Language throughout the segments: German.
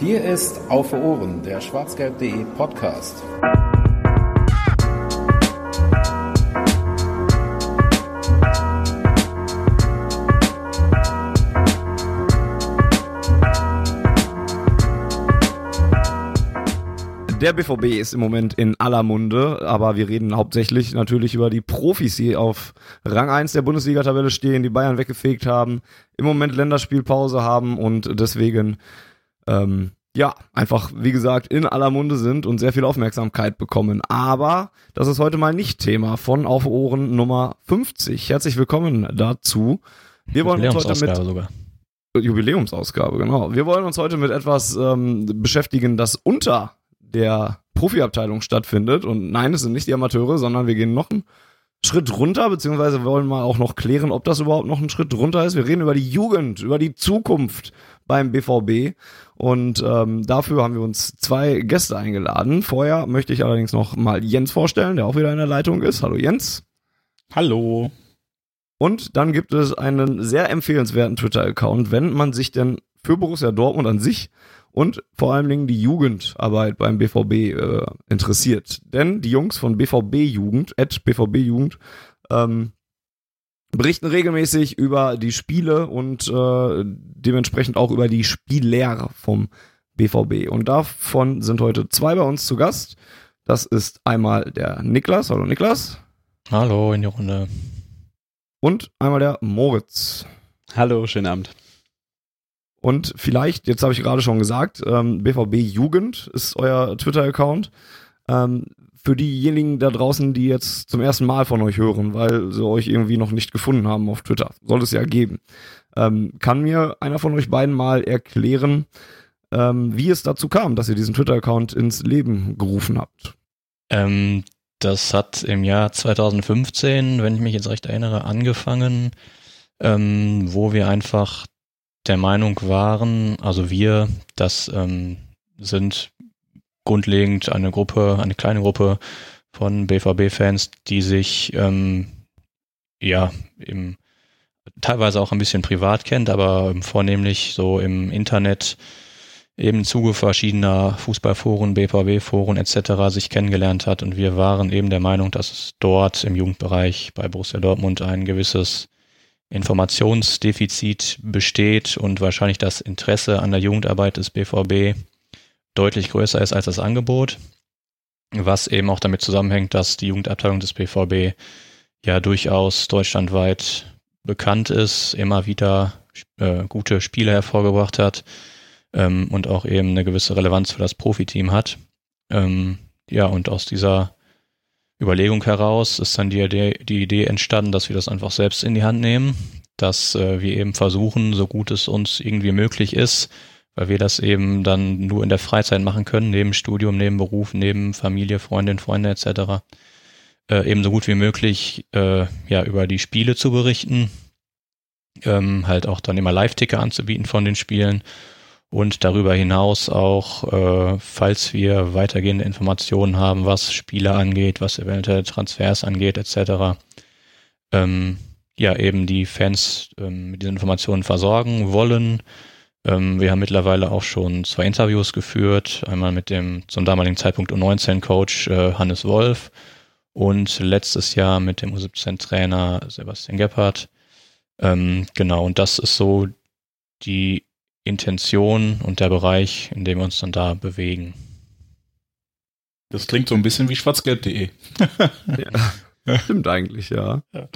Hier ist Auf Ohren, der schwarzgelb.de Podcast. Der BVB ist im Moment in aller Munde, aber wir reden hauptsächlich natürlich über die Profis, die auf Rang 1 der Bundesliga-Tabelle stehen, die Bayern weggefegt haben, im Moment Länderspielpause haben und deswegen ähm, ja, einfach, wie gesagt, in aller Munde sind und sehr viel Aufmerksamkeit bekommen. Aber das ist heute mal nicht Thema von Auf Ohren Nummer 50. Herzlich willkommen dazu. Wir wollen uns heute mit sogar. Jubiläumsausgabe, genau. Wir wollen uns heute mit etwas ähm, beschäftigen, das unter der Profiabteilung stattfindet. Und nein, es sind nicht die Amateure, sondern wir gehen noch einen Schritt runter, beziehungsweise wollen mal auch noch klären, ob das überhaupt noch ein Schritt runter ist. Wir reden über die Jugend, über die Zukunft beim BVB. Und ähm, dafür haben wir uns zwei Gäste eingeladen. Vorher möchte ich allerdings noch mal Jens vorstellen, der auch wieder in der Leitung ist. Hallo Jens. Hallo. Und dann gibt es einen sehr empfehlenswerten Twitter-Account, wenn man sich denn für Borussia Dortmund an sich und vor allen Dingen die Jugendarbeit beim BVB äh, interessiert. Denn die Jungs von BVB Jugend, at BVB Jugend, ähm, berichten regelmäßig über die Spiele und äh, dementsprechend auch über die Spieler vom BVB. Und davon sind heute zwei bei uns zu Gast. Das ist einmal der Niklas. Hallo Niklas. Hallo in die Runde. Und einmal der Moritz. Hallo, schönen Abend. Und vielleicht, jetzt habe ich gerade schon gesagt, ähm, BVB Jugend ist euer Twitter-Account. Ähm, für diejenigen da draußen, die jetzt zum ersten Mal von euch hören, weil sie euch irgendwie noch nicht gefunden haben auf Twitter, soll es ja geben. Ähm, kann mir einer von euch beiden mal erklären, ähm, wie es dazu kam, dass ihr diesen Twitter-Account ins Leben gerufen habt? Ähm, das hat im Jahr 2015, wenn ich mich jetzt recht erinnere, angefangen, ähm, wo wir einfach der Meinung waren, also wir, das ähm, sind grundlegend eine Gruppe, eine kleine Gruppe von BVB-Fans, die sich ähm, ja im teilweise auch ein bisschen privat kennt, aber vornehmlich so im Internet eben im Zuge verschiedener Fußballforen, BVB-Foren etc. sich kennengelernt hat und wir waren eben der Meinung, dass es dort im Jugendbereich bei Borussia Dortmund ein gewisses Informationsdefizit besteht und wahrscheinlich das Interesse an der Jugendarbeit des BVB deutlich größer ist als das Angebot, was eben auch damit zusammenhängt, dass die Jugendabteilung des BVB ja durchaus deutschlandweit bekannt ist, immer wieder äh, gute Spiele hervorgebracht hat ähm, und auch eben eine gewisse Relevanz für das Profiteam hat. Ähm, ja, und aus dieser Überlegung heraus ist dann die Idee, die Idee entstanden, dass wir das einfach selbst in die Hand nehmen, dass äh, wir eben versuchen, so gut es uns irgendwie möglich ist, weil wir das eben dann nur in der Freizeit machen können, neben Studium, neben Beruf, neben Familie, Freundin, Freunde etc. Äh, eben so gut wie möglich äh, ja über die Spiele zu berichten, ähm, halt auch dann immer Live-Ticker anzubieten von den Spielen und darüber hinaus auch, äh, falls wir weitergehende Informationen haben, was Spiele angeht, was eventuell Transfers angeht, etc., ähm, ja, eben die Fans ähm, mit diesen Informationen versorgen wollen. Ähm, wir haben mittlerweile auch schon zwei Interviews geführt, einmal mit dem zum damaligen Zeitpunkt U19-Coach äh, Hannes Wolf und letztes Jahr mit dem U17-Trainer Sebastian Gebhardt. Ähm, genau, und das ist so die Intention und der Bereich, in dem wir uns dann da bewegen. Das klingt so ein bisschen wie schwarzgelb.de. ja, stimmt eigentlich, ja. ja.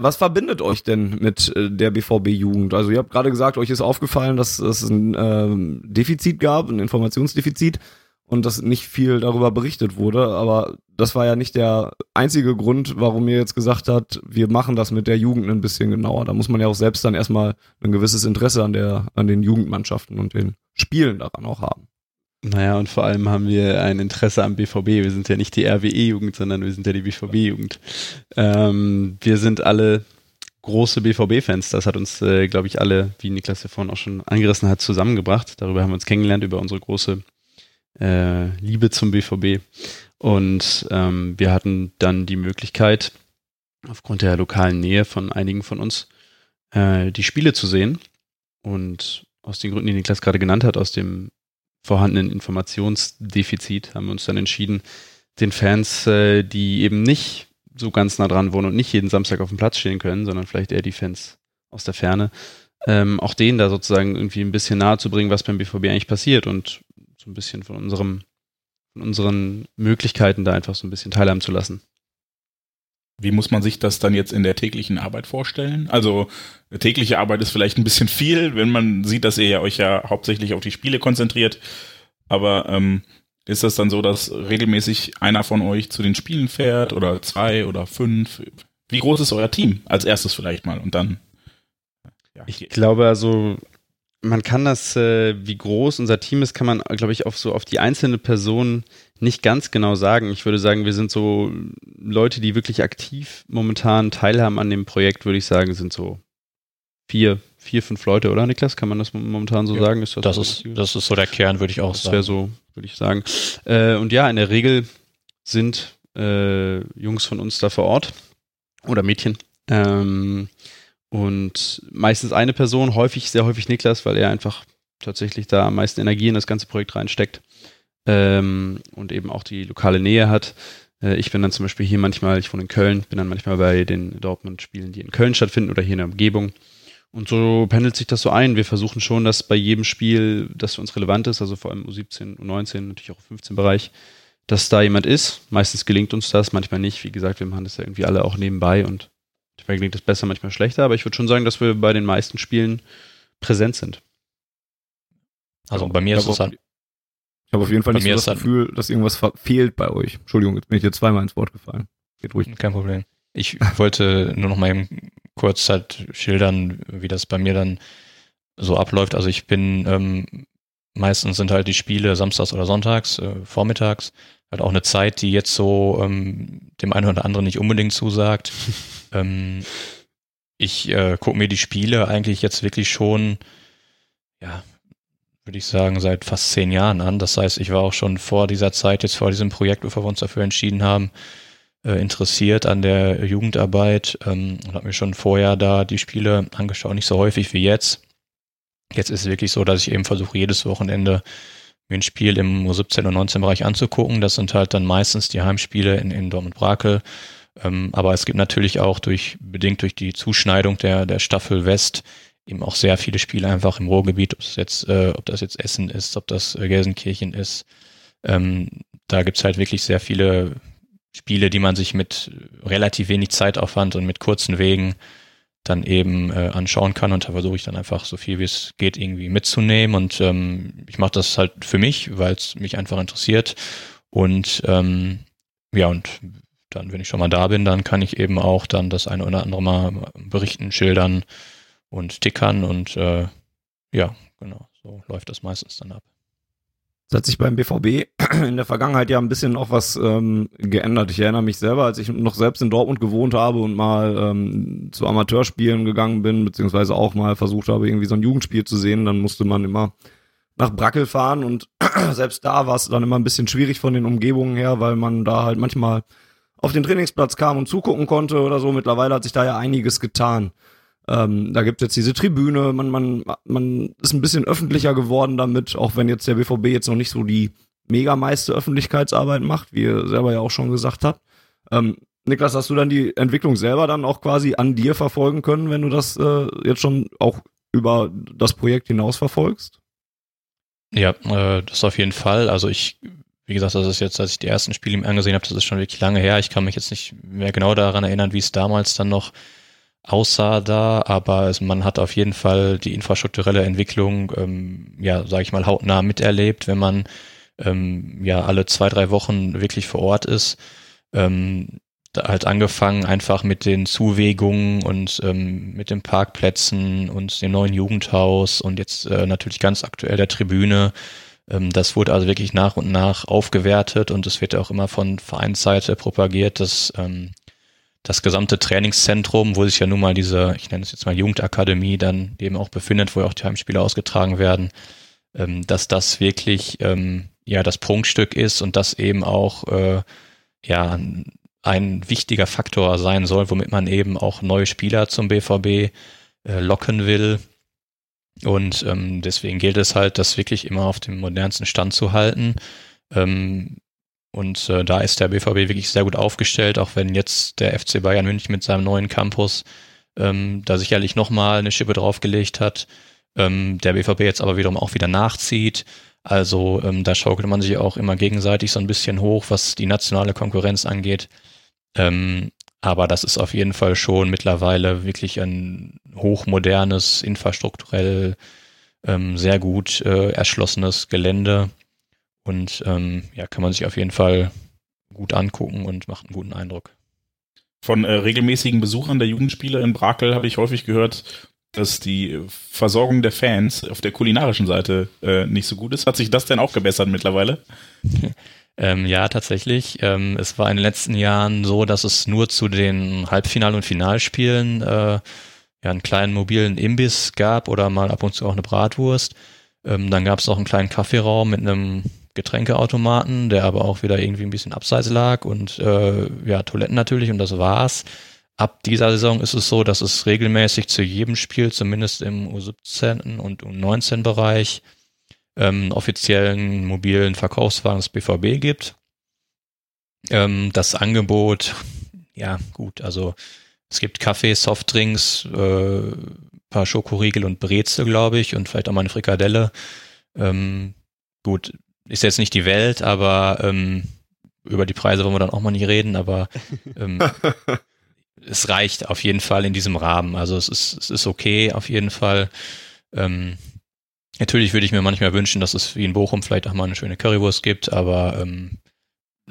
Was verbindet euch denn mit äh, der BVB-Jugend? Also ihr habt gerade gesagt, euch ist aufgefallen, dass es ein ähm, Defizit gab, ein Informationsdefizit und dass nicht viel darüber berichtet wurde. Aber das war ja nicht der einzige Grund, warum ihr jetzt gesagt habt, wir machen das mit der Jugend ein bisschen genauer. Da muss man ja auch selbst dann erstmal ein gewisses Interesse an der, an den Jugendmannschaften und den Spielen daran auch haben. Naja, und vor allem haben wir ein Interesse am BVB. Wir sind ja nicht die RWE-Jugend, sondern wir sind ja die BVB-Jugend. Ähm, wir sind alle große BVB-Fans. Das hat uns, äh, glaube ich, alle, wie Niklas ja vorhin auch schon angerissen hat, zusammengebracht. Darüber haben wir uns kennengelernt, über unsere große äh, Liebe zum BVB. Und ähm, wir hatten dann die Möglichkeit, aufgrund der lokalen Nähe von einigen von uns, äh, die Spiele zu sehen. Und aus den Gründen, die Niklas gerade genannt hat, aus dem vorhandenen Informationsdefizit, haben wir uns dann entschieden, den Fans, äh, die eben nicht so ganz nah dran wohnen und nicht jeden Samstag auf dem Platz stehen können, sondern vielleicht eher die Fans aus der Ferne, ähm, auch denen da sozusagen irgendwie ein bisschen nahe zu bringen, was beim BVB eigentlich passiert und so ein bisschen von unserem, von unseren Möglichkeiten da einfach so ein bisschen teilhaben zu lassen. Wie muss man sich das dann jetzt in der täglichen Arbeit vorstellen? Also tägliche Arbeit ist vielleicht ein bisschen viel, wenn man sieht, dass ihr euch ja hauptsächlich auf die Spiele konzentriert. Aber ähm, ist das dann so, dass regelmäßig einer von euch zu den Spielen fährt oder zwei oder fünf? Wie groß ist euer Team? Als erstes vielleicht mal und dann. Ja. Ich glaube also, man kann das, äh, wie groß unser Team ist, kann man, glaube ich, auf so auf die einzelne Person nicht ganz genau sagen. Ich würde sagen, wir sind so Leute, die wirklich aktiv momentan teilhaben an dem Projekt, würde ich sagen, sind so vier, vier, fünf Leute, oder Niklas? Kann man das momentan so ja, sagen? Ist das, das ist, das ist so der Kern, würde ich auch das sagen. Das wäre so, würde ich sagen. Äh, und ja, in der Regel sind äh, Jungs von uns da vor Ort oder Mädchen. Ähm, und meistens eine Person, häufig, sehr häufig Niklas, weil er einfach tatsächlich da am meisten Energie in das ganze Projekt reinsteckt ähm, und eben auch die lokale Nähe hat. Äh, ich bin dann zum Beispiel hier manchmal, ich wohne in Köln, bin dann manchmal bei den Dortmund-Spielen, die in Köln stattfinden oder hier in der Umgebung. Und so pendelt sich das so ein. Wir versuchen schon, dass bei jedem Spiel, das für uns relevant ist, also vor allem U17, U19, natürlich auch U15-Bereich, dass da jemand ist. Meistens gelingt uns das, manchmal nicht. Wie gesagt, wir machen das ja irgendwie alle auch nebenbei und manchmal gelingt es besser, manchmal schlechter. Aber ich würde schon sagen, dass wir bei den meisten Spielen präsent sind. Also bei mir ist es halt ich habe auf jeden Fall nicht so das Gefühl, dass irgendwas fehlt bei euch. Entschuldigung, jetzt bin ich dir zweimal ins Wort gefallen. Geht ruhig. Kein Problem. Ich wollte nur noch mal eben kurz halt schildern, wie das bei mir dann so abläuft. Also ich bin ähm, meistens sind halt die Spiele samstags oder sonntags, äh, vormittags, halt auch eine Zeit, die jetzt so ähm, dem einen oder anderen nicht unbedingt zusagt. ähm, ich äh, gucke mir die Spiele eigentlich jetzt wirklich schon, ja, würde ich sagen, seit fast zehn Jahren an. Das heißt, ich war auch schon vor dieser Zeit, jetzt vor diesem Projekt, bevor wir uns dafür entschieden haben, äh, interessiert an der Jugendarbeit ähm, und habe mir schon vorher da die Spiele angeschaut, nicht so häufig wie jetzt. Jetzt ist es wirklich so, dass ich eben versuche, jedes Wochenende mir ein Spiel im U17 und 19 Bereich anzugucken. Das sind halt dann meistens die Heimspiele in, in Dortmund-Brakel. Ähm, aber es gibt natürlich auch durch, bedingt durch die Zuschneidung der, der Staffel West eben auch sehr viele Spiele einfach im Ruhrgebiet, ob das jetzt, äh, ob das jetzt Essen ist, ob das äh, Gelsenkirchen ist. Ähm, da gibt's halt wirklich sehr viele Spiele, die man sich mit relativ wenig Zeitaufwand und mit kurzen Wegen dann eben äh, anschauen kann. Und da versuche ich dann einfach so viel wie es geht irgendwie mitzunehmen. Und ähm, ich mache das halt für mich, weil es mich einfach interessiert. Und ähm, ja und dann, wenn ich schon mal da bin, dann kann ich eben auch dann das eine oder andere mal berichten, schildern, und tickern und äh, ja, genau, so läuft das meistens dann ab. Es hat sich beim BVB in der Vergangenheit ja ein bisschen auch was ähm, geändert. Ich erinnere mich selber, als ich noch selbst in Dortmund gewohnt habe und mal ähm, zu Amateurspielen gegangen bin, beziehungsweise auch mal versucht habe, irgendwie so ein Jugendspiel zu sehen, dann musste man immer nach Brackel fahren und selbst da war es dann immer ein bisschen schwierig von den Umgebungen her, weil man da halt manchmal auf den Trainingsplatz kam und zugucken konnte oder so. Mittlerweile hat sich da ja einiges getan. Ähm, da gibt es jetzt diese Tribüne, man, man, man ist ein bisschen öffentlicher geworden damit, auch wenn jetzt der BVB jetzt noch nicht so die mega meiste Öffentlichkeitsarbeit macht, wie er selber ja auch schon gesagt hat. Ähm, Niklas, hast du dann die Entwicklung selber dann auch quasi an dir verfolgen können, wenn du das äh, jetzt schon auch über das Projekt hinaus verfolgst? Ja, äh, das auf jeden Fall. Also ich, wie gesagt, das ist jetzt, als ich die ersten Spiele ihm angesehen habe, das ist schon wirklich lange her. Ich kann mich jetzt nicht mehr genau daran erinnern, wie es damals dann noch aussah da, aber es, man hat auf jeden Fall die infrastrukturelle Entwicklung, ähm, ja, sage ich mal, hautnah miterlebt, wenn man ähm, ja alle zwei, drei Wochen wirklich vor Ort ist. Ähm, da halt angefangen einfach mit den Zuwegungen und ähm, mit den Parkplätzen und dem neuen Jugendhaus und jetzt äh, natürlich ganz aktuell der Tribüne. Ähm, das wurde also wirklich nach und nach aufgewertet und es wird auch immer von Vereinsseite propagiert, dass ähm, das gesamte Trainingszentrum, wo sich ja nun mal diese, ich nenne es jetzt mal Jugendakademie, dann eben auch befindet, wo ja auch die Heimspiele ausgetragen werden, ähm, dass das wirklich ähm, ja das Prunkstück ist und das eben auch äh, ja ein wichtiger Faktor sein soll, womit man eben auch neue Spieler zum BVB äh, locken will. Und ähm, deswegen gilt es halt, das wirklich immer auf dem modernsten Stand zu halten. Ähm, und äh, da ist der BVB wirklich sehr gut aufgestellt, auch wenn jetzt der FC Bayern München mit seinem neuen Campus ähm, da sicherlich nochmal eine Schippe draufgelegt hat. Ähm, der BVB jetzt aber wiederum auch wieder nachzieht. Also ähm, da schaukelt man sich auch immer gegenseitig so ein bisschen hoch, was die nationale Konkurrenz angeht. Ähm, aber das ist auf jeden Fall schon mittlerweile wirklich ein hochmodernes, infrastrukturell ähm, sehr gut äh, erschlossenes Gelände. Und ähm, ja, kann man sich auf jeden Fall gut angucken und macht einen guten Eindruck. Von äh, regelmäßigen Besuchern der Jugendspiele in Brakel habe ich häufig gehört, dass die Versorgung der Fans auf der kulinarischen Seite äh, nicht so gut ist. Hat sich das denn auch gebessert mittlerweile? Ähm, ja, tatsächlich. Ähm, es war in den letzten Jahren so, dass es nur zu den Halbfinal- und Finalspielen äh, ja einen kleinen mobilen Imbiss gab oder mal ab und zu auch eine Bratwurst. Ähm, dann gab es auch einen kleinen Kaffeeraum mit einem Getränkeautomaten, der aber auch wieder irgendwie ein bisschen abseits lag und äh, ja, Toiletten natürlich und das war's. Ab dieser Saison ist es so, dass es regelmäßig zu jedem Spiel, zumindest im U17 und U19 Bereich, ähm, offiziellen mobilen Verkaufswagen des BVB gibt. Ähm, das Angebot, ja gut, also es gibt Kaffee, Softdrinks, äh, paar Schokoriegel und Brezel, glaube ich, und vielleicht auch mal eine Frikadelle. Ähm, gut, ist jetzt nicht die Welt, aber ähm, über die Preise wollen wir dann auch mal nicht reden, aber ähm, es reicht auf jeden Fall in diesem Rahmen. Also es ist, es ist okay auf jeden Fall. Ähm, Natürlich würde ich mir manchmal wünschen, dass es wie in Bochum vielleicht auch mal eine schöne Currywurst gibt, aber ähm,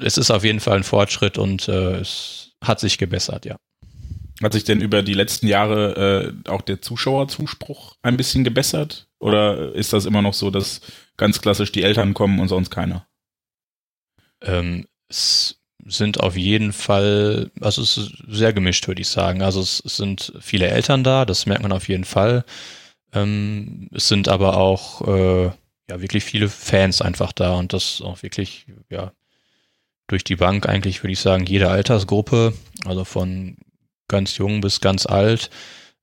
es ist auf jeden Fall ein Fortschritt und äh, es hat sich gebessert, ja. Hat sich denn über die letzten Jahre äh, auch der Zuschauerzuspruch ein bisschen gebessert? Oder ist das immer noch so, dass ganz klassisch die Eltern kommen und sonst keiner? Ähm, es sind auf jeden Fall, also es ist sehr gemischt, würde ich sagen. Also es, es sind viele Eltern da, das merkt man auf jeden Fall. Ähm, es sind aber auch äh, ja wirklich viele Fans einfach da und das auch wirklich ja durch die Bank eigentlich würde ich sagen jede Altersgruppe, also von ganz jung bis ganz alt.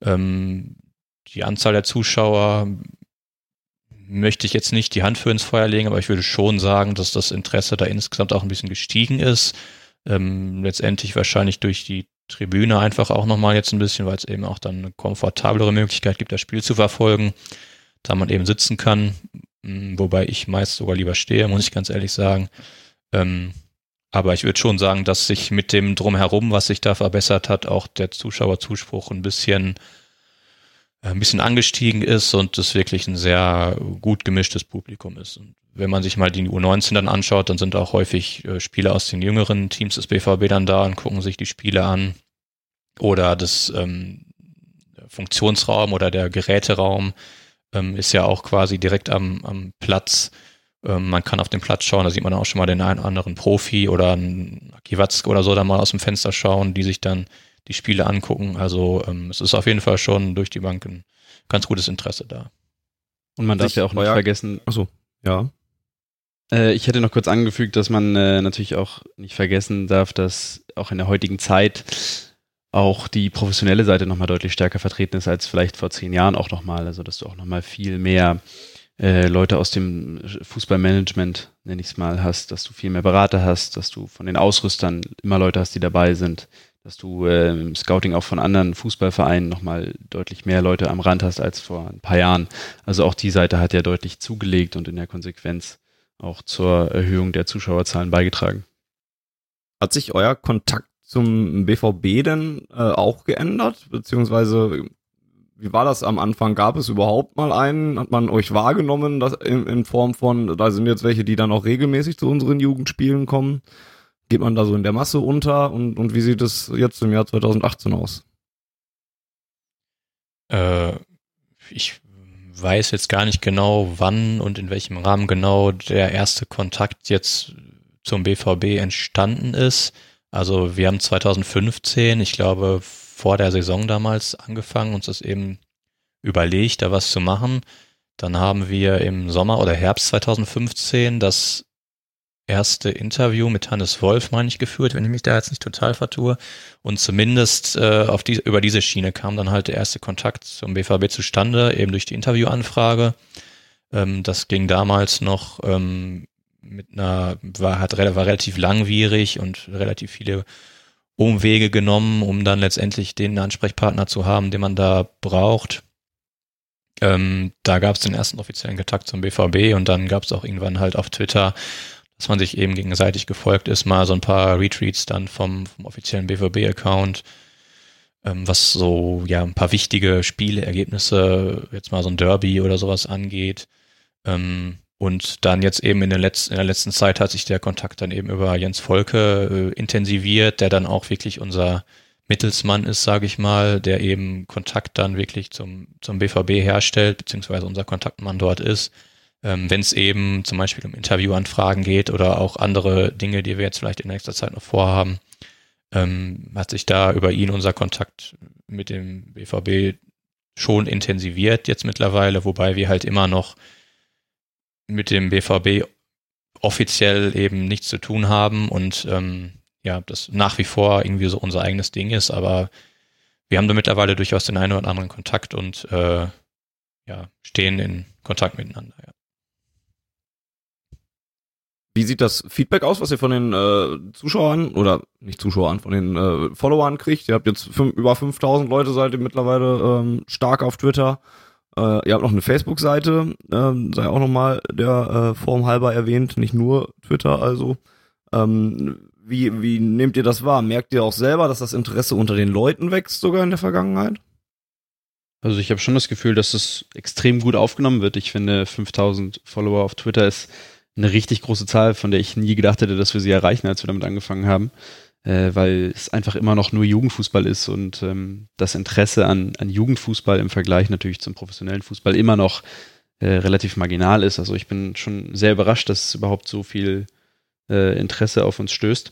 Ähm, die Anzahl der Zuschauer möchte ich jetzt nicht die Hand für ins Feuer legen, aber ich würde schon sagen, dass das Interesse da insgesamt auch ein bisschen gestiegen ist. Ähm, letztendlich wahrscheinlich durch die Tribüne einfach auch nochmal jetzt ein bisschen, weil es eben auch dann eine komfortablere Möglichkeit gibt, das Spiel zu verfolgen, da man eben sitzen kann, hm, wobei ich meist sogar lieber stehe, muss ich ganz ehrlich sagen. Ähm, aber ich würde schon sagen, dass sich mit dem Drumherum, was sich da verbessert hat, auch der Zuschauerzuspruch ein bisschen, äh, ein bisschen angestiegen ist und es wirklich ein sehr gut gemischtes Publikum ist. Und wenn man sich mal die U19 dann anschaut, dann sind auch häufig äh, Spieler aus den jüngeren Teams des BVB dann da und gucken sich die Spiele an. Oder das ähm, Funktionsraum oder der Geräteraum ähm, ist ja auch quasi direkt am, am Platz. Ähm, man kann auf den Platz schauen, da sieht man auch schon mal den einen oder anderen Profi oder einen Kiwatzk oder so da mal aus dem Fenster schauen, die sich dann die Spiele angucken. Also ähm, es ist auf jeden Fall schon durch die Bank ein ganz gutes Interesse da. Und man darf ja auch nicht vergessen. Achso, ja. Äh, ich hätte noch kurz angefügt, dass man äh, natürlich auch nicht vergessen darf, dass auch in der heutigen Zeit auch die professionelle Seite nochmal deutlich stärker vertreten ist als vielleicht vor zehn Jahren auch nochmal. Also dass du auch nochmal viel mehr äh, Leute aus dem Fußballmanagement, nenne ich es mal, hast, dass du viel mehr Berater hast, dass du von den Ausrüstern immer Leute hast, die dabei sind, dass du äh, im Scouting auch von anderen Fußballvereinen nochmal deutlich mehr Leute am Rand hast als vor ein paar Jahren. Also auch die Seite hat ja deutlich zugelegt und in der Konsequenz auch zur Erhöhung der Zuschauerzahlen beigetragen. Hat sich euer Kontakt zum BVB denn äh, auch geändert? Beziehungsweise, wie war das am Anfang? Gab es überhaupt mal einen? Hat man euch wahrgenommen dass in, in Form von, da sind jetzt welche, die dann auch regelmäßig zu unseren Jugendspielen kommen? Geht man da so in der Masse unter? Und, und wie sieht es jetzt im Jahr 2018 aus? Äh, ich weiß jetzt gar nicht genau, wann und in welchem Rahmen genau der erste Kontakt jetzt zum BVB entstanden ist. Also wir haben 2015, ich glaube vor der Saison damals angefangen, uns das eben überlegt, da was zu machen. Dann haben wir im Sommer oder Herbst 2015 das erste Interview mit Hannes Wolf, meine ich, geführt, wenn ich mich da jetzt nicht total vertue. Und zumindest äh, auf die, über diese Schiene kam dann halt der erste Kontakt zum BVB zustande, eben durch die Interviewanfrage. Ähm, das ging damals noch ähm, mit einer, war, hat, war relativ langwierig und relativ viele Umwege genommen, um dann letztendlich den Ansprechpartner zu haben, den man da braucht. Ähm, da gab es den ersten offiziellen Kontakt zum BVB und dann gab es auch irgendwann halt auf Twitter, dass man sich eben gegenseitig gefolgt ist, mal so ein paar Retweets dann vom, vom offiziellen BVB-Account, ähm, was so ja ein paar wichtige Spieleergebnisse, jetzt mal so ein Derby oder sowas angeht. Ähm, und dann jetzt eben in der, letzten, in der letzten Zeit hat sich der Kontakt dann eben über Jens Volke äh, intensiviert, der dann auch wirklich unser Mittelsmann ist, sage ich mal, der eben Kontakt dann wirklich zum, zum BVB herstellt, beziehungsweise unser Kontaktmann dort ist. Ähm, Wenn es eben zum Beispiel um Interviewanfragen geht oder auch andere Dinge, die wir jetzt vielleicht in nächster Zeit noch vorhaben, ähm, hat sich da über ihn unser Kontakt mit dem BVB schon intensiviert jetzt mittlerweile, wobei wir halt immer noch mit dem BVB offiziell eben nichts zu tun haben und ähm, ja, das nach wie vor irgendwie so unser eigenes Ding ist, aber wir haben da mittlerweile durchaus den einen oder anderen Kontakt und äh, ja, stehen in Kontakt miteinander, ja. Wie sieht das Feedback aus, was ihr von den äh, Zuschauern oder nicht Zuschauern, von den äh, Followern kriegt? Ihr habt jetzt über 5000 Leute seid ihr mittlerweile ähm, stark auf Twitter. Äh, ihr habt noch eine Facebook-Seite, ähm, sei auch nochmal der äh, Form halber erwähnt, nicht nur Twitter also. Ähm, wie, wie nehmt ihr das wahr? Merkt ihr auch selber, dass das Interesse unter den Leuten wächst, sogar in der Vergangenheit? Also ich habe schon das Gefühl, dass es extrem gut aufgenommen wird. Ich finde, 5000 Follower auf Twitter ist eine richtig große Zahl, von der ich nie gedacht hätte, dass wir sie erreichen, als wir damit angefangen haben äh, weil es einfach immer noch nur Jugendfußball ist und ähm, das Interesse an, an Jugendfußball im Vergleich natürlich zum professionellen Fußball immer noch äh, relativ marginal ist. Also ich bin schon sehr überrascht, dass überhaupt so viel äh, Interesse auf uns stößt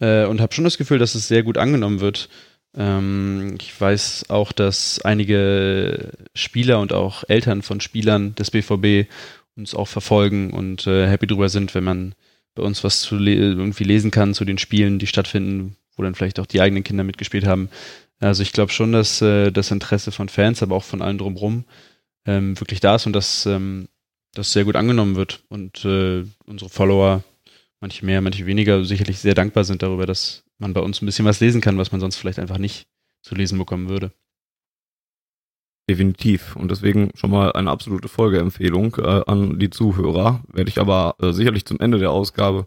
äh, und habe schon das Gefühl, dass es sehr gut angenommen wird. Ähm, ich weiß auch, dass einige Spieler und auch Eltern von Spielern des BVB uns auch verfolgen und äh, happy drüber sind, wenn man bei uns was zu le irgendwie lesen kann zu den Spielen, die stattfinden, wo dann vielleicht auch die eigenen Kinder mitgespielt haben. Also ich glaube schon, dass äh, das Interesse von Fans, aber auch von allen drumherum ähm, wirklich da ist und dass ähm, das sehr gut angenommen wird und äh, unsere Follower, manche mehr, manche weniger, sicherlich sehr dankbar sind darüber, dass man bei uns ein bisschen was lesen kann, was man sonst vielleicht einfach nicht zu lesen bekommen würde. Definitiv. Und deswegen schon mal eine absolute Folgeempfehlung äh, an die Zuhörer. Werde ich aber äh, sicherlich zum Ende der Ausgabe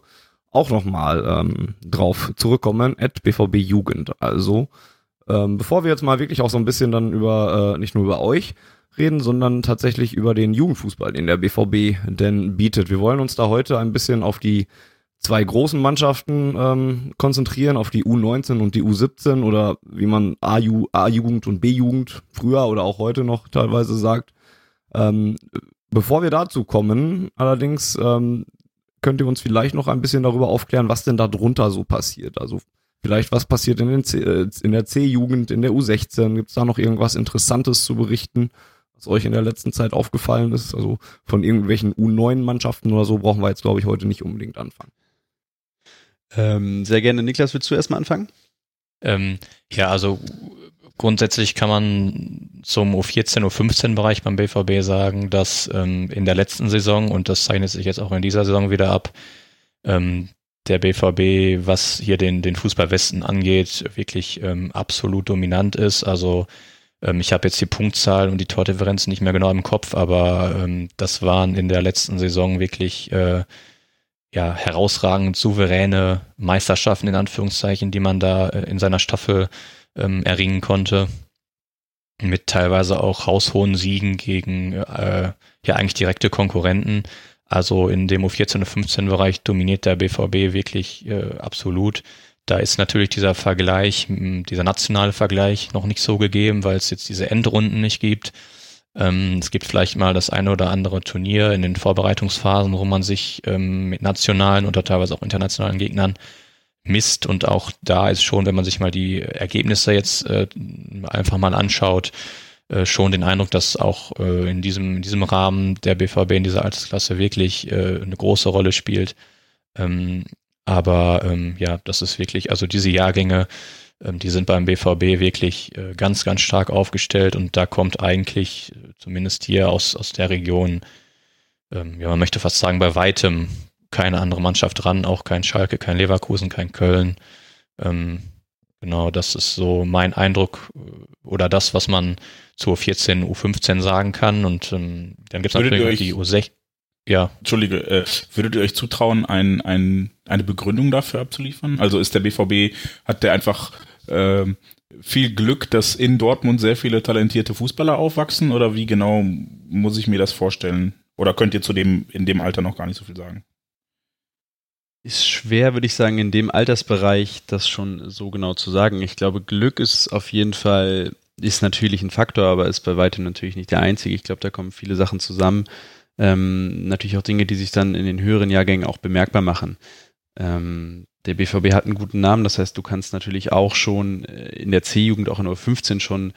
auch nochmal ähm, drauf zurückkommen. At BVB Jugend. Also, ähm, bevor wir jetzt mal wirklich auch so ein bisschen dann über, äh, nicht nur über euch reden, sondern tatsächlich über den Jugendfußball, den der BVB denn bietet. Wir wollen uns da heute ein bisschen auf die zwei großen Mannschaften ähm, konzentrieren, auf die U19 und die U17 oder wie man A-Jugend und B-Jugend früher oder auch heute noch teilweise sagt. Ähm, bevor wir dazu kommen, allerdings ähm, könnt ihr uns vielleicht noch ein bisschen darüber aufklären, was denn da drunter so passiert. Also vielleicht was passiert in, den C, äh, in der C-Jugend, in der U16. Gibt es da noch irgendwas Interessantes zu berichten, was euch in der letzten Zeit aufgefallen ist? Also von irgendwelchen U9-Mannschaften oder so brauchen wir jetzt, glaube ich, heute nicht unbedingt anfangen. Ähm, sehr gerne. Niklas, willst du erstmal anfangen? Ähm, ja, also grundsätzlich kann man zum U14, U15 Bereich beim BVB sagen, dass ähm, in der letzten Saison, und das zeichnet sich jetzt auch in dieser Saison wieder ab, ähm, der BVB, was hier den, den Fußballwesten angeht, wirklich ähm, absolut dominant ist. Also ähm, ich habe jetzt die Punktzahl und die Tordifferenz nicht mehr genau im Kopf, aber das waren in der letzten Saison wirklich äh, ja, herausragend souveräne Meisterschaften in Anführungszeichen, die man da äh, in seiner Staffel ähm, erringen konnte. Mit teilweise auch haushohen Siegen gegen äh, ja eigentlich direkte Konkurrenten. Also in dem U14 und 15 Bereich dominiert der BVB wirklich äh, absolut. Da ist natürlich dieser Vergleich, dieser nationale Vergleich noch nicht so gegeben, weil es jetzt diese Endrunden nicht gibt. Ähm, es gibt vielleicht mal das eine oder andere Turnier in den Vorbereitungsphasen, wo man sich ähm, mit nationalen oder teilweise auch internationalen Gegnern misst und auch da ist schon, wenn man sich mal die Ergebnisse jetzt äh, einfach mal anschaut, äh, schon den Eindruck, dass auch äh, in diesem in diesem Rahmen der BVB in dieser Altersklasse wirklich äh, eine große Rolle spielt. Ähm, aber ähm, ja, das ist wirklich, also diese Jahrgänge, die sind beim BVB wirklich äh, ganz, ganz stark aufgestellt und da kommt eigentlich, äh, zumindest hier aus, aus der Region, ähm, ja, man möchte fast sagen, bei weitem keine andere Mannschaft ran, auch kein Schalke, kein Leverkusen, kein Köln. Ähm, genau, das ist so mein Eindruck äh, oder das, was man zur 14 U15 sagen kann. Und ähm, dann gibt es natürlich euch, die U16. Ja. Entschuldige, äh, würdet ihr euch zutrauen, ein, ein, eine Begründung dafür abzuliefern? Also ist der BVB, hat der einfach äh, viel Glück, dass in Dortmund sehr viele talentierte Fußballer aufwachsen oder wie genau muss ich mir das vorstellen? Oder könnt ihr zu dem in dem Alter noch gar nicht so viel sagen? Ist schwer, würde ich sagen, in dem Altersbereich das schon so genau zu sagen. Ich glaube, Glück ist auf jeden Fall, ist natürlich ein Faktor, aber ist bei weitem natürlich nicht der einzige. Ich glaube, da kommen viele Sachen zusammen. Ähm, natürlich auch Dinge, die sich dann in den höheren Jahrgängen auch bemerkbar machen. Ähm, der BVB hat einen guten Namen, das heißt, du kannst natürlich auch schon äh, in der C-Jugend, auch in U15 schon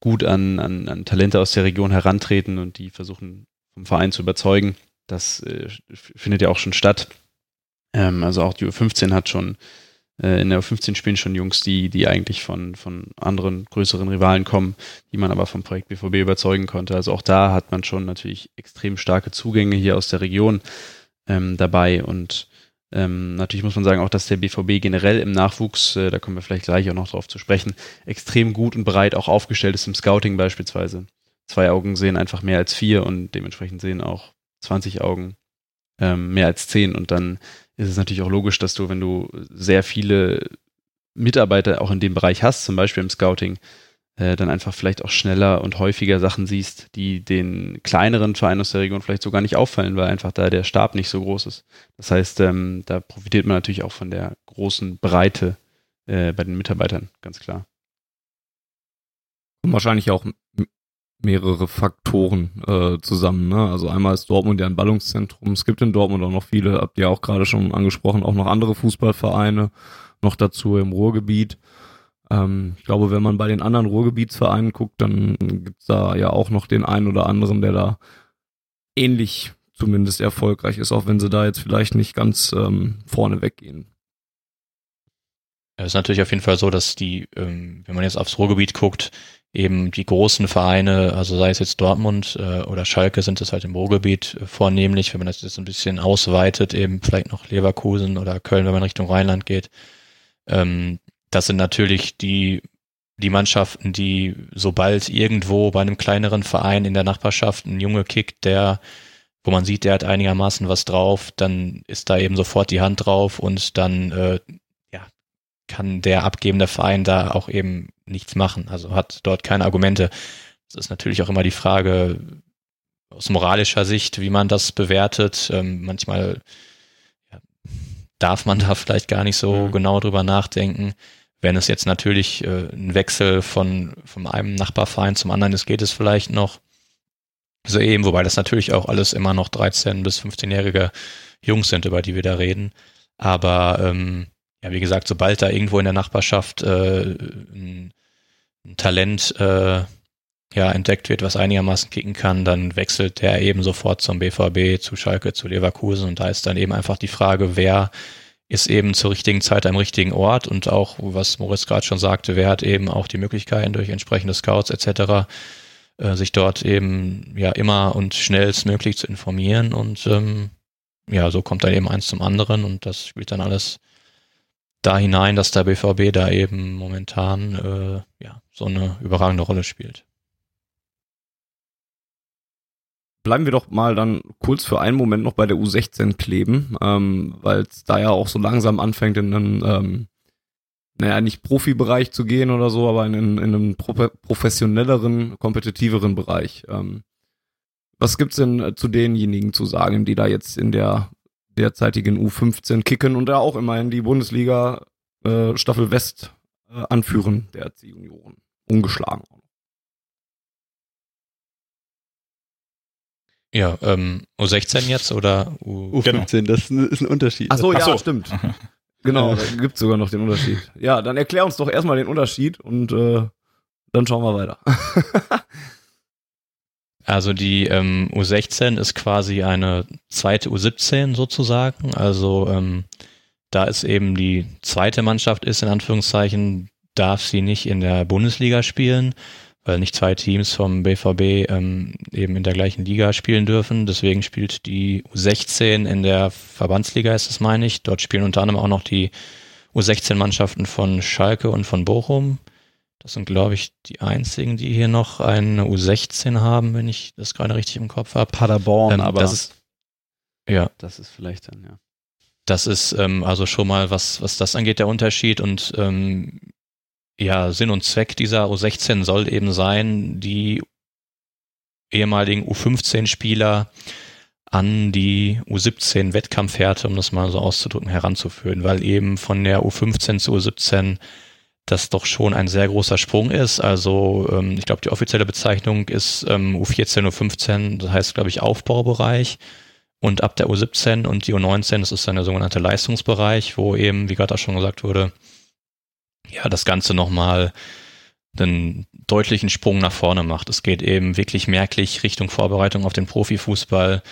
gut an, an, an Talente aus der Region herantreten und die versuchen vom Verein zu überzeugen. Das äh, findet ja auch schon statt. Ähm, also auch die U15 hat schon, äh, in der U15 spielen schon Jungs, die, die eigentlich von, von anderen größeren Rivalen kommen, die man aber vom Projekt BVB überzeugen konnte. Also auch da hat man schon natürlich extrem starke Zugänge hier aus der Region ähm, dabei und ähm, natürlich muss man sagen auch, dass der BVB generell im Nachwuchs, äh, da kommen wir vielleicht gleich auch noch drauf zu sprechen, extrem gut und breit auch aufgestellt ist im Scouting beispielsweise. Zwei Augen sehen einfach mehr als vier und dementsprechend sehen auch 20 Augen ähm, mehr als zehn und dann ist es natürlich auch logisch, dass du, wenn du sehr viele Mitarbeiter auch in dem Bereich hast, zum Beispiel im Scouting, äh, dann einfach vielleicht auch schneller und häufiger Sachen siehst, die den kleineren Vereinen aus der Region vielleicht so gar nicht auffallen, weil einfach da der Stab nicht so groß ist. Das heißt, ähm, da profitiert man natürlich auch von der großen Breite äh, bei den Mitarbeitern, ganz klar. Und wahrscheinlich auch mehrere Faktoren äh, zusammen. Ne? Also einmal ist Dortmund ja ein Ballungszentrum. Es gibt in Dortmund auch noch viele, habt ihr auch gerade schon angesprochen, auch noch andere Fußballvereine noch dazu im Ruhrgebiet. Ähm, ich glaube, wenn man bei den anderen Ruhrgebietsvereinen guckt, dann gibt's da ja auch noch den einen oder anderen, der da ähnlich zumindest erfolgreich ist, auch wenn sie da jetzt vielleicht nicht ganz ähm, vorne weggehen. Es ist natürlich auf jeden Fall so, dass die, ähm, wenn man jetzt aufs Ruhrgebiet guckt, eben die großen Vereine, also sei es jetzt Dortmund äh, oder Schalke, sind es halt im Ruhrgebiet äh, vornehmlich, wenn man das jetzt ein bisschen ausweitet, eben vielleicht noch Leverkusen oder Köln, wenn man Richtung Rheinland geht. Ähm, das sind natürlich die, die Mannschaften, die sobald irgendwo bei einem kleineren Verein in der Nachbarschaft ein Junge kickt, der wo man sieht, der hat einigermaßen was drauf, dann ist da eben sofort die Hand drauf und dann äh, ja, kann der abgebende Verein da auch eben nichts machen. Also hat dort keine Argumente. Das ist natürlich auch immer die Frage aus moralischer Sicht, wie man das bewertet. Ähm, manchmal darf man da vielleicht gar nicht so mhm. genau drüber nachdenken. Wenn es jetzt natürlich äh, ein Wechsel von, von einem Nachbarverein zum anderen ist, geht es vielleicht noch so eben, wobei das natürlich auch alles immer noch 13- bis 15-jährige Jungs sind, über die wir da reden. Aber ähm, ja, wie gesagt, sobald da irgendwo in der Nachbarschaft äh, ein, ein Talent äh, ja, entdeckt wird, was einigermaßen kicken kann, dann wechselt der eben sofort zum BVB, zu Schalke, zu Leverkusen und da ist dann eben einfach die Frage, wer ist eben zur richtigen Zeit am richtigen Ort und auch, was Moritz gerade schon sagte, wer hat eben auch die Möglichkeiten durch entsprechende Scouts etc., äh, sich dort eben ja immer und schnellstmöglich zu informieren und ähm, ja, so kommt dann eben eins zum anderen und das spielt dann alles da hinein, dass der BVB da eben momentan äh, ja so eine überragende Rolle spielt. Bleiben wir doch mal dann kurz für einen Moment noch bei der U16 kleben, ähm, weil es da ja auch so langsam anfängt in einen, ähm, naja, nicht Profibereich zu gehen oder so, aber in, in, in einen pro professionelleren, kompetitiveren Bereich. Ähm, was gibt's denn zu denjenigen zu sagen, die da jetzt in der derzeitigen U15 kicken und da auch immerhin die Bundesliga äh, Staffel West äh, anführen, der C-Junioren. Ungeschlagen. Ja, ähm, U16 jetzt oder U U15, genau. das ist ein Unterschied. Ach so, ja, Ach so. stimmt. Genau, da gibt sogar noch den Unterschied. Ja, dann erklär uns doch erstmal den Unterschied und äh, dann schauen wir weiter. Also die ähm, U16 ist quasi eine zweite U17 sozusagen. Also ähm, da es eben die zweite Mannschaft ist, in Anführungszeichen, darf sie nicht in der Bundesliga spielen, weil nicht zwei Teams vom BVB ähm, eben in der gleichen Liga spielen dürfen. Deswegen spielt die U16 in der Verbandsliga, ist es meine ich. Dort spielen unter anderem auch noch die U16-Mannschaften von Schalke und von Bochum. Das sind, glaube ich, die einzigen, die hier noch eine U16 haben, wenn ich das gerade richtig im Kopf habe. Paderborn, Ähm, aber das ist, ja, das ist vielleicht dann, ja. das ist ähm, also schon mal, was, was das angeht, der Unterschied. Und ähm, ja, Sinn und Zweck dieser U16 soll eben sein, die ehemaligen U15-Spieler an die U17-Wettkampfhärte, um das mal so auszudrücken, heranzuführen, weil eben von der U15 zu U17 das doch schon ein sehr großer Sprung ist. Also ähm, ich glaube, die offizielle Bezeichnung ist ähm, U14, U15, das heißt, glaube ich, Aufbaubereich. Und ab der U17 und die U19, das ist dann der sogenannte Leistungsbereich, wo eben, wie gerade auch schon gesagt wurde, ja, das Ganze nochmal einen deutlichen Sprung nach vorne macht. Es geht eben wirklich merklich Richtung Vorbereitung auf den Profifußball,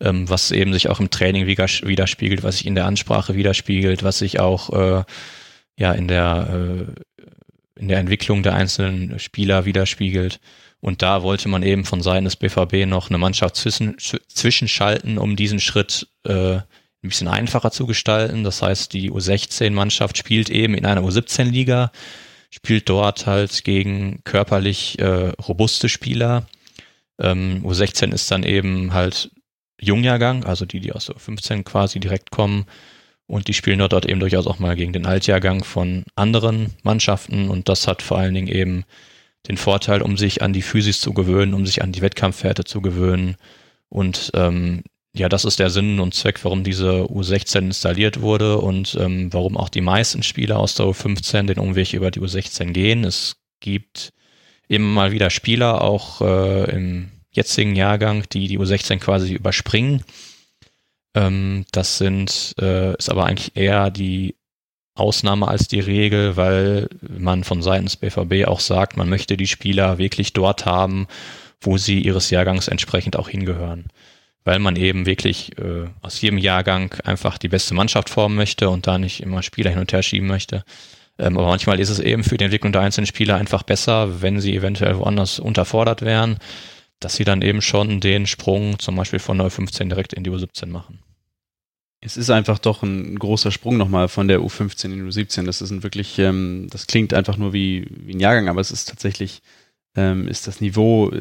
ähm, was eben sich auch im Training wider- widerspiegelt, was sich in der Ansprache widerspiegelt, was sich auch äh, ja in der äh, in der Entwicklung der einzelnen Spieler widerspiegelt. Und da wollte man eben von Seiten des BVB noch eine Mannschaft zwischen, zwischenschalten, um diesen Schritt äh, ein bisschen einfacher zu gestalten. Das heißt, die U16-Mannschaft spielt eben in einer U17-Liga, spielt dort halt gegen körperlich äh, robuste Spieler. Ähm, U16 ist dann eben halt Jungjahrgang, also die, die aus der U15 quasi direkt kommen. Und die spielen dort, eben durchaus auch mal gegen den Altjahrgang von anderen Mannschaften. Und das hat vor allen Dingen eben den Vorteil, um sich an die Physis zu gewöhnen, um sich an die Wettkampfwerte zu gewöhnen. Und ähm, ja, das ist der Sinn und Zweck, warum diese U16 installiert wurde und ähm, warum auch die meisten Spieler aus der U15 den Umweg über die U16 gehen. Es gibt immer mal wieder Spieler, auch äh, im jetzigen Jahrgang, die die U16 quasi überspringen. Ähm, das sind, äh, ist aber eigentlich eher die Ausnahme als die Regel, weil man von Seiten des BVB auch sagt, man möchte die Spieler wirklich dort haben, wo sie ihres Jahrgangs entsprechend auch hingehören. Weil man eben wirklich äh, aus jedem Jahrgang einfach die beste Mannschaft formen möchte und da nicht immer Spieler hin und her schieben möchte. Ähm, aber manchmal ist es eben für die Entwicklung der einzelnen Spieler einfach besser, wenn sie eventuell woanders unterfordert wären, dass sie dann eben schon den Sprung zum Beispiel von der U15 direkt in die U17 machen. Es ist einfach doch ein großer Sprung nochmal von der U15 in die U17. Das ist ein wirklich, ähm, das klingt einfach nur wie, wie ein Jahrgang, aber es ist tatsächlich, ähm, ist das Niveau,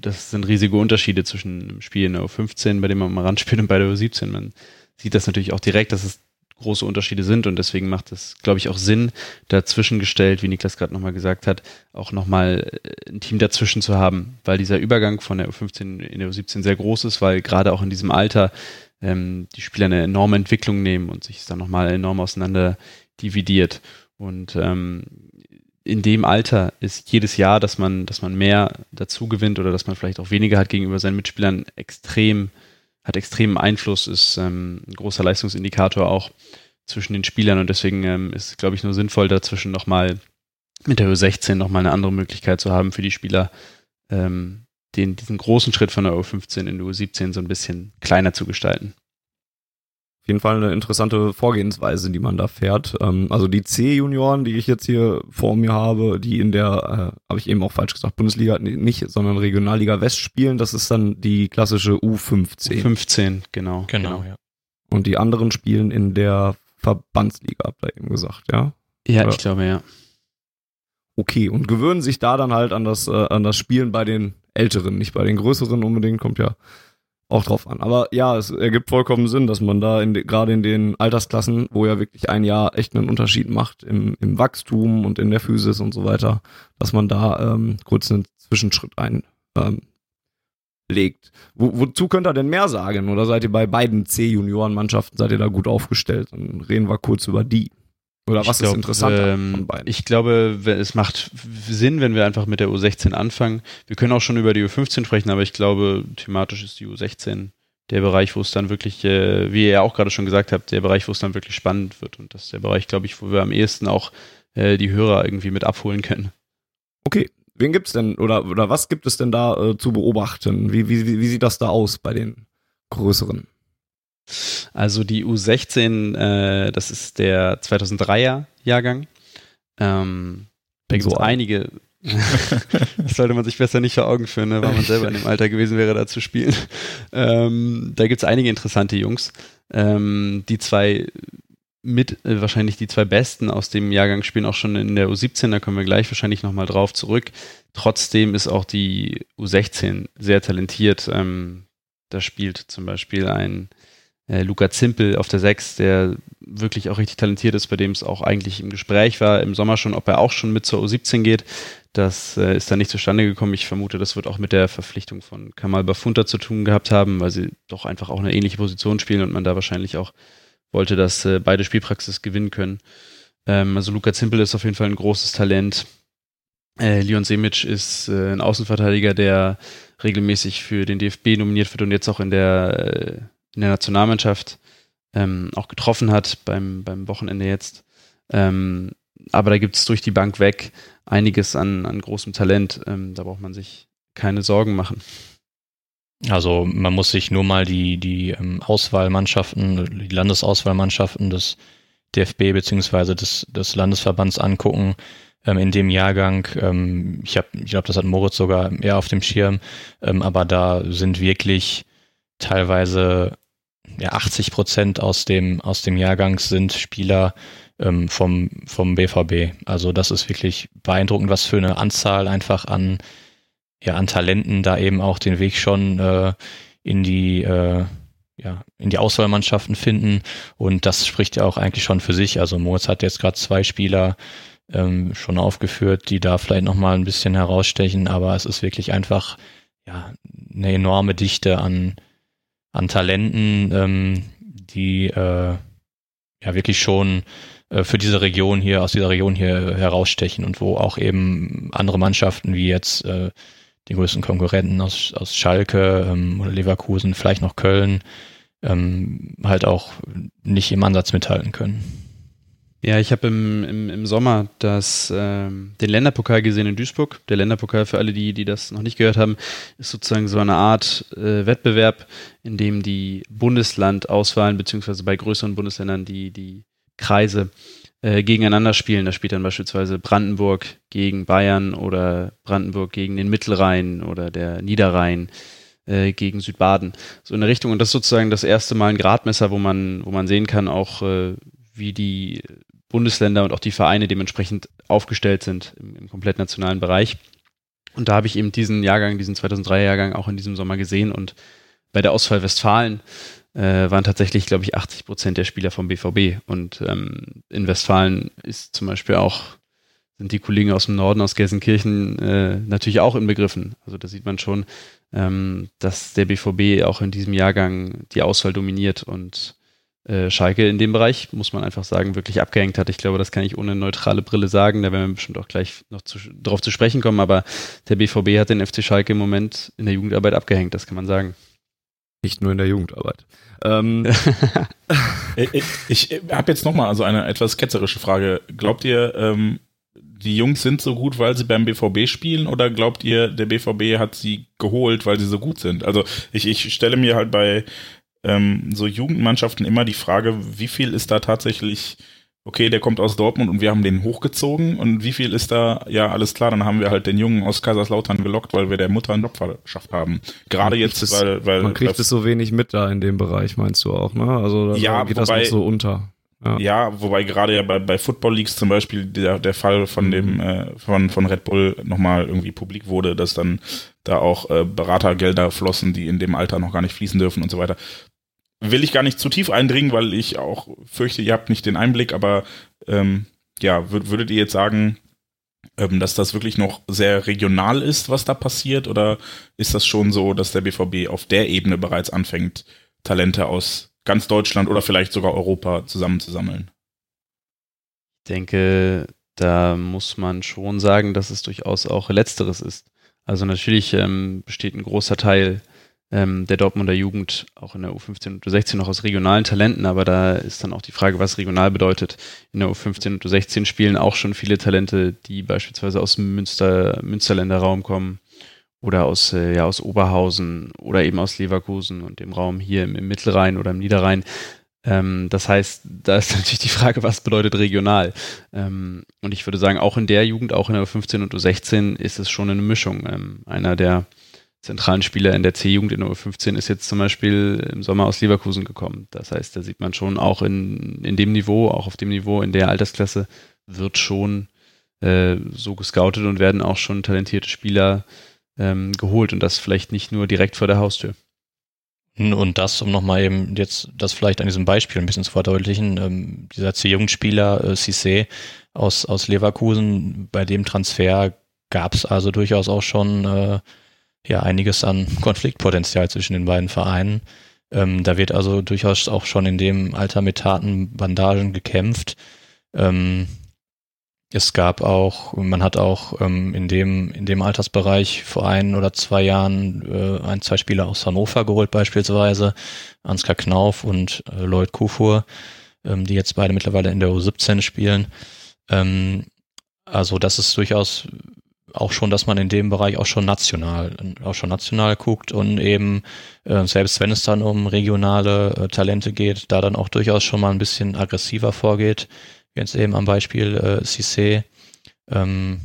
das sind riesige Unterschiede zwischen einem Spiel in der U15, bei dem man mal ranspielt, und bei der U17. Man sieht das natürlich auch direkt, dass es große Unterschiede sind und deswegen macht es, glaube ich, auch Sinn, dazwischen gestellt, wie Niklas gerade nochmal gesagt hat, auch nochmal äh, ein Team dazwischen zu haben, weil dieser Übergang von der U15 in der U17 sehr groß ist, weil gerade auch in diesem Alter ähm, die Spieler eine enorme Entwicklung nehmen und sich dann nochmal enorm auseinander dividiert. Und ähm, in dem Alter ist jedes Jahr, dass man, dass man mehr dazu gewinnt oder dass man vielleicht auch weniger hat gegenüber seinen Mitspielern, extrem, hat extremen Einfluss, ist ähm, ein großer Leistungsindikator auch zwischen den Spielern und deswegen ähm, ist, glaube ich, nur sinnvoll, dazwischen nochmal mit der U16 nochmal eine andere Möglichkeit zu haben für die Spieler, ähm, den, diesen großen Schritt von der U15 in die U17 so ein bisschen kleiner zu gestalten. Auf jeden Fall eine interessante Vorgehensweise, die man da fährt. Ähm, also die C-Junioren, die ich jetzt hier vor mir habe, die in der, äh, habe ich eben auch falsch gesagt, Bundesliga nicht, sondern Regionalliga West spielen, das ist dann die klassische U15. 15, genau. Genau, ja. Und die anderen spielen in der Verbandsliga, habt ihr eben gesagt, ja? Ja, Ja. ich glaube, ja. Okay, und gewöhnen sich da dann halt an das, äh, an das Spielen bei den Älteren, nicht bei den Größeren unbedingt, kommt ja auch drauf an. Aber ja, es ergibt vollkommen Sinn, dass man da in de, gerade in den Altersklassen, wo ja wirklich ein Jahr echt einen Unterschied macht im, im Wachstum und in der Physis und so weiter, dass man da ähm, kurz einen Zwischenschritt ein ähm. Wo, wozu könnt ihr denn mehr sagen? Oder seid ihr bei beiden C-Junioren-Mannschaften, seid ihr da gut aufgestellt? Dann reden wir kurz über die. Oder Ich was glaub, ist interessanter ähm? Ich glaube, es macht Sinn, wenn wir einfach mit der U16 anfangen. Wir können auch schon über die U15 sprechen, aber ich glaube, thematisch ist die U16 der Bereich, wo es dann wirklich, äh, wie ihr ja auch gerade schon gesagt habt, der Bereich, wo es dann wirklich spannend wird. Und das ist der Bereich, glaube ich, wo wir am ehesten auch äh, die Hörer irgendwie mit abholen können. Okay, wen gibt's denn oder oder was gibt es denn da äh, zu beobachten? Wie, wie, wie sieht das da aus bei den größeren? Also die U16, äh, das ist der 2003er Jahrgang. Ähm, da gibt es so einige. das sollte man sich besser nicht vor Augen führen, ne, weil man selber in dem Alter gewesen wäre, da zu spielen. Ähm, da gibt es einige interessante Jungs. Ähm, die zwei mit äh, wahrscheinlich die zwei besten aus dem Jahrgang spielen auch schon in der U17, da kommen wir gleich wahrscheinlich nochmal drauf zurück. Trotzdem ist auch die U16 sehr talentiert. Ähm, da spielt zum Beispiel ein äh, Luca Zimpel auf der 6, der wirklich auch richtig talentiert ist, bei dem es auch eigentlich im Gespräch war im Sommer schon, ob er auch schon mit zur U17 geht. Das äh, ist dann nicht zustande gekommen. Ich vermute, das wird auch mit der Verpflichtung von Kamal Bafunta zu tun gehabt haben, weil sie doch einfach auch eine ähnliche Position spielen und man da wahrscheinlich auch wollte, dass äh, beide Spielpraxis gewinnen können. Ähm, also Luca Zimpel ist auf jeden Fall ein großes Talent. Äh, Leon Semic ist äh, ein Außenverteidiger, der regelmäßig für den DFB nominiert wird und jetzt auch in der, äh, in der Nationalmannschaft ähm, auch getroffen hat beim, beim Wochenende jetzt. Ähm, aber da gibt es durch die Bank weg einiges an, an großem Talent. Ähm, da braucht man sich keine Sorgen machen. Also man muss sich nur mal die, die ähm, Auswahlmannschaften, die Landesauswahlmannschaften des DFB beziehungsweise des, des Landesverbands angucken ähm, in dem Jahrgang. Ähm, ich ich glaube, das hat Moritz sogar eher auf dem Schirm, aber da sind wirklich teilweise ja, 80 Prozent aus dem, aus dem Jahrgang sind Spieler ähm, vom, vom BVB. Also das ist wirklich beeindruckend, was für eine Anzahl einfach an, ja, an Talenten da eben auch den Weg schon äh, in die äh, ja, in die Auswahlmannschaften finden. Und das spricht ja auch eigentlich schon für sich. Also Moritz hat jetzt gerade zwei Spieler ähm, schon aufgeführt, die da vielleicht nochmal ein bisschen herausstechen, aber es ist wirklich einfach ja, eine enorme Dichte an, an Talenten, ähm, die äh, ja wirklich schon äh, für diese Region hier, aus dieser Region hier herausstechen und wo auch eben andere Mannschaften wie jetzt äh, die größten Konkurrenten aus, aus Schalke ähm, oder Leverkusen, vielleicht noch Köln, ähm, halt auch nicht im Ansatz mithalten können. Ja, ich habe im, im, im Sommer das, ähm, den Länderpokal gesehen in Duisburg. Der Länderpokal, für alle, die, die das noch nicht gehört haben, ist sozusagen so eine Art äh, Wettbewerb, in dem die Bundeslandauswahlen, beziehungsweise bei größeren Bundesländern die, die Kreise äh, gegeneinander spielen. Da spielt dann beispielsweise Brandenburg gegen Bayern oder Brandenburg gegen den Mittelrhein oder der Niederrhein äh, gegen Südbaden. So in der Richtung. Und das ist sozusagen das erste Mal ein Gradmesser, wo man, wo man sehen kann, auch äh, wie die Bundesländer und auch die Vereine dementsprechend aufgestellt sind im, im komplett nationalen Bereich. Und da habe ich eben diesen Jahrgang, diesen 2003er-Jahrgang auch in diesem Sommer gesehen. Und bei der Auswahl Westfalen äh, waren tatsächlich, glaube ich, 80 Prozent der Spieler vom BVB. Und ähm, in Westfalen ist zum Beispiel auch, sind die Kollegen aus dem Norden, aus Gelsenkirchen, äh, natürlich auch inbegriffen. Also da sieht man schon, ähm, dass der BVB auch in diesem Jahrgang die Auswahl dominiert und Schalke in dem Bereich, muss man einfach sagen, wirklich abgehängt hat. Ich glaube, das kann ich ohne neutrale Brille sagen. Da werden wir bestimmt auch gleich noch zu, drauf zu sprechen kommen. Aber der BVB hat den FC Schalke im Moment in der Jugendarbeit abgehängt, das kann man sagen. Nicht nur in der Jugendarbeit. Ähm. ich ich habe jetzt nochmal also eine etwas ketzerische Frage. Glaubt ihr, ähm, die Jungs sind so gut, weil sie beim BVB spielen oder glaubt ihr, der BVB hat sie geholt, weil sie so gut sind? Also ich, ich stelle mir halt bei ähm, so Jugendmannschaften immer die Frage, wie viel ist da tatsächlich, okay, der kommt aus Dortmund und wir haben den hochgezogen und wie viel ist da, ja, alles klar, dann haben wir halt den Jungen aus Kaiserslautern gelockt, weil wir der Mutter einen Job verschafft haben. Gerade jetzt, das, weil, weil. Man kriegt es so wenig mit da in dem Bereich, meinst du auch, ne? Also da ja, geht wobei, das noch so unter. Ja. ja, wobei gerade ja bei, bei Football Leagues zum Beispiel der, der Fall von dem Mhm. äh, von, von Red Bull nochmal irgendwie publik wurde, dass dann da auch äh, Beratergelder flossen, die in dem Alter noch gar nicht fließen dürfen und so weiter. Will ich gar nicht zu tief eindringen, weil ich auch fürchte, ihr habt nicht den Einblick, aber ähm, ja, würd, würdet ihr jetzt sagen, ähm, dass das wirklich noch sehr regional ist, was da passiert, oder ist das schon so, dass der BVB auf der Ebene bereits anfängt, Talente aus ganz Deutschland oder vielleicht sogar Europa zusammenzusammeln? Ich denke, da muss man schon sagen, dass es durchaus auch Letzteres ist. Also natürlich ähm, besteht ein großer Teil ähm, der Dortmunder Jugend, auch in der U15 und U16 noch aus regionalen Talenten, aber da ist dann auch die Frage, was regional bedeutet. In der U15 und U16 spielen auch schon viele Talente, die beispielsweise aus dem Münster, Münsterländer Raum kommen oder aus, äh, ja, aus Oberhausen oder eben aus Leverkusen und dem Raum hier im, im Mittelrhein oder im Niederrhein. Ähm, das heißt, da ist natürlich die Frage, was bedeutet regional? Ähm, und ich würde sagen, auch in der Jugend, auch in der U15 und U16 ist es schon eine Mischung. Ähm, einer der zentralen Spieler in der C-Jugend in der U15 ist jetzt zum Beispiel im Sommer aus Leverkusen gekommen. Das heißt, da sieht man schon auch in, in dem Niveau, auch auf dem Niveau, in der Altersklasse wird schon äh, so gescoutet und werden auch schon talentierte Spieler ähm, geholt und das vielleicht nicht nur direkt vor der Haustür. Und das, um nochmal eben jetzt das vielleicht an diesem Beispiel ein bisschen zu verdeutlichen, ähm, dieser C-Jugendspieler äh, Cissé aus, aus Leverkusen, bei dem Transfer gab es also durchaus auch schon äh, ja einiges an Konfliktpotenzial zwischen den beiden Vereinen. Ähm, da wird also durchaus auch schon in dem Alter mit Taten, Bandagen gekämpft. Ähm, es gab auch, man hat auch ähm, in dem in dem Altersbereich vor ein oder zwei Jahren äh, ein, zwei Spieler aus Hannover geholt beispielsweise, Ansgar Knauf und äh, Lloyd Kufur, ähm, die jetzt beide mittlerweile in der U17 spielen. Ähm, also das ist durchaus auch schon, dass man in dem Bereich auch schon national, auch schon national guckt und eben, äh, selbst wenn es dann um regionale äh, Talente geht, da dann auch durchaus schon mal ein bisschen aggressiver vorgeht, jetzt eben am Beispiel äh, Cissé. Ähm,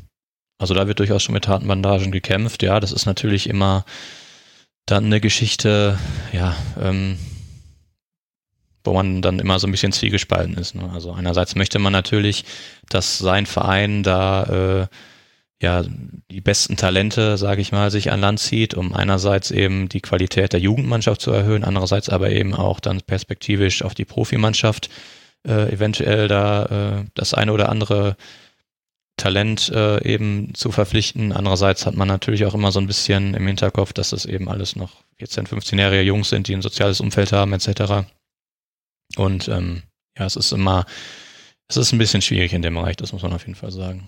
also da wird durchaus schon mit harten Bandagen gekämpft. Ja, das ist natürlich immer dann eine Geschichte, ja, ähm, wo man dann immer so ein bisschen zwiegespalten ist. Ne? Also einerseits möchte man natürlich, dass sein Verein da äh, ja die besten Talente, sage ich mal, sich an Land zieht, um einerseits eben die Qualität der Jugendmannschaft zu erhöhen, andererseits aber eben auch dann perspektivisch auf die Profimannschaft äh, eventuell da äh, das eine oder andere Talent äh, eben zu verpflichten. Andererseits hat man natürlich auch immer so ein bisschen im Hinterkopf, dass es eben alles noch 14-, 15-jährige Jungs sind, die ein soziales Umfeld haben etc. Und ähm, ja, es ist immer, es ist ein bisschen schwierig in dem Bereich, das muss man auf jeden Fall sagen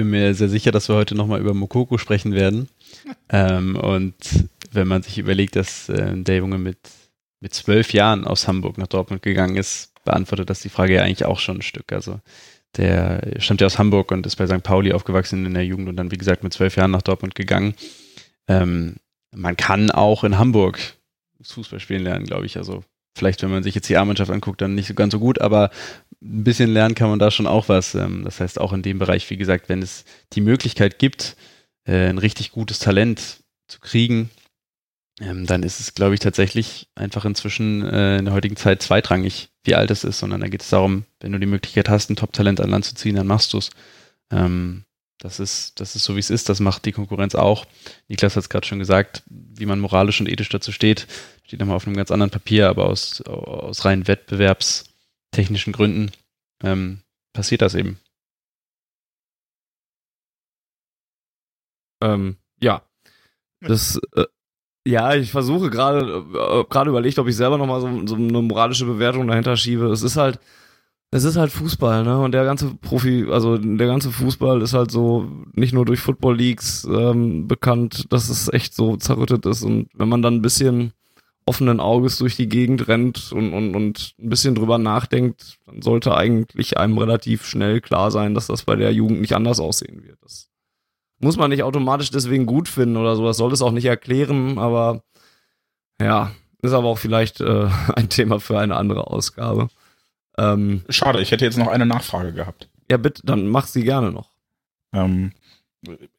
bin mir sehr sicher, dass wir heute nochmal über Mokoko sprechen werden. ähm, und wenn man sich überlegt, dass äh, der Junge mit, mit zwölf Jahren aus Hamburg nach Dortmund gegangen ist, beantwortet das die Frage ja eigentlich auch schon ein Stück. Also der stammt ja aus Hamburg und ist bei St. Pauli aufgewachsen in der Jugend und dann, wie gesagt, mit zwölf Jahren nach Dortmund gegangen. Ähm, man kann auch in Hamburg Fußball spielen lernen, glaube ich. Also vielleicht, wenn man sich jetzt die A-Mannschaft anguckt, dann nicht so ganz so gut, aber ein bisschen lernen kann man da schon auch was. Ähm, das heißt, auch in dem Bereich, wie gesagt, wenn es die Möglichkeit gibt, äh, ein richtig gutes Talent zu kriegen, ähm, dann ist es, glaube ich, tatsächlich einfach inzwischen äh, in der heutigen Zeit zweitrangig, wie alt es ist, sondern da geht es darum, wenn du die Möglichkeit hast, ein Top-Talent an Land zu ziehen, dann machst du es. Ähm, das ist, das ist so, wie es ist. Das macht die Konkurrenz auch. Niklas hat es gerade schon gesagt, wie man moralisch und ethisch dazu steht. Steht nochmal auf einem ganz anderen Papier, aber aus, aus rein wettbewerbstechnischen Gründen ähm, passiert das eben. Ähm, ja. Das, äh, ja, ich versuche gerade, äh, gerade überlegt, ob ich selber nochmal so, so eine moralische Bewertung dahinter schiebe. Es ist halt, es ist halt Fußball, ne? Und der ganze Profi, also der ganze Fußball ist halt so nicht nur durch Football Leagues ähm, bekannt, dass es echt so zerrüttet ist. Und wenn man dann ein bisschen offenen Auges durch die Gegend rennt und, und, und ein bisschen drüber nachdenkt, dann sollte eigentlich einem relativ schnell klar sein, dass das bei der Jugend nicht anders aussehen wird. Das muss man nicht automatisch deswegen gut finden oder so. Das soll es auch nicht erklären, aber ja, ist aber auch vielleicht äh, ein Thema für eine andere Ausgabe. Ähm, Schade, ich hätte jetzt noch eine Nachfrage gehabt. Ja, bitte, dann mach sie gerne noch. Ähm,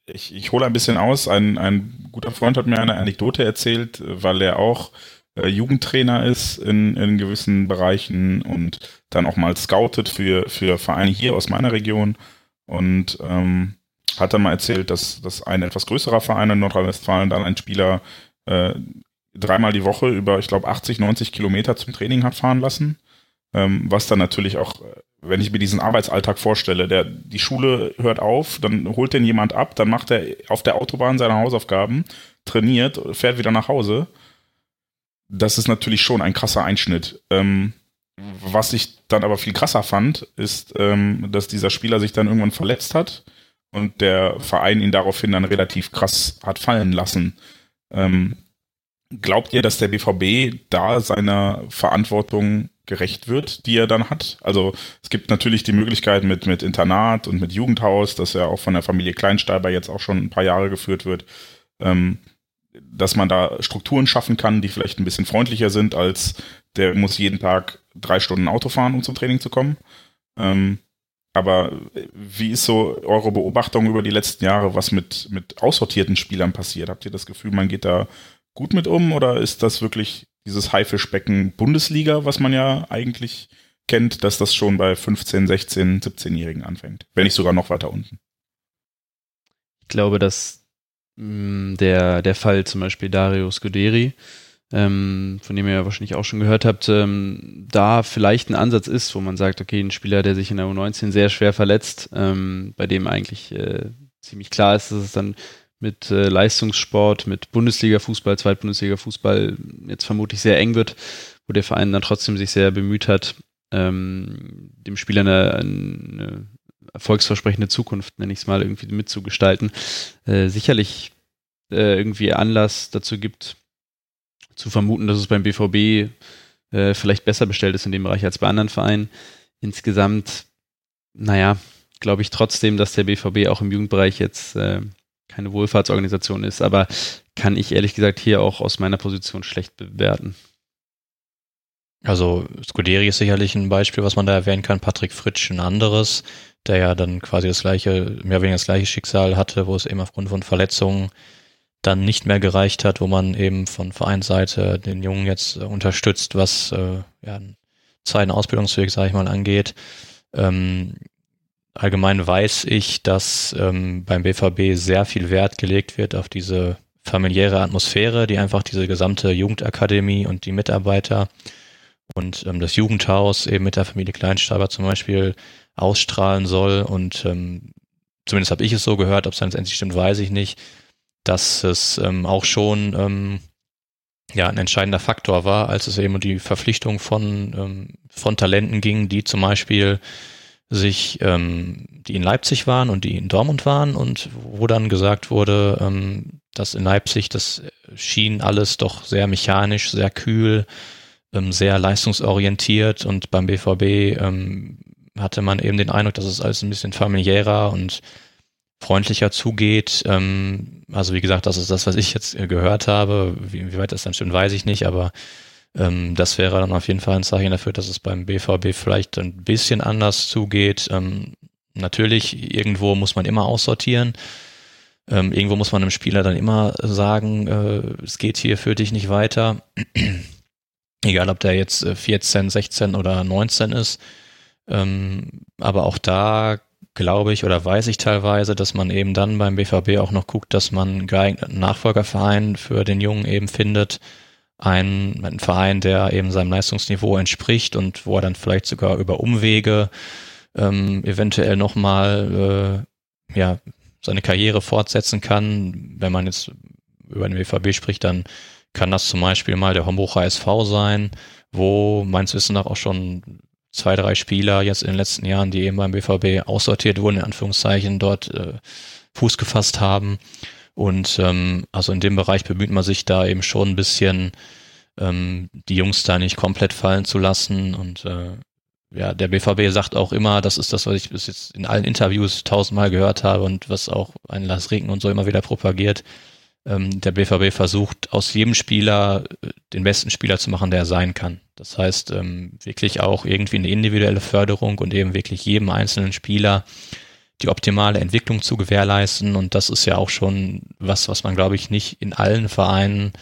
ich, ich hole ein bisschen aus. Ein, ein guter Freund hat mir eine Anekdote erzählt, weil er auch äh, Jugendtrainer ist in, in gewissen Bereichen und dann auch mal scoutet für, für Vereine hier aus meiner Region. Und ähm, hat dann mal erzählt, dass, dass ein etwas größerer Verein in Nordrhein-Westfalen dann einen Spieler äh, dreimal die Woche über, ich glaube, 80, 90 Kilometer zum Training hat fahren lassen. Ähm, was dann natürlich auch, äh, wenn ich mir diesen Arbeitsalltag vorstelle, der, die Schule hört auf, dann holt den jemand ab, dann macht er auf der Autobahn seine Hausaufgaben, trainiert, fährt wieder nach Hause. Das ist natürlich schon ein krasser Einschnitt. Ähm, was ich dann aber viel krasser fand, ist, ähm, dass dieser Spieler sich dann irgendwann verletzt hat und der Verein ihn daraufhin dann relativ krass hat fallen lassen. Ähm, glaubt ihr, dass der BVB da seiner Verantwortung gerecht wird, die er dann hat? Also es gibt natürlich die Möglichkeit mit, mit Internat und mit Jugendhaus, das ja auch von der Familie Kleinsteiber jetzt auch schon ein paar Jahre geführt wird, ähm, dass man da Strukturen schaffen kann, die vielleicht ein bisschen freundlicher sind, als der muss jeden Tag drei Stunden Auto fahren, um zum Training zu kommen. Ähm, aber wie ist so eure Beobachtung über die letzten Jahre, was mit, mit aussortierten Spielern passiert? Habt ihr das Gefühl, man geht da gut mit um oder ist das wirklich dieses Haifischbecken Bundesliga, was man ja eigentlich kennt, dass das schon bei 15, 16, 17-Jährigen anfängt? Wenn nicht sogar noch weiter unten. Ich glaube, dass mh, mm, der, der Fall zum Beispiel Dario Scuderi, ähm, von dem ihr ja wahrscheinlich auch schon gehört habt, ähm, da vielleicht ein Ansatz ist, wo man sagt, okay, ein Spieler, der sich in der U19 sehr schwer verletzt, ähm, bei dem eigentlich äh, ziemlich klar ist, dass es dann mit äh, Leistungssport, mit Bundesliga-Fußball, Zweitbundesliga-Fußball jetzt vermutlich sehr eng wird, wo der Verein dann trotzdem sich sehr bemüht hat, ähm, dem Spieler eine, eine erfolgsversprechende Zukunft, nenne ich es mal, irgendwie mitzugestalten, äh, sicherlich äh, irgendwie Anlass dazu gibt, zu vermuten, dass es beim BVB äh, vielleicht besser bestellt ist in dem Bereich als bei anderen Vereinen. Insgesamt, naja, glaube ich trotzdem, dass der BVB auch im Jugendbereich jetzt äh, keine Wohlfahrtsorganisation ist, aber kann ich ehrlich gesagt hier auch aus meiner Position schlecht bewerten. Also Scuderi ist sicherlich ein Beispiel, was man da erwähnen kann. Patrick Fritsch ein anderes, der ja dann quasi das gleiche, mehr oder weniger das gleiche Schicksal hatte, wo es eben aufgrund von Verletzungen dann nicht mehr gereicht hat, wo man eben von Vereinsseite den Jungen jetzt unterstützt, was äh, ja, zweiten Ausbildungsweg, sage ich mal, angeht. Ähm, allgemein weiß ich, dass ähm, beim BVB sehr viel Wert gelegt wird auf diese familiäre Atmosphäre, die einfach diese gesamte Jugendakademie und die Mitarbeiter und ähm, das Jugendhaus eben mit der Familie Kleinsteiber zum Beispiel ausstrahlen soll. Und ähm, zumindest habe ich es so gehört, ob es dann letztendlich stimmt, weiß ich nicht, dass es ähm, auch schon ähm, ja ein entscheidender Faktor war, als es eben um die Verpflichtung von, ähm, von Talenten ging, die zum Beispiel sich, ähm, die in Leipzig waren und die in Dortmund waren und wo dann gesagt wurde, ähm, dass in Leipzig das schien alles doch sehr mechanisch, sehr kühl, ähm, sehr leistungsorientiert und beim BVB ähm, hatte man eben den Eindruck, dass es alles ein bisschen familiärer und freundlicher zugeht. Ähm, also wie gesagt, das ist das, was ich jetzt gehört habe. Wie, wie weit das dann stimmt, weiß ich nicht, aber ähm, das wäre dann auf jeden Fall ein Zeichen dafür, dass es beim BVB vielleicht ein bisschen anders zugeht. Ähm, natürlich, irgendwo muss man immer aussortieren. Ähm, irgendwo muss man einem Spieler dann immer sagen, äh, es geht hier für dich nicht weiter. Egal, ob der jetzt 14, äh, 16 oder 19 ist. Ähm, aber auch da glaube ich oder weiß ich teilweise, dass man eben dann beim BVB auch noch guckt, dass man einen geeigneten Nachfolgerverein für den Jungen eben findet ein, ein Verein, der eben seinem Leistungsniveau entspricht und wo er dann vielleicht sogar über Umwege ähm, eventuell nochmal äh, ja, seine Karriere fortsetzen kann. Wenn man jetzt über den WVB spricht, dann kann das zum Beispiel mal der Homburger SV sein, wo meines Wissens nach auch schon zwei, drei Spieler jetzt in den letzten Jahren, die eben beim BVB aussortiert wurden, in Anführungszeichen, dort äh, Fuß gefasst haben. Und ähm, also in dem Bereich bemüht man sich da eben schon ein bisschen, ähm, die Jungs da nicht komplett fallen zu lassen. Und äh, ja, der BVB sagt auch immer, das ist das, was ich bis jetzt in allen Interviews tausendmal gehört habe und was auch ein Lars Regen und so immer wieder propagiert. Ähm, der BVB versucht aus jedem Spieler äh, den besten Spieler zu machen, der er sein kann. Das heißt, ähm, wirklich auch irgendwie eine individuelle Förderung und eben wirklich jedem einzelnen Spieler die optimale Entwicklung zu gewährleisten. Und das ist ja auch schon was, was man, glaube ich, nicht in allen Vereinen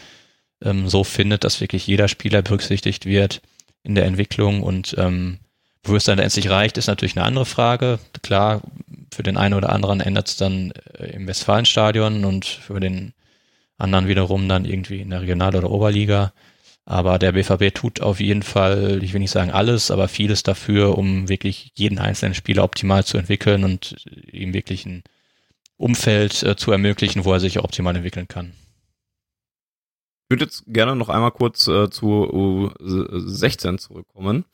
ähm, so findet, dass wirklich jeder Spieler berücksichtigt wird in der Entwicklung. Und ähm, wo es dann letztlich reicht, ist natürlich eine andere Frage. Klar, für den einen oder anderen ändert es dann äh, im Westfalenstadion und für den anderen wiederum dann irgendwie in der Regional- oder Oberliga. Aber der BVB tut auf jeden Fall, ich will nicht sagen alles, aber vieles dafür, um wirklich jeden einzelnen Spieler optimal zu entwickeln und ihm wirklich ein Umfeld äh, zu ermöglichen, wo er sich optimal entwickeln kann. Ich würde jetzt gerne noch einmal kurz äh, zu U16 zurückkommen.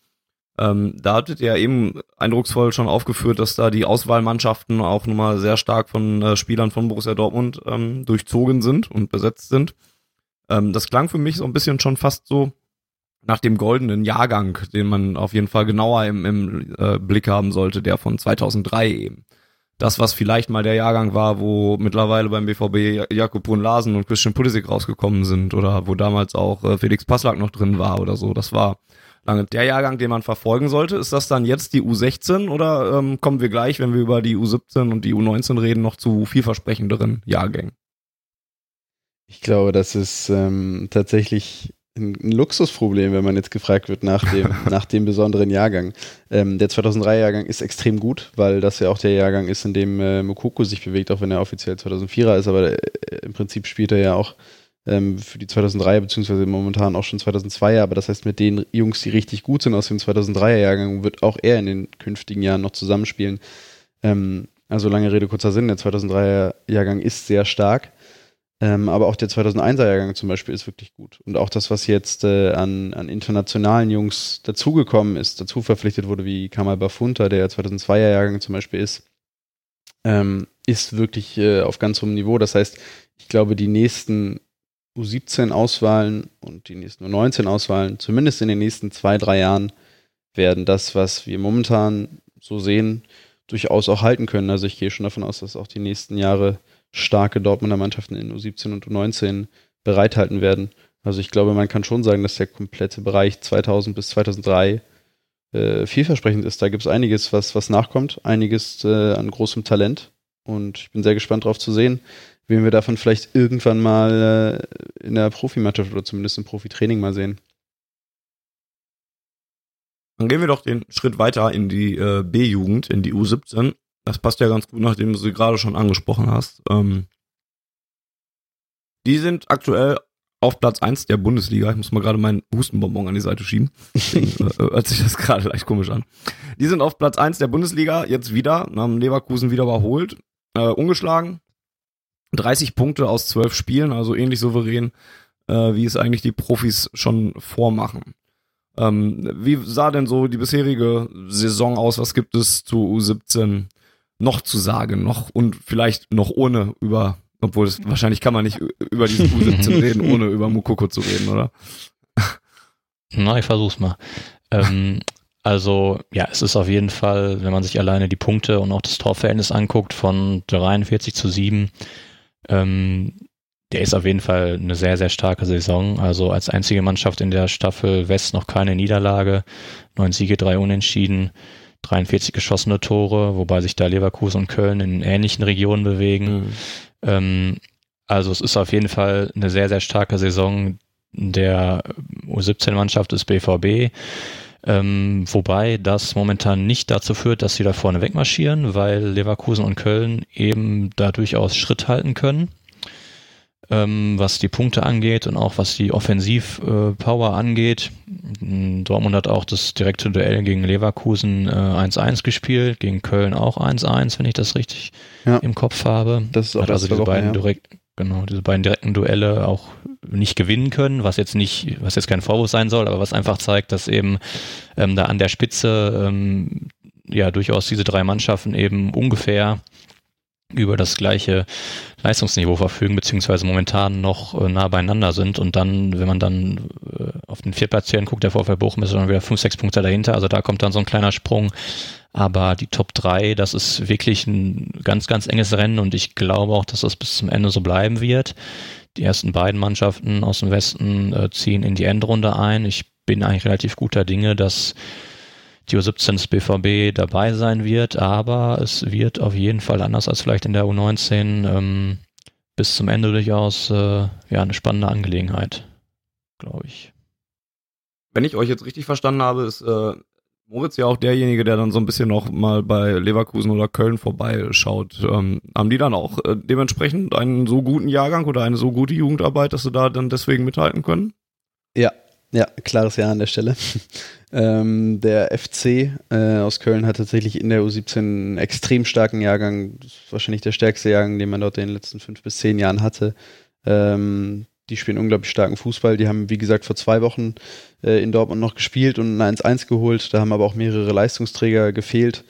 Ähm, da hattet ihr eben eindrucksvoll schon aufgeführt, dass da die Auswahlmannschaften auch nun mal sehr stark von äh, Spielern von Borussia Dortmund ähm, durchzogen sind und besetzt sind. Ähm, das klang für mich so ein bisschen schon fast so nach dem goldenen Jahrgang, den man auf jeden Fall genauer im, im äh, Blick haben sollte, der von 2003 eben. Das, was vielleicht mal der Jahrgang war, wo mittlerweile beim BVB Jakub Brun Larsen und Christian Pulisic rausgekommen sind oder wo damals auch äh, Felix Passlack noch drin war oder so. Das war der Jahrgang, den man verfolgen sollte. Ist das dann jetzt die U16 oder ähm, kommen wir gleich, wenn wir über die U17 und die U19 reden, noch zu vielversprechenderen Jahrgängen? Ich glaube, das ist ähm, tatsächlich ein, Luxusproblem, wenn man jetzt gefragt wird nach dem, nach dem besonderen Jahrgang. Ähm, der 2003-Jahrgang ist extrem gut, weil das ja auch der Jahrgang ist, in dem äh, Mokoko sich bewegt, auch wenn er offiziell 2004er ist, aber äh, im Prinzip spielt er ja auch ähm, für die 2003er, beziehungsweise momentan auch schon 2002er, aber das heißt, mit den Jungs, die richtig gut sind aus dem 2003er-Jahrgang, wird auch er in den künftigen Jahren noch zusammenspielen. Ähm, also lange Rede, kurzer Sinn, der 2003er-Jahrgang ist sehr stark. Ähm, aber auch der 2001er-Jahrgang zum Beispiel ist wirklich gut. Und auch das, was jetzt äh, an, an internationalen Jungs dazugekommen ist, dazu verpflichtet wurde, wie Kamal Bafunta, der 2002er-Jahrgang zum Beispiel ist, ähm, ist wirklich äh, auf ganz hohem Niveau. Das heißt, ich glaube, die nächsten U17-Auswahlen und die nächsten U19-Auswahlen, zumindest in den nächsten zwei, drei Jahren, werden das, was wir momentan so sehen, durchaus auch halten können. Also ich gehe schon davon aus, dass auch die nächsten Jahre starke Dortmunder Mannschaften in U17 und U19 bereithalten werden. Also ich glaube, man kann schon sagen, dass der komplette Bereich 2000 bis 2003 äh, vielversprechend ist. Da gibt es einiges, was, was nachkommt, einiges äh, an großem Talent. Und ich bin sehr gespannt darauf zu sehen, wen wir davon vielleicht irgendwann mal äh, in der Profimannschaft oder zumindest im Profitraining mal sehen. Dann gehen wir doch den Schritt weiter in die äh, B-Jugend, in die U17. Das passt ja ganz gut, nachdem du sie gerade schon angesprochen hast. Ähm, die sind aktuell auf Platz 1 der Bundesliga. Ich muss mal gerade meinen Hustenbonbon an die Seite schieben. Deswegen äh, hört sich das gerade leicht komisch an. Die sind auf Platz 1 der Bundesliga, jetzt wieder, haben Leverkusen wieder überholt, äh, ungeschlagen. 30 Punkte aus 12 Spielen, also ähnlich souverän, äh, wie es eigentlich die Profis schon vormachen. Ähm, wie sah denn so die bisherige Saison aus? Was gibt es zu U17 noch zu sagen, noch und vielleicht noch ohne über, obwohl es wahrscheinlich kann man nicht über diese U17 reden, ohne über Mukoko zu reden, oder? Na, ich versuch's mal. Ähm, also, ja, es ist auf jeden Fall, wenn man sich alleine die Punkte und auch das Torverhältnis anguckt, von 43 zu 7, ähm, der ist auf jeden Fall eine sehr, sehr starke Saison. Also als einzige Mannschaft in der Staffel West noch keine Niederlage, neun Siege, drei Unentschieden. 43 geschossene Tore, wobei sich da Leverkusen und Köln in ähnlichen Regionen bewegen. Mhm. Ähm, also es ist auf jeden Fall eine sehr, sehr starke Saison der U17-Mannschaft des BVB. Ähm, wobei das momentan nicht dazu führt, dass sie da vorne wegmarschieren, weil Leverkusen und Köln eben da durchaus Schritt halten können ähm, was die Punkte angeht und auch was die Offensivpower äh, angeht. Dortmund hat auch das direkte Duell gegen Leverkusen 1-1 äh, gespielt, gegen Köln auch 1-1, wenn ich das richtig ja. im Kopf habe. Das ist auch hat also diese Woche, beiden ja. direkt, genau, diese beiden direkten Duelle auch nicht gewinnen können, was jetzt nicht, was jetzt kein Vorwurf sein soll, aber was einfach zeigt, dass eben ähm, da an der Spitze ähm, ja durchaus diese drei Mannschaften eben ungefähr über das gleiche Leistungsniveau verfügen, beziehungsweise momentan noch äh, nah beieinander sind. Und dann, wenn man dann äh, auf den Viertplatzieren guckt, der VfL Bochum ist dann wieder fünf, sechs Punkte dahinter. Also da kommt dann so ein kleiner Sprung. Aber die Top 3, das ist wirklich ein ganz, ganz enges Rennen und ich glaube auch, dass das bis zum Ende so bleiben wird. Die ersten beiden Mannschaften aus dem Westen äh, ziehen in die Endrunde ein. Ich bin eigentlich relativ guter Dinge, dass die U17 des BVB dabei sein wird, aber es wird auf jeden Fall anders als vielleicht in der U19 ähm, bis zum Ende durchaus äh, ja eine spannende Angelegenheit, glaube ich. Wenn ich euch jetzt richtig verstanden habe, ist äh, Moritz ja auch derjenige, der dann so ein bisschen noch mal bei Leverkusen oder Köln vorbeischaut. Ähm, haben die dann auch äh, dementsprechend einen so guten Jahrgang oder eine so gute Jugendarbeit, dass sie da dann deswegen mithalten können? Ja, ja, klares Ja an der Stelle. ähm, der FC äh, aus Köln hat tatsächlich in der U17 einen extrem starken Jahrgang. Wahrscheinlich der stärkste Jahrgang, den man dort in den letzten fünf bis zehn Jahren hatte. Ähm, die spielen unglaublich starken Fußball. Die haben, wie gesagt, vor zwei Wochen äh, in Dortmund noch gespielt und ein 1-1 geholt. Da haben aber auch mehrere Leistungsträger gefehlt.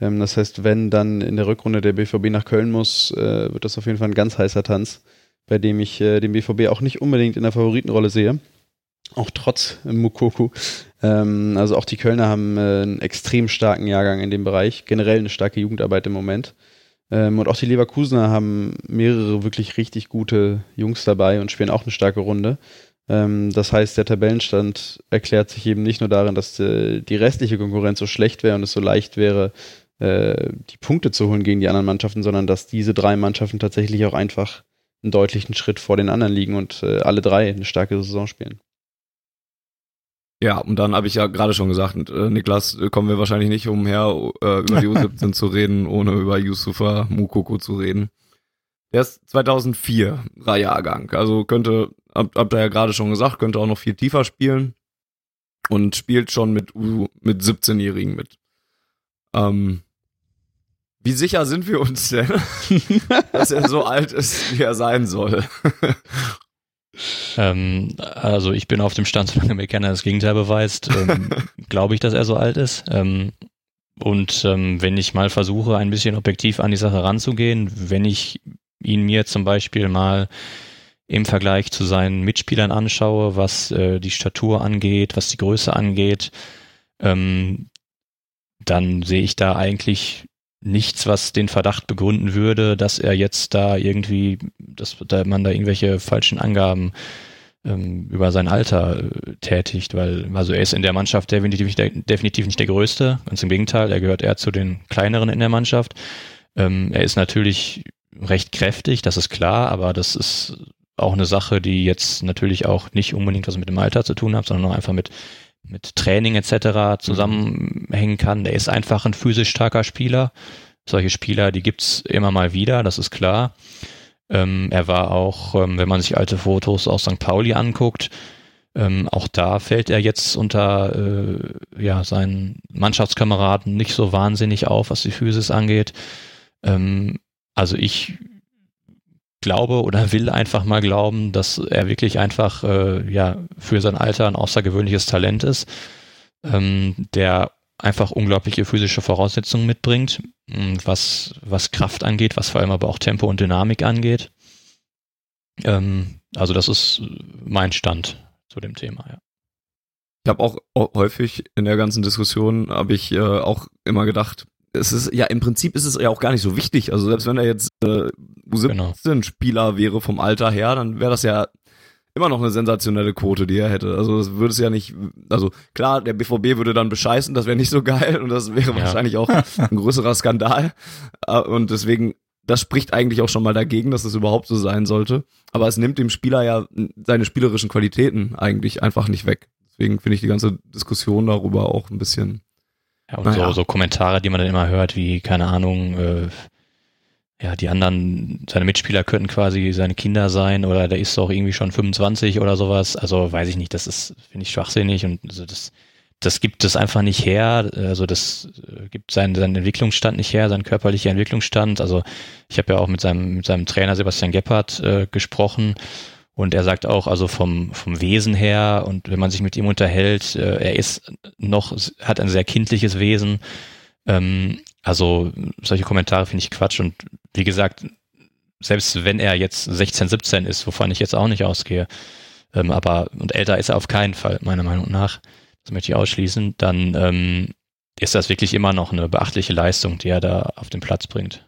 Ähm, das heißt, wenn dann in der Rückrunde der BVB nach Köln muss, äh, wird das auf jeden Fall ein ganz heißer Tanz. bei dem ich äh, den BVB auch nicht unbedingt in der Favoritenrolle sehe. Auch trotz Mukoku. Ähm, also auch die Kölner haben äh, einen extrem starken Jahrgang in dem Bereich. Generell eine starke Jugendarbeit im Moment. Ähm, und auch die Leverkusener haben mehrere wirklich richtig gute Jungs dabei und spielen auch eine starke Runde. Ähm, das heißt, der Tabellenstand erklärt sich eben nicht nur darin, dass äh, die restliche Konkurrenz so schlecht wäre und es so leicht wäre, äh, die Punkte zu holen gegen die anderen Mannschaften, sondern dass diese drei Mannschaften tatsächlich auch einfach einen deutlichen Schritt vor den anderen liegen und äh, alle drei eine starke Saison spielen. Ja, und dann habe ich ja gerade schon gesagt, äh, Niklas, äh, kommen wir wahrscheinlich nicht umher, äh, über die U17 zu reden, ohne über Yusufa Mukoko zu reden. Der ist 2004 Jahrgang, also könnte, hab, habt ihr ja gerade schon gesagt, könnte auch noch viel tiefer spielen und spielt schon mit U, mit 17-Jährigen mit. Ähm, wie sicher sind wir uns denn, dass er so alt ist, wie er sein soll? Ähm, also ich bin auf dem Stand, solange mir keiner das Gegenteil beweist, ähm, glaube ich, dass er so alt ist. Ähm, und ähm, wenn ich mal versuche, ein bisschen objektiv an die Sache ranzugehen, wenn ich ihn mir zum Beispiel mal im Vergleich zu seinen Mitspielern anschaue, was äh, die Statur angeht, was die Größe angeht, ähm, dann sehe ich da eigentlich nichts, was den Verdacht begründen würde, dass er jetzt da irgendwie, dass da man da irgendwelche falschen Angaben ähm, über sein Alter äh, tätigt, weil also er ist in der Mannschaft definitiv nicht der, definitiv nicht der Größte, ganz im Gegenteil, er gehört eher zu den kleineren in der Mannschaft. Ähm, er ist natürlich recht kräftig, das ist klar, aber das ist auch eine Sache, die jetzt natürlich auch nicht unbedingt was mit dem Alter zu tun hat, sondern auch einfach mit mit Training etc. zusammenhängen kann. Der ist einfach ein physisch starker Spieler. Solche Spieler, die gibt's immer mal wieder, das ist klar. Ähm, er war auch, ähm, wenn man sich alte Fotos aus St. Pauli anguckt, ähm, auch da fällt er jetzt unter äh, ja, seinen Mannschaftskameraden nicht so wahnsinnig auf, was die Physis angeht. Ähm, also ich glaube oder will einfach mal glauben, dass er wirklich einfach äh, ja für sein Alter ein außergewöhnliches Talent ist, ähm, der einfach unglaubliche physische Voraussetzungen mitbringt, was was Kraft angeht, was vor allem aber auch Tempo und Dynamik angeht. Ähm, also das ist mein Stand zu dem Thema. Ja. Ich habe auch häufig in der ganzen Diskussion habe ich äh, auch immer gedacht, es ist ja im Prinzip ist es ja auch gar nicht so wichtig. Also selbst wenn er jetzt äh, U17-Spieler genau. wäre vom Alter her, dann wäre das ja immer noch eine sensationelle Quote, die er hätte. Also das würde es ja nicht, also klar, der BVB würde dann bescheißen, das wäre nicht so geil und das wäre ja. wahrscheinlich auch ein größerer Skandal. Äh, und deswegen, das spricht eigentlich auch schon mal dagegen, dass es das überhaupt so sein sollte. Aber es nimmt dem Spieler ja seine spielerischen Qualitäten eigentlich einfach nicht weg. Deswegen finde ich die ganze Diskussion darüber auch ein bisschen ja, und naja. so, so Kommentare, die man dann immer hört, wie, keine Ahnung, äh, ja, die anderen, seine Mitspieler könnten quasi seine Kinder sein oder der ist doch irgendwie schon 25 oder sowas. Also weiß ich nicht, das ist, finde ich schwachsinnig und also das, das gibt es einfach nicht her. Also das äh, gibt seinen, seinen Entwicklungsstand nicht her, seinen körperlicher Entwicklungsstand. Also ich habe ja auch mit seinem, mit seinem Trainer Sebastian Gebhardt äh, gesprochen und er sagt auch, also vom, vom Wesen her und wenn man sich mit ihm unterhält, äh, er ist noch, hat ein sehr kindliches Wesen. Ähm, also solche Kommentare finde ich Quatsch. Und wie gesagt, selbst wenn er jetzt 16, 17 ist, wovon ich jetzt auch nicht ausgehe, ähm, aber und älter ist er auf keinen Fall, meiner Meinung nach, das möchte ich ausschließen, dann ähm, ist das wirklich immer noch eine beachtliche Leistung, die er da auf den Platz bringt.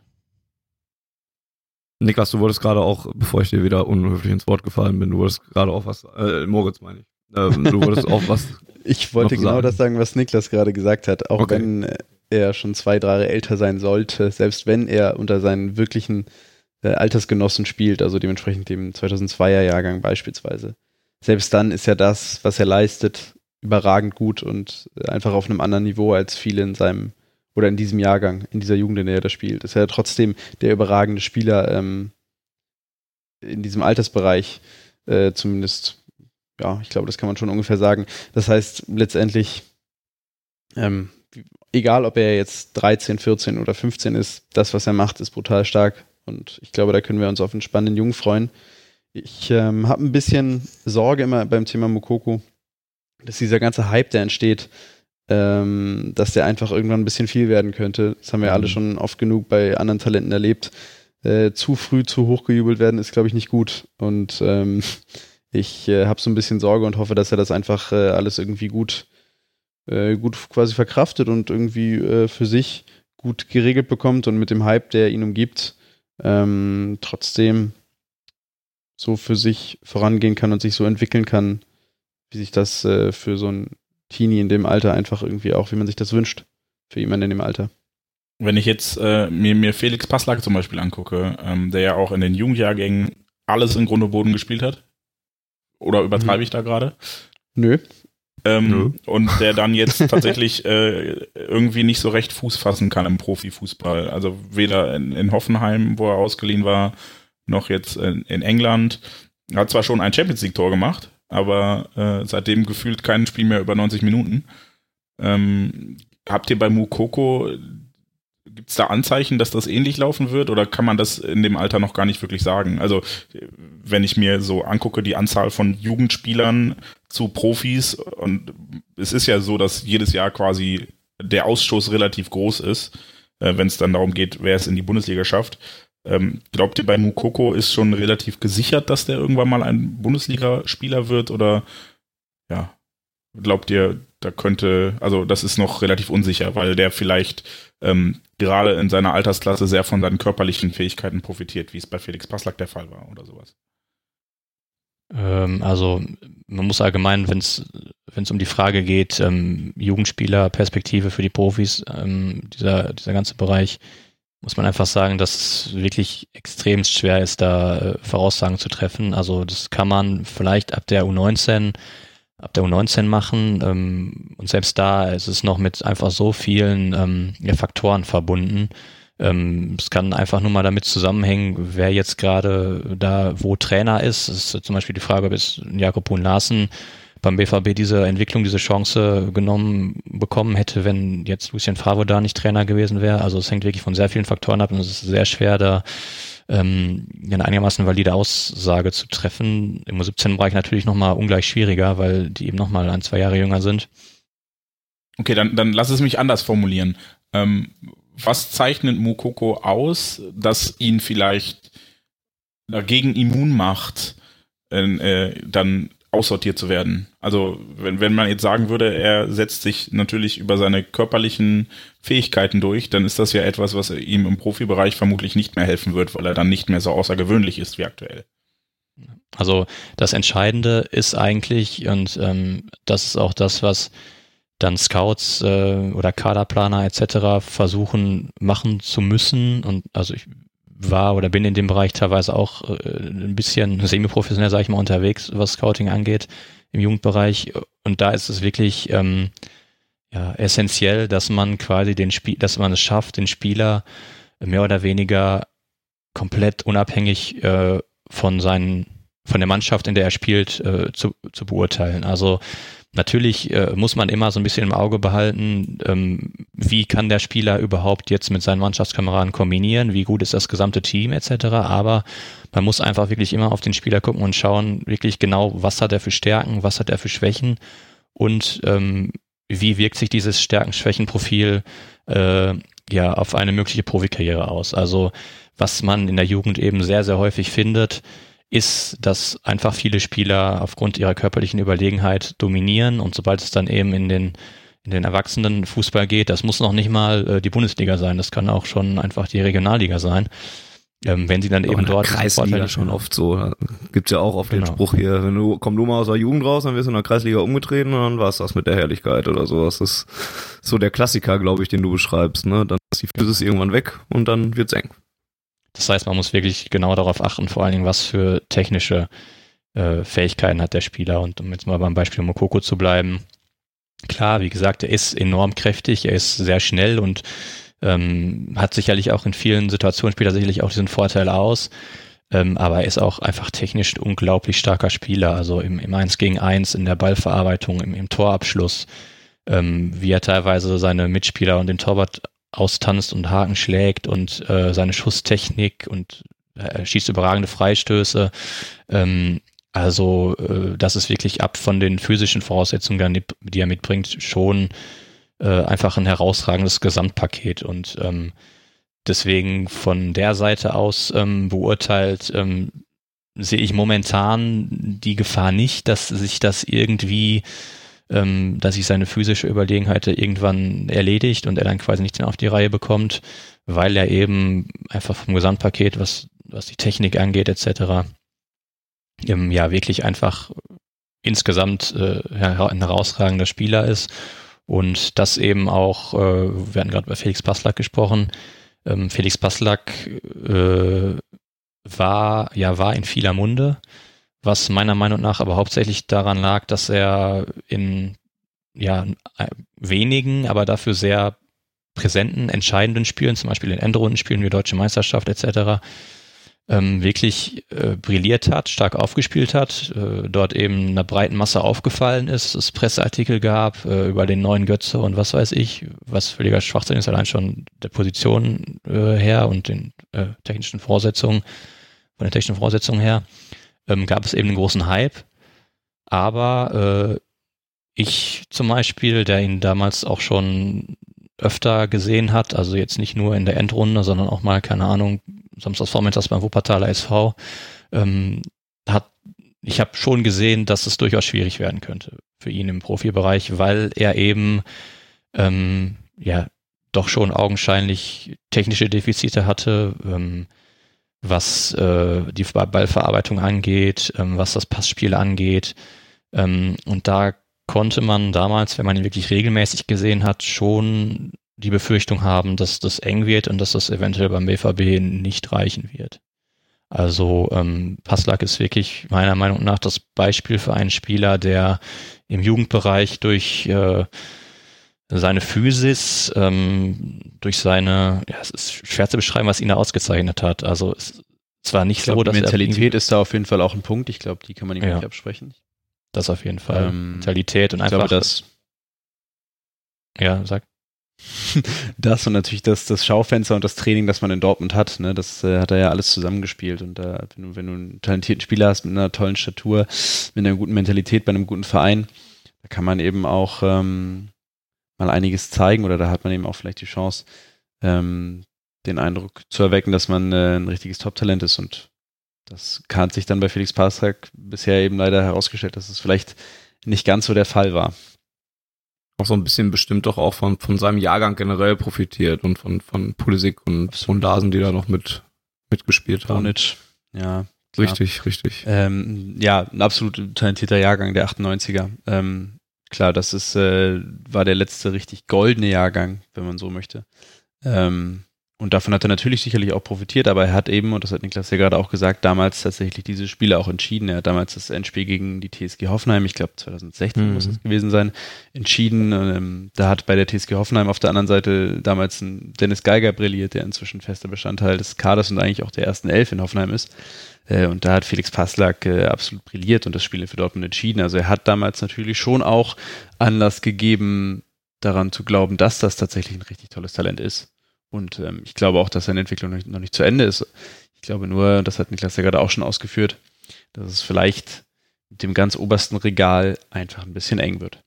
Niklas, du wolltest gerade auch, bevor ich dir wieder unhöflich ins Wort gefallen bin, du wolltest gerade auch was, äh, Moritz meine ich, ähm, du wolltest auch was. Ich wollte genau sagen. das sagen, was Niklas gerade gesagt hat. Auch okay. wenn er schon zwei, drei Jahre älter sein sollte, selbst wenn er unter seinen wirklichen äh, Altersgenossen spielt, also dementsprechend dem 2002er Jahrgang beispielsweise. Selbst dann ist ja das, was er leistet, überragend gut und einfach auf einem anderen Niveau als viele in seinem oder in diesem Jahrgang, in dieser Jugend, in der er da spielt, ist er trotzdem der überragende Spieler ähm, in diesem Altersbereich, äh, zumindest, ja, ich glaube, das kann man schon ungefähr sagen. Das heißt, letztendlich, ähm, egal ob er jetzt 13, 14 oder 15 ist, das, was er macht, ist brutal stark. Und ich glaube, da können wir uns auf einen spannenden Jungen freuen. Ich ähm, habe ein bisschen Sorge immer beim Thema Mukoko, dass dieser ganze Hype, der entsteht, ähm, dass der einfach irgendwann ein bisschen viel werden könnte. Das haben wir mhm. alle schon oft genug bei anderen Talenten erlebt. äh, zu früh zu hoch gejubelt werden, ist, glaube ich, nicht gut. Und ähm, ich äh, habe so ein bisschen Sorge und hoffe, dass er das einfach äh, alles irgendwie gut, äh, gut quasi verkraftet und irgendwie äh, für sich gut geregelt bekommt und mit dem Hype, der ihn umgibt, ähm, trotzdem so für sich vorangehen kann und sich so entwickeln kann, wie sich das äh, für so ein Teenie in dem Alter einfach irgendwie auch, wie man sich das wünscht, für jemanden in dem Alter. Wenn ich jetzt äh, mir, mir Felix Passlack zum Beispiel angucke, ähm, der ja auch in den Jugendjahrgängen alles in Grund und Boden gespielt hat, oder übertreibe mhm. ich da gerade? Nö. Ähm, Nö. Und der dann jetzt tatsächlich äh, irgendwie nicht so recht Fuß fassen kann im Profifußball. Also weder in, in Hoffenheim, wo er ausgeliehen war, noch jetzt in, in England. Er hat zwar schon ein Champions League-Tor gemacht, aber äh, seitdem gefühlt kein Spiel mehr über 90 Minuten. Ähm, habt ihr bei Mukoko, gibt es da Anzeichen, dass das ähnlich laufen wird oder kann man das in dem Alter noch gar nicht wirklich sagen? Also wenn ich mir so angucke, die Anzahl von Jugendspielern zu Profis und es ist ja so, dass jedes Jahr quasi der Ausschuss relativ groß ist, äh, wenn es dann darum geht, wer es in die Bundesliga schafft. Ähm, glaubt ihr, bei Mukoko ist schon relativ gesichert, dass der irgendwann mal ein Bundesligaspieler wird? Oder ja, glaubt ihr, da könnte, also das ist noch relativ unsicher, weil der vielleicht ähm, gerade in seiner Altersklasse sehr von seinen körperlichen Fähigkeiten profitiert, wie es bei Felix Passlack der Fall war oder sowas? Ähm, also man muss allgemein, wenn es um die Frage geht, ähm, Jugendspieler, für die Profis, ähm, dieser, dieser ganze Bereich, muss man einfach sagen, dass es wirklich extrem schwer ist, da äh, Voraussagen zu treffen. Also das kann man vielleicht ab der U19, ab der U19 machen. Ähm, und selbst da ist es noch mit einfach so vielen ähm, Faktoren verbunden. Ähm, es kann einfach nur mal damit zusammenhängen, wer jetzt gerade da wo Trainer ist. Es ist zum Beispiel die Frage, ob es Jakob Huhn Larsen beim BVB diese Entwicklung, diese Chance genommen bekommen hätte, wenn jetzt Lucien Favre da nicht Trainer gewesen wäre. Also es hängt wirklich von sehr vielen Faktoren ab und es ist sehr schwer, da ähm, eine einigermaßen valide Aussage zu treffen. Im U17-Bereich natürlich nochmal ungleich schwieriger, weil die eben nochmal ein, zwei Jahre jünger sind. Okay, dann, dann lass es mich anders formulieren. Ähm, was zeichnet Mukoko aus, dass ihn vielleicht dagegen immun macht, äh, dann aussortiert zu werden. Also wenn, wenn man jetzt sagen würde, er setzt sich natürlich über seine körperlichen Fähigkeiten durch, dann ist das ja etwas, was ihm im Profibereich vermutlich nicht mehr helfen wird, weil er dann nicht mehr so außergewöhnlich ist wie aktuell. Also das Entscheidende ist eigentlich, und ähm, das ist auch das, was dann Scouts äh, oder Kaderplaner etc. versuchen machen zu müssen. Und also ich war oder bin in dem Bereich teilweise auch äh, ein bisschen semi-professionell, sage ich mal, unterwegs, was Scouting angeht im Jugendbereich. Und da ist es wirklich ähm, ja, essentiell, dass man quasi den Spiel, dass man es schafft, den Spieler mehr oder weniger komplett unabhängig äh, von seinen, von der Mannschaft, in der er spielt, äh, zu, zu beurteilen. Also Natürlich äh, muss man immer so ein bisschen im Auge behalten, ähm, wie kann der Spieler überhaupt jetzt mit seinen Mannschaftskameraden kombinieren, wie gut ist das gesamte Team etc. Aber man muss einfach wirklich immer auf den Spieler gucken und schauen, wirklich genau, was hat er für Stärken, was hat er für Schwächen und ähm, wie wirkt sich dieses Stärken-Schwächen-Profil äh, ja auf eine mögliche Profikarriere aus. Also was man in der Jugend eben sehr, sehr häufig findet, ist, dass einfach viele Spieler aufgrund ihrer körperlichen Überlegenheit dominieren und sobald es dann eben in den in den erwachsenen Fußball geht, das muss noch nicht mal äh, die Bundesliga sein, das kann auch schon einfach die Regionalliga sein. Ähm, wenn sie dann eben dort Kreisliga schon oft so, gibt's ja auch oft genau. den Spruch hier, wenn du komm du mal aus der Jugend raus, dann wirst du in der Kreisliga umgetreten und dann war's das mit der Herrlichkeit oder sowas. Das ist so der Klassiker, glaube ich, den du beschreibst, ne? Dann ist die Physis irgendwann weg und dann wird's eng. Das heißt, man muss wirklich genau darauf achten, vor allen Dingen, was für technische äh, Fähigkeiten hat der Spieler. Und um jetzt mal beim Beispiel Mokoko zu bleiben, klar, wie gesagt, er ist enorm kräftig, er ist sehr schnell und ähm, hat sicherlich auch in vielen Situationen, spielt er sicherlich auch diesen Vorteil aus. Ähm, aber er ist auch einfach technisch unglaublich starker Spieler, also im, im 1 gegen 1, in der Ballverarbeitung, im, im Torabschluss, ähm, wie er teilweise seine Mitspieler und den Torwart austanzt und Haken schlägt und äh, seine Schusstechnik und er schießt überragende Freistöße. Ähm, also äh, das ist wirklich ab von den physischen Voraussetzungen, die er mitbringt, schon äh, einfach ein herausragendes Gesamtpaket. Und ähm, deswegen von der Seite aus ähm, beurteilt, ähm, sehe ich momentan die Gefahr nicht, dass sich das irgendwie, ähm, dass sich seine physische Überlegenheit irgendwann erledigt und er dann quasi nicht mehr auf die Reihe bekommt, weil er eben einfach vom Gesamtpaket, was, was die Technik angeht, etc., ähm, ja, wirklich einfach insgesamt äh, ein herausragender Spieler ist und das eben auch, äh, wir hatten gerade bei Felix Passlack gesprochen, ähm, Felix Passlack äh, war, ja, war in vieler Munde, was meiner Meinung nach aber hauptsächlich daran lag, dass er in ja, wenigen, aber dafür sehr präsenten, entscheidenden Spielen, zum Beispiel in Endrundenspielen wie Deutsche Meisterschaft etc., ähm, wirklich äh, brilliert hat, stark aufgespielt hat, äh, dort eben einer breiten Masse aufgefallen ist, es Presseartikel gab äh, über den neuen Götze und was weiß ich, was völliger Schwachsinn ist, allein schon der Position äh, her und den äh, technischen Voraussetzungen, von den technischen Voraussetzungen her, ähm, gab es eben einen großen Hype. Aber äh, ich zum Beispiel, der ihn damals auch schon öfter gesehen hat, also jetzt nicht nur in der Endrunde, sondern auch mal, keine Ahnung, Samstagsvormittags beim Wuppertaler SV, ähm, hat, ich habe schon gesehen, dass es durchaus schwierig werden könnte für ihn im Profibereich, weil er eben ähm, ja doch schon augenscheinlich technische Defizite hatte, ähm, was äh, die Ballverarbeitung angeht, ähm, was das Passspiel angeht. Ähm, und da konnte man damals, wenn man ihn wirklich regelmäßig gesehen hat, schon die Befürchtung haben, dass das eng wird und dass das eventuell beim BVB nicht reichen wird. Also ähm, Passlack ist wirklich meiner Meinung nach das Beispiel für einen Spieler, der im Jugendbereich durch äh, seine Physis, ähm, durch seine, ja, es ist schwer zu beschreiben, was ihn da ausgezeichnet hat. Also es, war nicht ich glaub, so, dass Mentalität ist da auf jeden Fall auch ein Punkt. Ich glaube, die kann man ihm ja. nicht absprechen. Das auf jeden Fall. Ähm, Mentalität und ich einfach. Glaube, das ja, sag. Das und natürlich das, das Schaufenster und das Training, das man in Dortmund hat, ne, das äh, hat er ja alles zusammengespielt. Und da, wenn, du, wenn du einen talentierten Spieler hast mit einer tollen Statur, mit einer guten Mentalität bei einem guten Verein, da kann man eben auch ähm, mal einiges zeigen oder da hat man eben auch vielleicht die Chance, ähm, den Eindruck zu erwecken, dass man äh, ein richtiges Top-Talent ist. Und das hat sich dann bei Felix Pastak bisher eben leider herausgestellt, dass es vielleicht nicht ganz so der Fall war auch so ein bisschen bestimmt doch auch von, von seinem Jahrgang generell profitiert und von, von Pulisic und von Larsen, die da noch mit, mitgespielt haben. Bonic, ja. Klar. Richtig, richtig. Ähm, ja, ein absolut talentierter Jahrgang der 98er. Ähm, klar, das ist, äh, war der letzte richtig goldene Jahrgang, wenn man so möchte. Ähm, und davon hat er natürlich sicherlich auch profitiert, aber er hat eben, und das hat Niklas ja gerade auch gesagt, damals tatsächlich diese Spiele auch entschieden. Er hat damals das Endspiel gegen die TSG Hoffenheim, ich glaube 2016 mhm. muss es gewesen sein, entschieden. Ähm, da hat bei der TSG Hoffenheim auf der anderen Seite damals ein Dennis Geiger brilliert, der inzwischen fester Bestandteil des Kaders und eigentlich auch der ersten Elf in Hoffenheim ist. Äh, und da hat Felix Passlack äh, absolut brilliert und das Spiel für Dortmund entschieden. Also er hat damals natürlich schon auch Anlass gegeben, daran zu glauben, dass das tatsächlich ein richtig tolles Talent ist. Und ähm, ich glaube auch, dass seine Entwicklung noch nicht, noch nicht zu Ende ist. Ich glaube nur, das hat Niklas ja gerade auch schon ausgeführt, dass es vielleicht mit dem ganz obersten Regal einfach ein bisschen eng wird.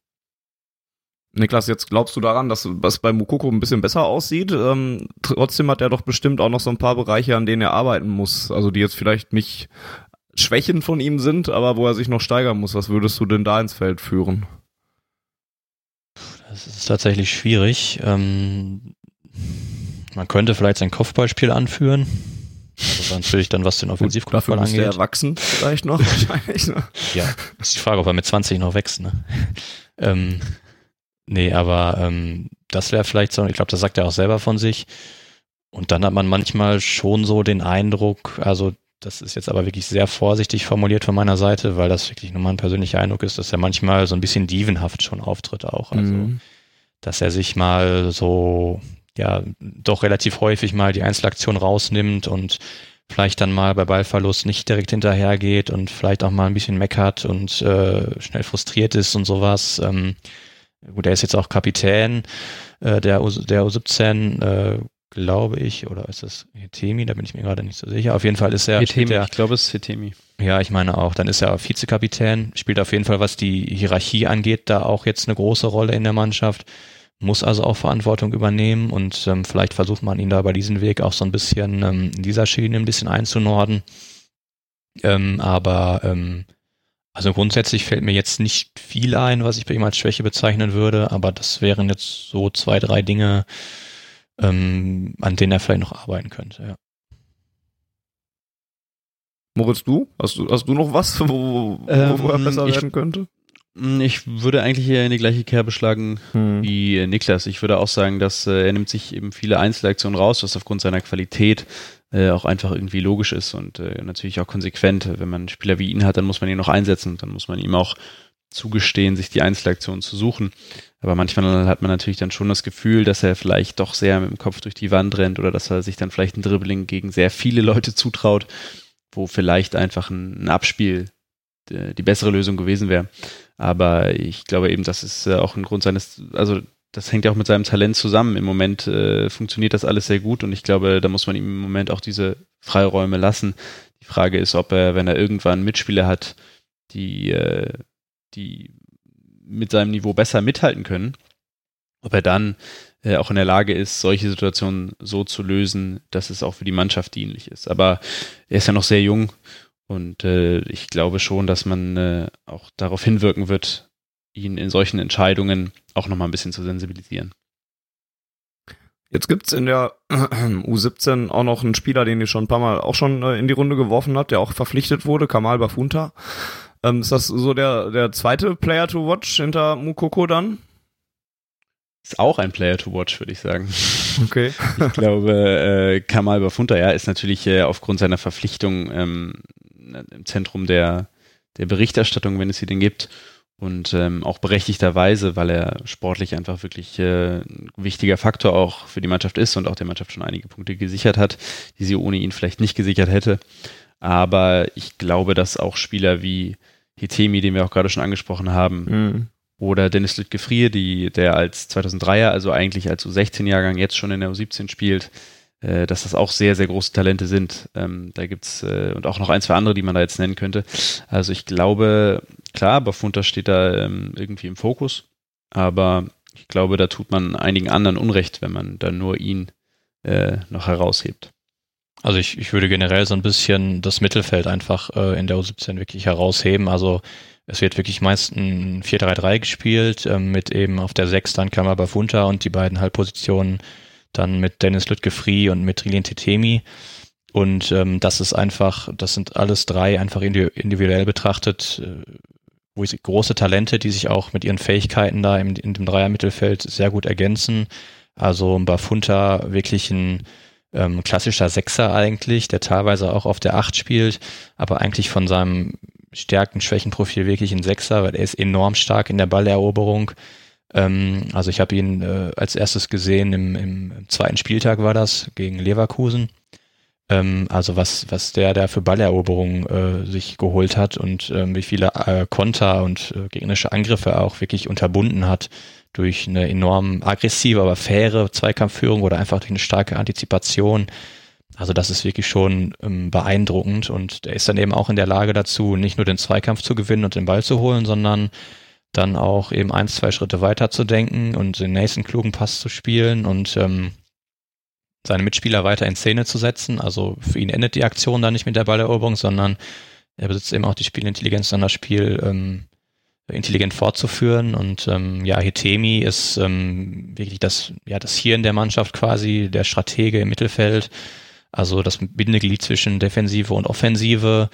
Niklas, jetzt glaubst du daran, dass was bei Mukoko ein bisschen besser aussieht? Ähm, trotzdem hat er doch bestimmt auch noch so ein paar Bereiche, an denen er arbeiten muss. Also die jetzt vielleicht nicht Schwächen von ihm sind, aber wo er sich noch steigern muss. Was würdest du denn da ins Feld führen? Das ist tatsächlich schwierig. Ähm, man könnte vielleicht sein Kopfballspiel anführen. Also natürlich dann, was den Offensivkopfball angeht. Der erwachsen vielleicht noch wahrscheinlich. Ne? Ja, ist die Frage, ob er mit 20 noch wächst. Ne? ähm, nee, aber ähm, das wäre vielleicht so, ich glaube, das sagt er auch selber von sich. Und dann hat man manchmal schon so den Eindruck, also das ist jetzt aber wirklich sehr vorsichtig formuliert von meiner Seite, weil das wirklich nur mein persönlicher Eindruck ist, dass er manchmal so ein bisschen dievenhaft schon auftritt auch. Also, mhm. dass er sich mal so ja doch relativ häufig mal die Einzelaktion rausnimmt und vielleicht dann mal bei Ballverlust nicht direkt hinterhergeht und vielleicht auch mal ein bisschen meckert und äh, schnell frustriert ist und sowas. Ähm, gut, er ist jetzt auch Kapitän äh, der, U der U17, äh, glaube ich, oder ist das Hetemi? Da bin ich mir gerade nicht so sicher. Auf jeden Fall ist er. Hetemi, er, ich glaube, es ist Hetemi. Ja, ich meine auch. Dann ist er Vizekapitän, spielt auf jeden Fall, was die Hierarchie angeht, da auch jetzt eine große Rolle in der Mannschaft muss also auch Verantwortung übernehmen und ähm, vielleicht versucht man ihn da bei diesem Weg auch so ein bisschen ähm, in dieser Schiene ein bisschen einzunorden. Ähm, aber ähm, also grundsätzlich fällt mir jetzt nicht viel ein, was ich bei ihm als Schwäche bezeichnen würde, aber das wären jetzt so zwei, drei Dinge, ähm, an denen er vielleicht noch arbeiten könnte, ja. Moritz, du? Hast du, hast du noch was, wo, wo, ähm, wo er besser ich, werden könnte? Hm, ich würde eigentlich eher in die gleiche Kerbe schlagen hm. wie äh, Niklas. Ich würde auch sagen, dass äh, er nimmt sich eben viele Einzelaktionen raus, was aufgrund seiner Qualität äh, auch einfach irgendwie logisch ist und äh, natürlich auch konsequent. Wenn man einen Spieler wie ihn hat, dann muss man ihn noch einsetzen und dann muss man ihm auch zugestehen, sich die Einzelaktionen zu suchen. Aber manchmal hat man natürlich dann schon das Gefühl, dass er vielleicht doch sehr mit dem Kopf durch die Wand rennt oder dass er sich dann vielleicht ein Dribbling gegen sehr viele Leute zutraut, wo vielleicht einfach ein, ein Abspiel die bessere Lösung gewesen wäre. Aber ich glaube eben, das ist äh, auch ein Grund seines, also das hängt ja auch mit seinem Talent zusammen. Im Moment äh, funktioniert das alles sehr gut und ich glaube, da muss man ihm im Moment auch diese Freiräume lassen. Die Frage ist, ob er, wenn er irgendwann Mitspieler hat, die, äh, die mit seinem Niveau besser mithalten können, ob er dann äh, auch in der Lage ist, solche Situationen so zu lösen, dass es auch für die Mannschaft dienlich ist. Aber er ist ja noch sehr jung und äh, ich glaube schon, dass man äh, auch darauf hinwirken wird, ihn in solchen Entscheidungen auch nochmal ein bisschen zu sensibilisieren. Jetzt gibt's in der U17 auch noch einen Spieler, den ihr schon ein paar Mal auch schon äh, in die Runde geworfen habt, der auch verpflichtet wurde, Kamal Bafunta. Ähm, ist das so der, der zweite Player to watch hinter Mukoko dann? Ist auch ein Player to watch, würde ich sagen. Okay. Ich glaube, äh, Kamal Bafunta, ja, ist natürlich äh, aufgrund seiner Verpflichtung ähm, im Zentrum der, der Berichterstattung, wenn es sie denn gibt. Und ähm, auch berechtigterweise, weil er sportlich einfach wirklich äh, ein wichtiger Faktor auch für die Mannschaft ist und auch der Mannschaft schon einige Punkte gesichert hat, die sie ohne ihn vielleicht nicht gesichert hätte. Aber ich glaube, dass auch Spieler wie Hitemi, den wir auch gerade schon angesprochen haben, mhm. oder Dennis Lüttgefrier, die, der als 2003er, also eigentlich als U16-Jahrgang jetzt schon in der U17 spielt, dass das auch sehr, sehr große Talente sind. Ähm, da gibt's äh, und auch noch ein, zwei andere, die man da jetzt nennen könnte. Also ich glaube, klar, Bafunter steht da ähm, irgendwie im Fokus, aber ich glaube, da tut man einigen anderen Unrecht, wenn man da nur ihn äh, noch heraushebt. Also ich, ich würde generell so ein bisschen das Mittelfeld einfach äh, in der U17 wirklich herausheben. Also es wird wirklich meist ein 4-3-3 gespielt, ähm, mit eben auf der 6 dann Kammer Bafunta und die beiden Halbpositionen dann mit Dennis Lütke-Free und mit Rilien Tetemi. Und ähm, das ist einfach, das sind alles drei einfach individuell betrachtet, äh, wo ich, große Talente, die sich auch mit ihren Fähigkeiten da im, in dem Dreier-Mittelfeld sehr gut ergänzen. Also Bafunta wirklich ein ähm, klassischer Sechser eigentlich, der teilweise auch auf der Acht spielt, aber eigentlich von seinem Stärken-Schwächen-Profil wirklich ein Sechser, weil er ist enorm stark in der Balleroberung. Ähm, also ich habe ihn äh, als erstes gesehen im, im, zweiten Spieltag war das gegen Leverkusen. Ähm, also was was der da für Balleroberungen äh, sich geholt hat und ähm, wie viele äh, Konter und äh, gegnerische Angriffe auch wirklich unterbunden hat durch eine enorm aggressive, aber faire Zweikampfführung oder einfach durch eine starke Antizipation. Also das ist wirklich schon ähm, beeindruckend und er ist dann eben auch in der Lage dazu, nicht nur den Zweikampf zu gewinnen und den Ball zu holen, sondern dann auch eben ein, zwei Schritte weiter zu denken und den nächsten klugen Pass zu spielen und ähm, seine Mitspieler weiter in Szene zu setzen. Also für ihn endet die Aktion da nicht mit der Balleroberung, sondern er besitzt eben auch die Spielintelligenz, dann das Spiel ähm, intelligent fortzuführen. Und ähm, ja, Hitemi ist ähm, wirklich das, ja, das Hirn der Mannschaft quasi, der Stratege im Mittelfeld. Also das Bindeglied zwischen Defensive und Offensive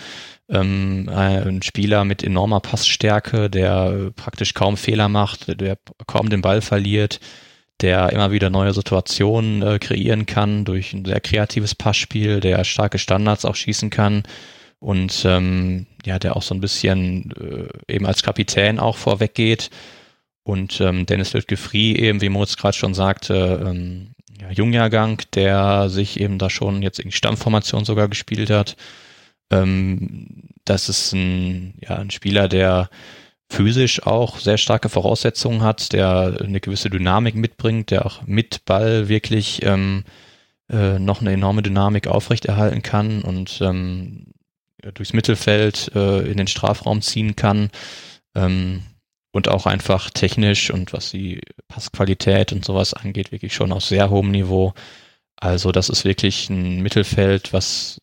ähm, ein Spieler mit enormer Passstärke, der praktisch kaum Fehler macht, der kaum den Ball verliert, der immer wieder neue Situationen äh, kreieren kann durch ein sehr kreatives Passspiel, der starke Standards auch schießen kann und ähm, ja, der auch so ein bisschen äh, eben als Kapitän auch vorweggeht. Und ähm, Dennis Lütke-Free eben, wie Moritz gerade schon sagte, ähm, ja, Jungjahrgang, der sich eben da schon jetzt in die Stammformation sogar gespielt hat ähm, das ist ein, ja, ein Spieler, der physisch auch sehr starke Voraussetzungen hat, der eine gewisse Dynamik mitbringt, der auch mit Ball wirklich ähm, äh, noch eine enorme Dynamik aufrechterhalten kann und ähm, durchs Mittelfeld äh, in den Strafraum ziehen kann. Ähm, und auch einfach technisch und was die Passqualität und sowas angeht, wirklich schon auf sehr hohem Niveau. Also das ist wirklich ein Mittelfeld, was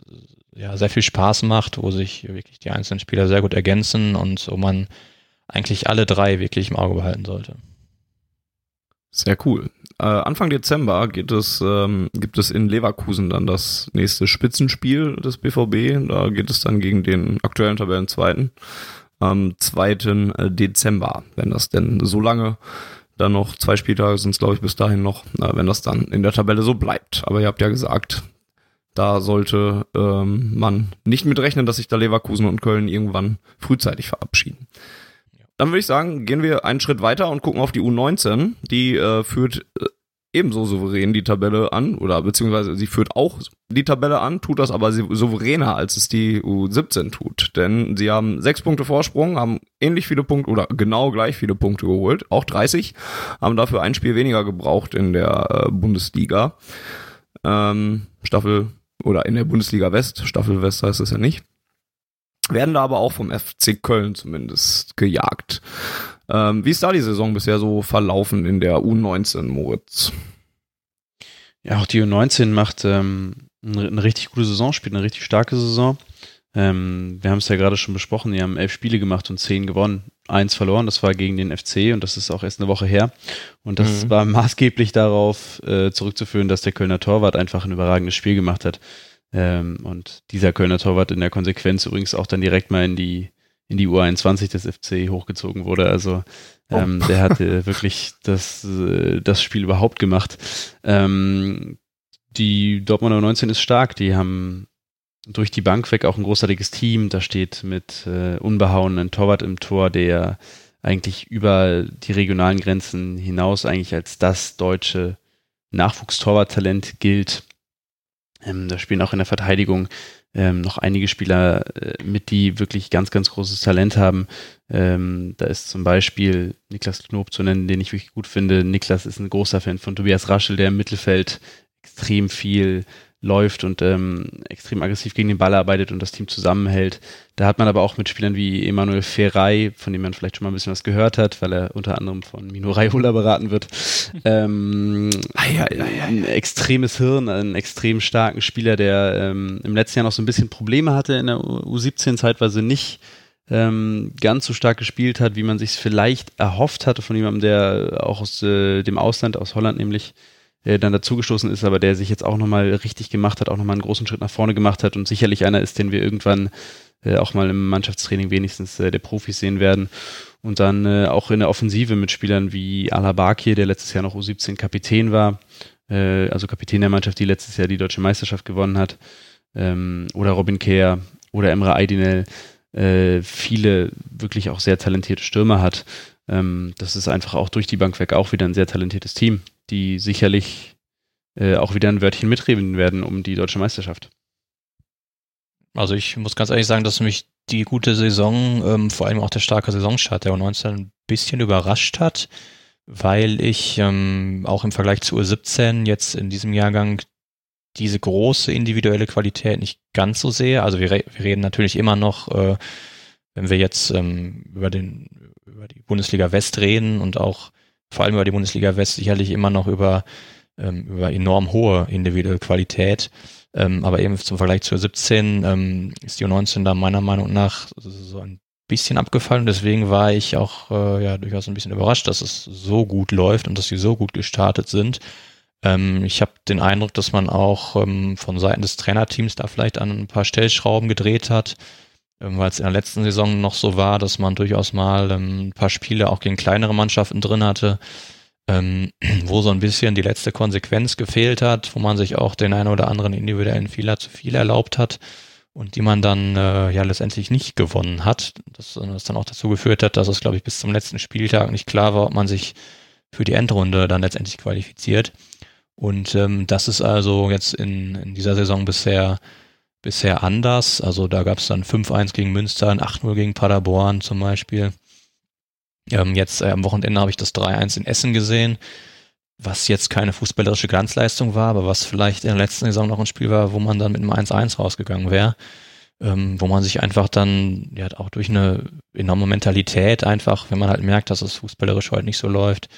ja sehr viel Spaß macht, wo sich wirklich die einzelnen Spieler sehr gut ergänzen und wo man eigentlich alle drei wirklich im Auge behalten sollte. Sehr cool. Äh, Anfang Dezember geht es, ähm, gibt es in Leverkusen dann das nächste Spitzenspiel des BVB. Da geht es dann gegen den aktuellen Tabellenzweiten am 2. Äh, Dezember, wenn das denn so lange dann noch zwei Spieltage sind es, glaube ich, bis dahin noch, äh, wenn das dann in der Tabelle so bleibt. Aber ihr habt ja gesagt, da sollte ähm, man nicht mit rechnen, dass sich da Leverkusen und Köln irgendwann frühzeitig verabschieden. Dann würde ich sagen, gehen wir einen Schritt weiter und gucken auf die U19. Die äh, führt äh, ebenso souverän die Tabelle an, oder beziehungsweise sie führt auch die Tabelle an, tut das aber souveräner, als es die U17 tut. Denn sie haben sechs Punkte Vorsprung, haben ähnlich viele Punkte oder genau gleich viele Punkte geholt, auch 30, haben dafür ein Spiel weniger gebraucht in der äh, Bundesliga. Ähm, Staffel oder in der Bundesliga West, Staffel West heißt es ja nicht werden da aber auch vom FC Köln zumindest gejagt. Ähm, wie ist da die Saison bisher so verlaufen in der U19, Moritz? Ja, auch die U19 macht ähm, eine, richtig gute Saison, spielt eine richtig starke Saison. Ähm, wir haben es ja gerade schon besprochen, die haben elf Spiele gemacht und zehn gewonnen, eins verloren, das war gegen den FC und das ist auch erst eine Woche her. Und das mhm. war maßgeblich darauf äh, zurückzuführen, dass der Kölner Torwart einfach ein überragendes Spiel gemacht hat. Ähm, und dieser Kölner Torwart in der Konsequenz übrigens auch dann direkt mal in die, in die U21 des FC hochgezogen wurde. Also ähm, oh. der hatte wirklich das, äh, das Spiel überhaupt gemacht. Ähm, die Dortmunder 19 ist stark. Die haben durch die Bank weg auch ein großartiges Team. Da steht mit äh, unbehauenen Torwart im Tor, der eigentlich über die regionalen Grenzen hinaus eigentlich als das deutsche Nachwuchstorwarttalent gilt. Ähm, da spielen auch in der Verteidigung ähm, noch einige Spieler äh, mit, die wirklich ganz, ganz großes Talent haben. Ähm, da ist zum Beispiel Niklas Knob zu nennen, den ich wirklich gut finde. Niklas ist ein großer Fan von Tobias Raschel, der im Mittelfeld extrem viel läuft und ähm, extrem aggressiv gegen den Ball arbeitet und das Team zusammenhält. Da hat man aber auch mit Spielern wie Emanuel Ferrei, von dem man vielleicht schon mal ein bisschen was gehört hat, weil er unter anderem von Mino Raihola beraten wird, ähm, ei, ei, ei, ein extremes Hirn, einen extrem starken Spieler, der ähm, im letzten Jahr noch so ein bisschen Probleme hatte in der U17 zeitweise nicht ähm, ganz so stark gespielt hat, wie man sich vielleicht erhofft hatte von jemandem, der auch aus äh, dem Ausland, aus Holland nämlich, äh, dann dazugestoßen ist, aber der sich jetzt auch nochmal richtig gemacht hat, auch nochmal einen großen Schritt nach vorne gemacht hat und sicherlich einer ist, den wir irgendwann äh, auch mal im Mannschaftstraining wenigstens äh, der Profis sehen werden. Und dann äh, auch in der Offensive mit Spielern wie Alabakir, der letztes Jahr noch U17 Kapitän war, äh, also Kapitän der Mannschaft, die letztes Jahr die deutsche Meisterschaft gewonnen hat, ähm, oder Robin Kehr oder Emre Aydinel, äh, viele wirklich auch sehr talentierte Stürmer hat. Ähm, das ist einfach auch durch die Bank weg auch wieder ein sehr talentiertes Team die sicherlich äh, auch wieder ein Wörtchen mitreden werden um die deutsche Meisterschaft. Also ich muss ganz ehrlich sagen, dass mich die gute Saison, ähm, vor allem auch der starke Saisonstart der U19 ein bisschen überrascht hat, weil ich ähm, auch im Vergleich zu U17 jetzt in diesem Jahrgang diese große individuelle Qualität nicht ganz so sehe. Also wir, re wir reden natürlich immer noch, äh, wenn wir jetzt ähm, über den über die Bundesliga West reden und auch vor allem über die Bundesliga West sicherlich immer noch über, ähm, über enorm hohe individuelle Qualität. Ähm, aber eben zum Vergleich zur 17 ähm, ist die U19 da meiner Meinung nach so ein bisschen abgefallen. Deswegen war ich auch äh, ja durchaus ein bisschen überrascht, dass es so gut läuft und dass sie so gut gestartet sind. Ähm, ich habe den Eindruck, dass man auch ähm, von Seiten des Trainerteams da vielleicht an ein paar Stellschrauben gedreht hat. Ähm, weil es in der letzten Saison noch so war, dass man durchaus mal ähm, ein paar Spiele auch gegen kleinere Mannschaften drin hatte, ähm, wo so ein bisschen die letzte Konsequenz gefehlt hat, wo man sich auch den einen oder anderen individuellen Fehler zu viel erlaubt hat und die man dann äh, ja letztendlich nicht gewonnen hat. Das, das dann auch dazu geführt hat, dass es, glaube ich, bis zum letzten Spieltag nicht klar war, ob man sich für die Endrunde dann letztendlich qualifiziert. Und ähm, das ist also jetzt in, in dieser Saison bisher bisher anders. Also da gab es dann 5-1 gegen Münster, ein 8-0 gegen Paderborn zum Beispiel. Ähm, jetzt äh, am Wochenende habe ich das 3-1 in Essen gesehen, was jetzt keine fußballerische Glanzleistung war, aber was vielleicht in der letzten Saison noch ein Spiel war, wo man dann mit einem 1-1 rausgegangen wäre. ähm, wo man sich einfach dann ja auch durch eine enorme Mentalität einfach, wenn man halt merkt, dass es fußballerisch heute nicht so läuft,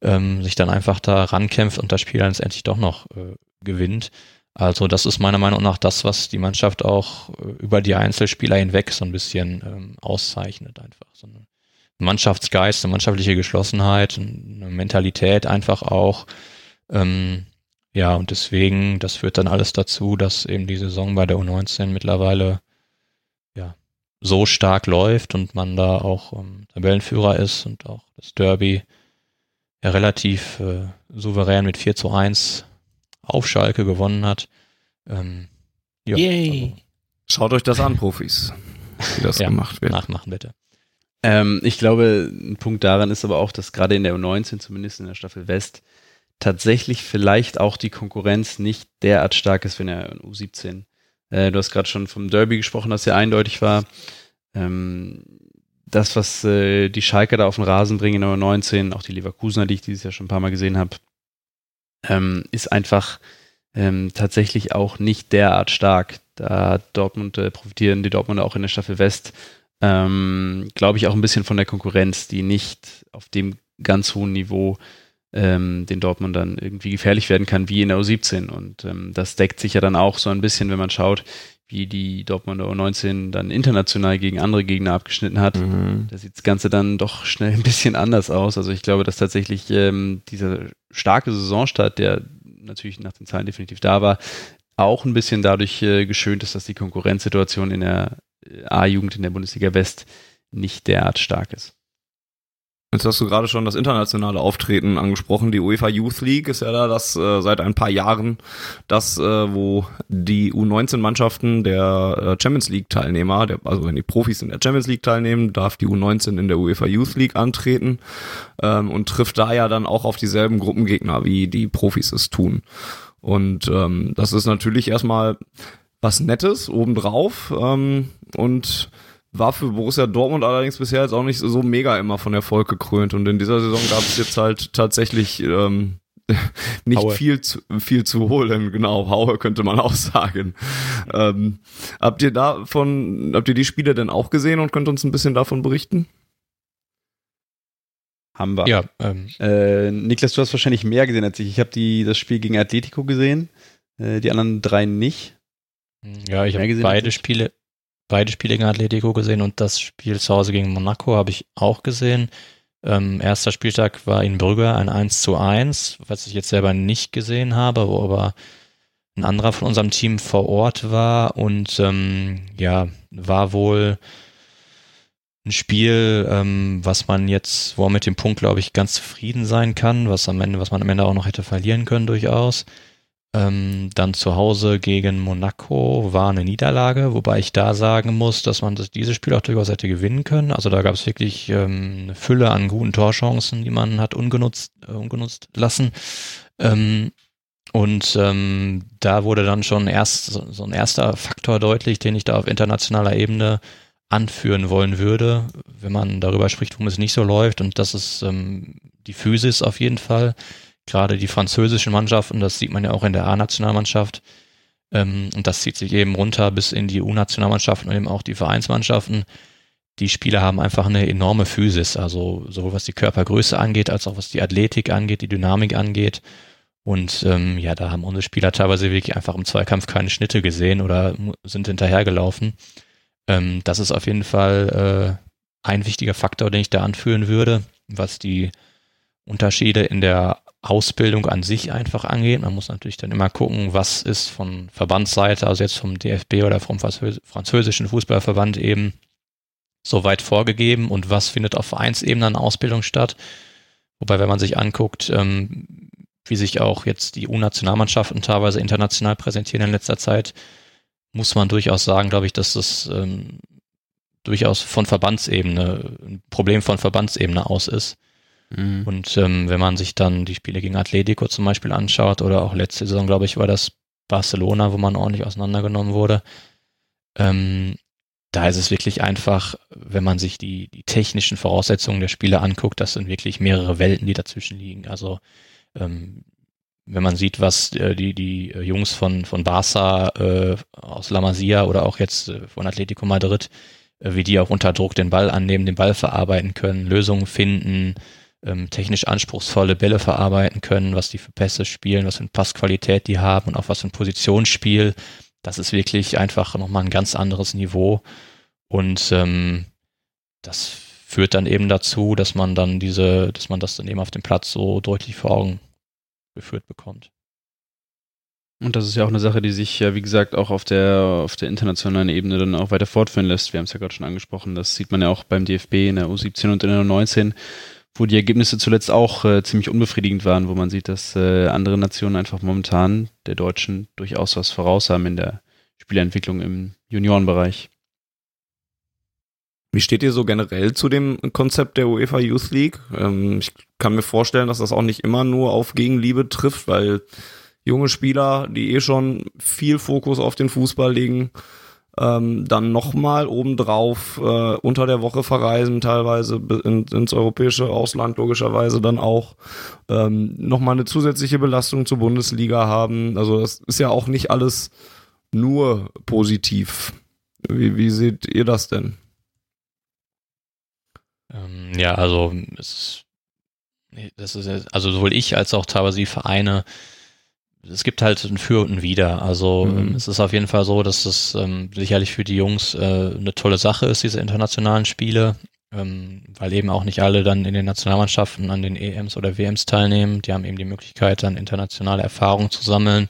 ähm, sich dann einfach da rankämpft und das Spiel dann letztendlich doch noch äh, gewinnt. Also das ist meiner Meinung nach das, was die Mannschaft auch äh, über die Einzelspieler hinweg so ein bisschen ähm, auszeichnet einfach. So eine Mannschaftsgeist, eine mannschaftliche Geschlossenheit, eine Mentalität einfach auch. Ähm, ja, und deswegen, das führt dann alles dazu, dass eben die Saison bei der U19 mittlerweile ja so stark läuft und man da auch ähm, Tabellenführer ist und auch das Derby ja relativ äh, souverän mit 4 zu 1 auf Schalke gewonnen hat. Ähm, ja, Yay. Also, Schaut euch das an, Profis, wie das ja, gemacht wird. Nachmachen bitte. Ähm, ich glaube, ein Punkt daran ist aber auch, dass gerade in der U19, zumindest in der Staffel West, tatsächlich vielleicht auch die Konkurrenz nicht derart stark ist wie in der U17. Äh, du hast gerade schon vom Derby gesprochen, das ja eindeutig war. Ähm, das, was äh, die Schalke da auf den Rasen bringen in der U19, auch die Leverkusener, die ich dieses Jahr schon ein paar Mal gesehen habe, ähm, ist einfach ähm, tatsächlich auch nicht derart stark. Da Dortmund äh, profitieren die Dortmunder auch in der Staffel West ähm, glaube ich, auch ein bisschen von der Konkurrenz, die nicht auf dem ganz hohen Niveau ähm, den Dortmund dann irgendwie gefährlich werden kann, wie in der U17. Und ähm, das deckt sich ja dann auch so ein bisschen, wenn man schaut, wie die Dortmunder U19 dann international gegen andere Gegner abgeschnitten hat. Mhm. Da sieht das Ganze dann doch schnell ein bisschen anders aus. Also ich glaube, dass tatsächlich ähm, dieser starke Saisonstart, der natürlich nach den Zahlen definitiv da war, auch ein bisschen dadurch äh, geschönt ist, dass die Konkurrenzsituation in der A-Jugend in der Bundesliga West nicht derart stark ist. Jetzt hast du gerade schon das internationale Auftreten angesprochen. Die UEFA Youth League ist ja da das äh, seit ein paar Jahren das, äh, wo die U19-Mannschaften der äh, Champions League-Teilnehmer, also wenn die Profis in der Champions League teilnehmen, darf die U19 in der UEFA Youth League antreten ähm, und trifft da ja dann auch auf dieselben Gruppengegner, wie die Profis es tun. Und ähm, das ist natürlich erstmal was Nettes obendrauf ähm, und war für Borussia Dortmund allerdings bisher jetzt auch nicht so mega immer von Erfolg gekrönt und in dieser Saison gab es jetzt halt tatsächlich ähm, nicht Haue. viel zu, viel zu holen, genau, Haue könnte man auch sagen. Ähm, habt ihr davon, habt ihr die Spiele denn auch gesehen und könnt uns ein bisschen davon berichten? Haben wir. Ja, ähm. äh, Niklas, du hast wahrscheinlich mehr gesehen als ich. Ich habe das Spiel gegen Atletico gesehen, äh, die anderen drei nicht. Ja, ich habe beide Spiele, beide Spiele gegen Atletico gesehen und das Spiel zu Hause gegen Monaco habe ich auch gesehen. Ähm, erster Spieltag war in Brügge ein 1 zu 1, was ich jetzt selber nicht gesehen habe, wo aber ein anderer von unserem Team vor Ort war und ähm, ja, war wohl ein Spiel, ähm, was man jetzt, wo man mit dem Punkt, glaube ich, ganz zufrieden sein kann, was am Ende, was man am Ende auch noch hätte verlieren können durchaus. Ähm, dann zu Hause gegen Monaco war eine Niederlage, wobei ich da sagen muss, dass man das, dieses Spiel auch durchaus hätte gewinnen können. Also da gab es wirklich ähm, eine Fülle an guten Torchancen, die man hat ungenutzt, äh, ungenutzt lassen. Ähm, und ähm, da wurde dann schon erst so, so ein erster Faktor deutlich, den ich da auf internationaler Ebene anführen wollen würde, wenn man darüber spricht, warum es nicht so läuft. Und das ist ähm, die Physis auf jeden Fall gerade die französischen Mannschaften, das sieht man ja auch in der A-Nationalmannschaft, ähm, und das zieht sich eben runter bis in die U-Nationalmannschaften und eben auch die Vereinsmannschaften. Die Spieler haben einfach eine enorme Physis, also sowohl was die Körpergröße angeht, als auch was die Athletik angeht, die Dynamik angeht. Und ähm, ja, da haben unsere Spieler teilweise wirklich einfach im Zweikampf keine Schnitte gesehen oder sind hinterhergelaufen. Ähm, das ist auf jeden Fall äh, ein wichtiger Faktor, den ich da anführen würde, was die Unterschiede in der Ausbildung an sich einfach angeht. Man muss natürlich dann immer gucken, was ist von Verbandsseite, also jetzt vom DFB oder vom französischen Fußballverband eben so weit vorgegeben und was findet auf Vereinsebene an Ausbildung statt. Wobei, wenn man sich anguckt, ähm, wie sich auch jetzt die U-Nationalmannschaften teilweise international präsentieren in letzter Zeit, muss man durchaus sagen, glaube ich, dass das ähm, durchaus von Verbandsebene, ein Problem von Verbandsebene aus ist. Mhm. Und ähm, wenn man sich dann die Spiele gegen Atletico zum Beispiel anschaut oder auch letzte Saison, glaube ich, war das Barcelona, wo man ordentlich auseinandergenommen wurde, ähm, da ist es wirklich einfach, wenn man sich die, die technischen Voraussetzungen der Spiele anguckt, das sind wirklich mehrere Welten, die dazwischen liegen. Also ähm, wenn man sieht, was äh, die, die Jungs von, von Barca äh, aus La Masia oder auch jetzt äh, von Atletico Madrid, äh, wie die auch unter Druck den Ball annehmen, den Ball verarbeiten können, Lösungen finden, ähm, technisch anspruchsvolle Bälle verarbeiten können, was die für Pässe spielen, was für eine Passqualität die haben und auch was für ein Positionsspiel. Das ist wirklich einfach nochmal ein ganz anderes Niveau. Und ähm, das führt dann eben dazu, dass man dann diese, dass man das dann eben auf dem Platz so deutlich vor Augen geführt bekommt. Und das ist ja auch eine Sache, die sich ja, wie gesagt, auch auf der, auf der internationalen Ebene dann auch weiter fortführen lässt. Wir haben es ja gerade schon angesprochen. Das sieht man ja auch beim DFB in der U17 und in der U19, wo die Ergebnisse zuletzt auch äh, ziemlich unbefriedigend waren, wo man sieht, dass äh, andere Nationen einfach momentan der Deutschen durchaus was voraus haben in der Spielentwicklung im Juniorenbereich. Wie steht ihr so generell zu dem Konzept der UEFA Youth League? Ähm, ich kann mir vorstellen, dass das auch nicht immer nur auf Gegenliebe trifft, weil junge Spieler, die eh schon viel Fokus auf den Fußball legen, ähm, dann nochmal obendrauf äh, unter der Woche verreisen, teilweise in, ins europäische Ausland logischerweise dann auch ähm, nochmal eine zusätzliche Belastung zur Bundesliga haben. Also das ist ja auch nicht alles nur positiv. Wie, wie seht ihr das denn? Ähm, ja, also es, das ist also sowohl ich als auch teilweise die Vereine es gibt halt ein Für und ein Wider. Also mhm. Ähm, es ist auf jeden Fall so, dass es ähm, sicherlich für die Jungs äh, eine tolle Sache ist, diese internationalen Spiele, ähm, weil eben auch nicht alle dann in den Nationalmannschaften an den EMs oder WMs teilnehmen. Die haben eben die Möglichkeit, dann internationale Erfahrungen zu sammeln,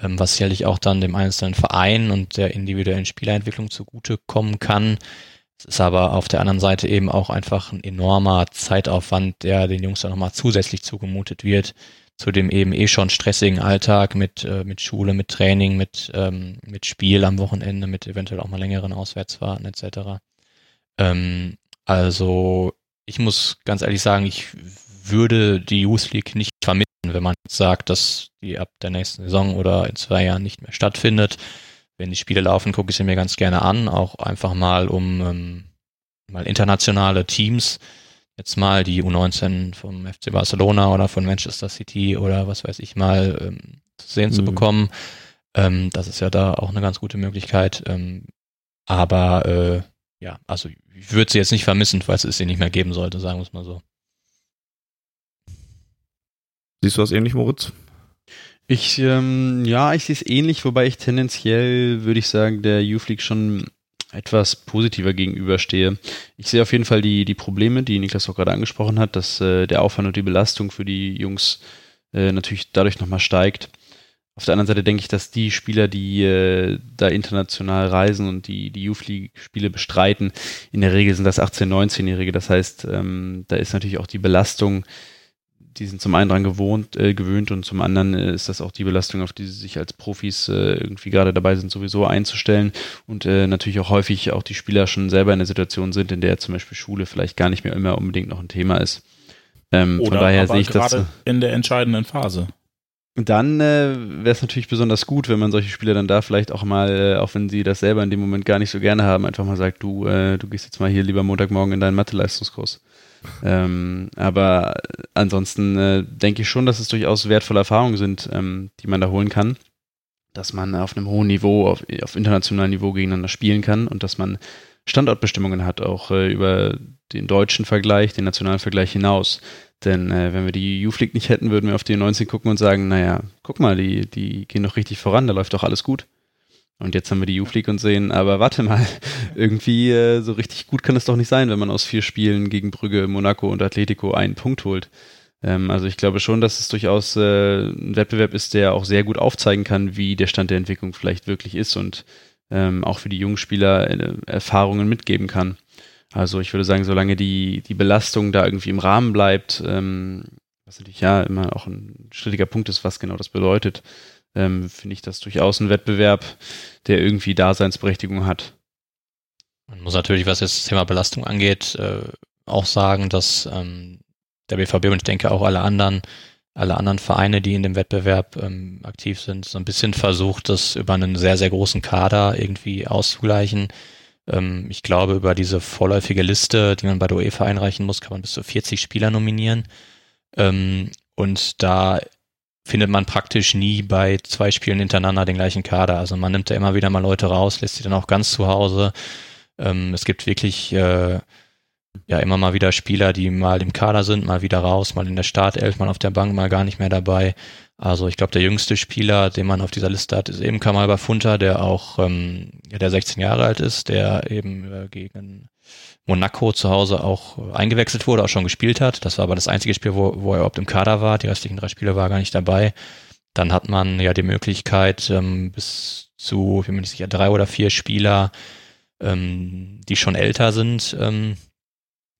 ähm, was sicherlich auch dann dem einzelnen Verein und der individuellen Spielerentwicklung zugutekommen kann. Es ist aber auf der anderen Seite eben auch einfach ein enormer Zeitaufwand, der den Jungs dann nochmal zusätzlich zugemutet wird zu dem eben eh schon stressigen Alltag mit, äh, mit Schule, mit Training, mit, ähm, mit Spiel am Wochenende, mit eventuell auch mal längeren Auswärtsfahrten etc. Ähm, also ich muss ganz ehrlich sagen, ich würde die Youth League nicht vermissen, wenn man sagt, dass die ab der nächsten Saison oder in zwei Jahren nicht mehr stattfindet. Wenn die Spiele laufen, gucke ich sie mir ganz gerne an, auch einfach mal um ähm, mal internationale Teams jetzt mal die U19 vom FC Barcelona oder von Manchester City oder was weiß ich mal ähm, zu sehen mhm. zu bekommen. Ähm, das ist ja da auch eine ganz gute Möglichkeit. Ähm, aber äh, ja, also ich würde sie jetzt nicht vermissen, falls es sie nicht mehr geben sollte, sagen wir es mal so. Siehst du das ähnlich, Moritz? Ich, ähm, ja, ich sehe es ähnlich, wobei ich tendenziell, würde ich sagen, der Youth League schon etwas positiver gegenüberstehe. Ich sehe auf jeden Fall die, die Probleme, die Niklas auch gerade angesprochen hat, dass äh, der Aufwand und die Belastung für die Jungs äh, natürlich dadurch nochmal steigt. Auf der anderen Seite denke ich, dass die Spieler, die äh, da international reisen und die die Youth League Spiele bestreiten, in der Regel sind das 18-, 19-Jährige. Das heißt, ähm, da ist natürlich auch die Belastung die sind zum einen dran gewohnt, äh, gewöhnt und zum anderen äh, ist das auch die Belastung, auf die sie sich als Profis äh, irgendwie gerade dabei sind, sowieso einzustellen und äh, natürlich auch häufig auch die Spieler schon selber in der Situation sind, in der zum Beispiel Schule vielleicht gar nicht mehr immer unbedingt noch ein Thema ist. Ähm, Oder von daher sehe ich das äh, in der entscheidenden Phase. Dann äh, wäre es natürlich besonders gut, wenn man solche Spieler dann da vielleicht auch mal, äh, auch wenn sie das selber in dem Moment gar nicht so gerne haben, einfach mal sagt, du, äh, du gehst jetzt mal hier lieber Montagmorgen in deinen Mathe-Leistungskurs. Ähm, aber ansonsten äh, denke ich schon, dass es durchaus wertvolle Erfahrungen sind, ähm, die man da holen kann. Dass man auf einem hohen Niveau, auf, auf internationalem Niveau gegeneinander spielen kann und dass man Standortbestimmungen hat, auch äh, über den deutschen Vergleich, den nationalen Vergleich hinaus. Denn äh, wenn wir die U-Flick nicht hätten, würden wir auf die 19 gucken und sagen, naja, guck mal, die, die gehen doch richtig voran, da läuft doch alles gut. Und jetzt haben wir die U-Fleague und sehen, aber warte mal, irgendwie äh, so richtig gut kann es doch nicht sein, wenn man aus vier Spielen gegen Brügge, Monaco und Atletico einen Punkt holt. Ähm, also ich glaube schon, dass es durchaus äh, ein Wettbewerb ist, der auch sehr gut aufzeigen kann, wie der Stand der Entwicklung vielleicht wirklich ist und ähm, auch für die jungen Spieler äh, Erfahrungen mitgeben kann. Also ich würde sagen, solange die, die Belastung da irgendwie im Rahmen bleibt, ähm, was natürlich ja immer auch ein strittiger Punkt ist, was genau das bedeutet, ähm, finde ich das durchaus ein Wettbewerb, der irgendwie Daseinsberechtigung hat. Man muss natürlich, was jetzt das Thema Belastung angeht, äh, auch sagen, dass ähm, der BVB und ich denke auch alle anderen, alle anderen Vereine, die in dem Wettbewerb ähm, aktiv sind, so ein bisschen versucht, das über einen sehr, sehr großen Kader irgendwie auszugleichen. Ähm, ich glaube, über diese vorläufige Liste, die man bei der UEFA einreichen muss, kann man bis zu 40 Spieler nominieren. Ähm, und da findet man praktisch nie bei zwei Spielen hintereinander den gleichen Kader. Also man nimmt da immer wieder mal Leute raus, lässt sie dann auch ganz zu Hause. Ähm, es gibt wirklich äh, ja immer mal wieder Spieler, die mal im Kader sind, mal wieder raus, mal in der Startelf, mal auf der Bank, mal gar nicht mehr dabei. Also ich glaube, der jüngste Spieler, den man auf dieser Liste hat, ist eben Kamal Bafunta, der auch ähm, ja, der 16 Jahre alt ist, der eben äh, gegen Monaco zu Hause auch eingewechselt wurde, auch schon gespielt hat. Das war aber das einzige Spiel, wo, wo er überhaupt im Kader war. Die restlichen drei Spiele war gar nicht dabei. Dann hat man ja die Möglichkeit, ähm, bis zu, ich bin mir nicht sicher, drei oder vier Spieler, ähm, die schon älter sind, ähm,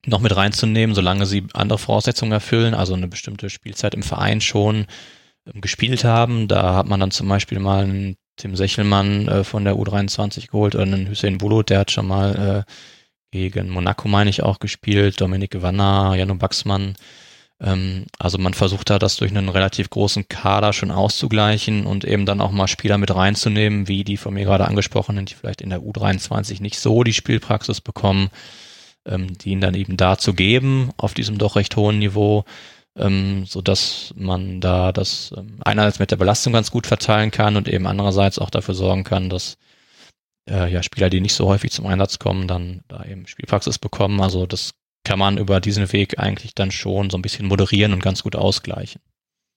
noch mit reinzunehmen, solange sie andere Voraussetzungen erfüllen, also eine bestimmte Spielzeit im Verein schon ähm, gespielt haben. Da hat man dann zum Beispiel mal einen Tim Sechelmann äh, von der U23 geholt oder einen Hussein Bulut, der hat schon mal äh, gegen Monaco, meine ich, auch gespielt, Dominik Wanner, Jano Baxmann. Ähm, also man versucht da das durch einen relativ großen Kader schon auszugleichen und eben dann auch mal Spieler mit reinzunehmen, wie die von mir gerade angesprochenen, die vielleicht in der U23 nicht so die Spielpraxis bekommen, ähm, die ihnen dann eben da zu geben auf diesem doch recht hohen Niveau, ähm, so dass man da das ähm, einerseits mit der Belastung ganz gut verteilen kann und eben andererseits auch dafür sorgen kann, dass äh, ja, Spieler, die nicht so häufig zum Einsatz kommen, dann da eben Spielpraxis bekommen. Also das kann man über diesen Weg eigentlich dann schon so ein bisschen moderieren und ganz gut ausgleichen.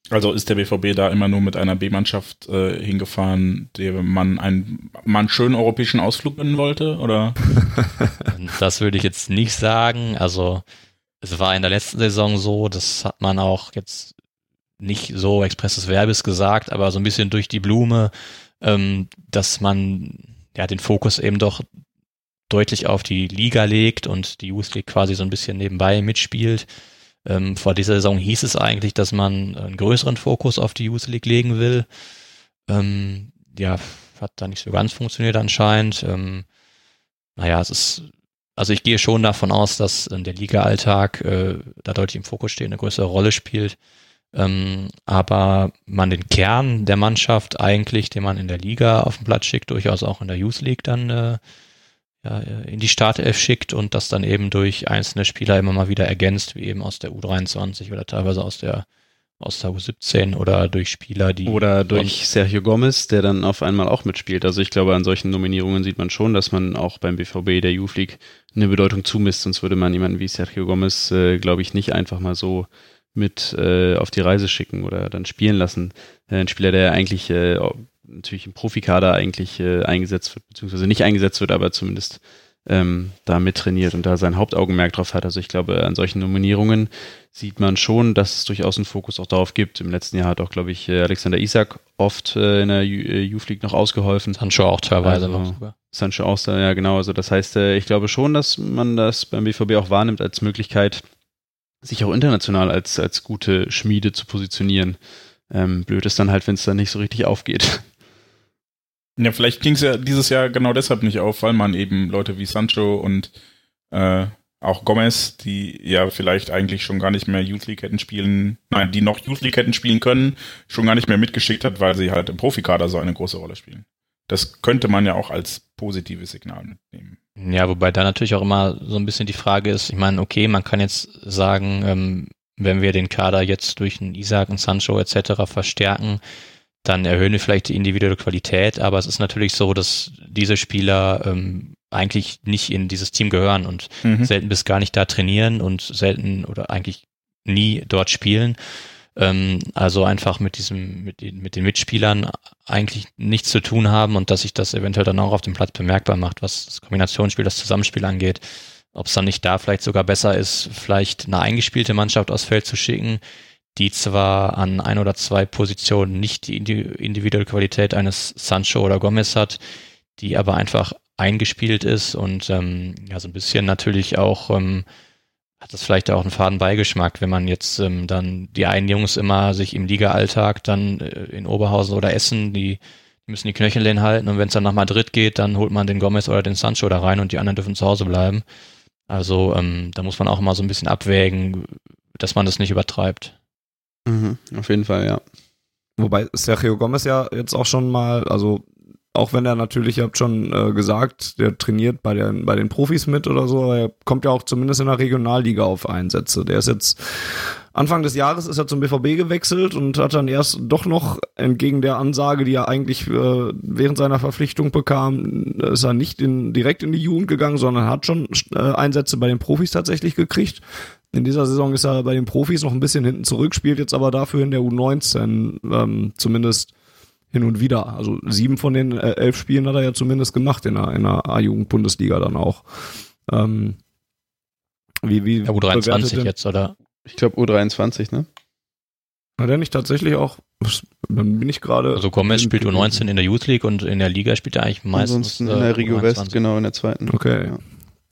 Also ist der BVB da immer nur mit einer B-Mannschaft äh, hingefahren, der man einen, mal einen schönen europäischen Ausflug gönnen wollte, oder? das würde ich jetzt nicht sagen. Also es war in der letzten Saison so, das hat man auch jetzt nicht so expresses Verbes gesagt, aber so ein bisschen durch die Blume, ähm, dass man ja den Fokus eben doch deutlich auf die Liga legt und die Youth League quasi so ein bisschen nebenbei mitspielt. Ähm, vor dieser Saison hieß es eigentlich, dass man einen größeren Fokus auf die Youth League legen will. Ähm, ja, hat da nicht so ganz funktioniert anscheinend. Ähm, naja, es ist, also ich gehe schon davon aus, dass der Liga-Alltag äh, da deutlich im Fokus steht, eine größere Rolle spielt. Ähm, aber man den Kern der Mannschaft eigentlich, den man in der Liga auf den Platz schickt, durchaus auch in der Youth League dann äh, ja, äh, in die Startelf schickt und das dann eben durch einzelne Spieler immer mal wieder ergänzt, wie eben aus der U23 oder teilweise aus der aus der U17 oder durch Spieler, die. Oder durch Sergio Gomez, der dann auf einmal auch mitspielt. Also ich glaube, an solchen Nominierungen sieht man schon, dass man auch beim BVB der Youth League eine Bedeutung zumisst, sonst würde man jemanden wie Sergio Gomez, äh, glaube ich, nicht einfach mal so mit äh, auf die Reise schicken oder dann spielen lassen. Äh, ein Spieler, der eigentlich äh, natürlich im Profikader eigentlich äh, eingesetzt wird, beziehungsweise nicht eingesetzt wird, aber zumindest ähm, da mittrainiert und da sein Hauptaugenmerk drauf hat. Also ich glaube, an solchen Nominierungen sieht man schon, dass es durchaus einen Fokus auch darauf gibt. Im letzten Jahr hat auch, glaube ich, äh, Alexander Isak oft äh, in der äh, Youth League noch ausgeholfen. Sancho auch teilweise also, noch sogar. Sancho auch, ja genau. Also das heißt, ich glaube schon, dass man das beim BVB auch wahrnimmt als Möglichkeit, sich auch international als, als gute Schmiede zu positionieren. Ähm, blöd ist dann halt, wenn es dann nicht so richtig aufgeht. Ja, vielleicht ging es ja dieses Jahr genau deshalb nicht auf, weil man eben Leute wie Sancho und äh, auch Gomez, die ja vielleicht eigentlich schon gar nicht mehr Youth League hätten spielen, nein, die noch Youth League hätten spielen können, schon gar nicht mehr mitgeschickt hat, weil sie halt im Profikader so eine große Rolle spielen. Das könnte man ja auch als positives Signal mitnehmen. Ja, wobei da natürlich auch immer so ein bisschen die Frage ist, ich meine, okay, man kann jetzt sagen, ähm, wenn wir den Kader jetzt durch einen Isaac, einen Sancho etc. verstärken, dann erhöhen wir vielleicht die individuelle Qualität, aber es ist natürlich so, dass diese Spieler ähm, eigentlich nicht in dieses Team gehören und mhm. selten bis gar nicht da trainieren und selten oder eigentlich nie dort spielen. Ähm, also einfach mit diesem, mit den, mit den Mitspielern eigentlich nichts zu tun haben und dass sich das eventuell dann auch auf dem Platz bemerkbar macht, was das Kombinationsspiel, das Zusammenspiel angeht. Ob es dann nicht da vielleicht sogar besser ist, vielleicht eine eingespielte Mannschaft aufs Feld zu schicken, die zwar an ein oder zwei Positionen nicht die individuelle Qualität eines Sancho oder Gomez hat, die aber einfach eingespielt ist und ähm, ja so ein bisschen natürlich auch ähm, hat das vielleicht auch einen faden Beigeschmack, wenn man jetzt ähm, dann die einen Jungs immer sich im Liga-Alltag dann äh, in Oberhausen oder Essen, die, müssen die Knöchel halten und wenn es dann nach Madrid geht, dann holt man den Gomez oder den Sancho da rein und die anderen dürfen zu Hause bleiben. Also ähm, da muss man auch immer so ein bisschen abwägen, dass man das nicht übertreibt. Mhm, auf jeden Fall, ja. Wobei Sergio Gomez ja jetzt auch schon mal, also auch wenn er natürlich, ihr habt schon äh, gesagt, der trainiert bei den, bei den Profis mit oder so, aber er kommt ja auch zumindest in der Regionalliga auf Einsätze. Der ist jetzt Anfang des Jahres ist er zum BVB gewechselt und hat dann erst doch noch entgegen der Ansage, die er eigentlich äh, während seiner Verpflichtung bekam, ist er nicht in, direkt in die Jugend gegangen, sondern hat schon äh, Einsätze bei den Profis tatsächlich gekriegt. In dieser Saison ist er bei den Profis noch ein bisschen hinten zurück, spielt jetzt aber dafür in der U19 ähm, zumindest hin und wieder. Also sieben von den äh, elf Spielen hat er ja zumindest gemacht in der, in der A-Jugend-Bundesliga dann auch. Ähm, wie, wie ja, U23 jetzt, oder? Ich glaube U23, ne? Hat er nicht tatsächlich auch, dann bin ich gerade. Also Gomez spielt U19 in der Youth League und in der Liga spielt er eigentlich meistens. Ansonsten in der Regio West, genau, in der zweiten. Okay. Ja.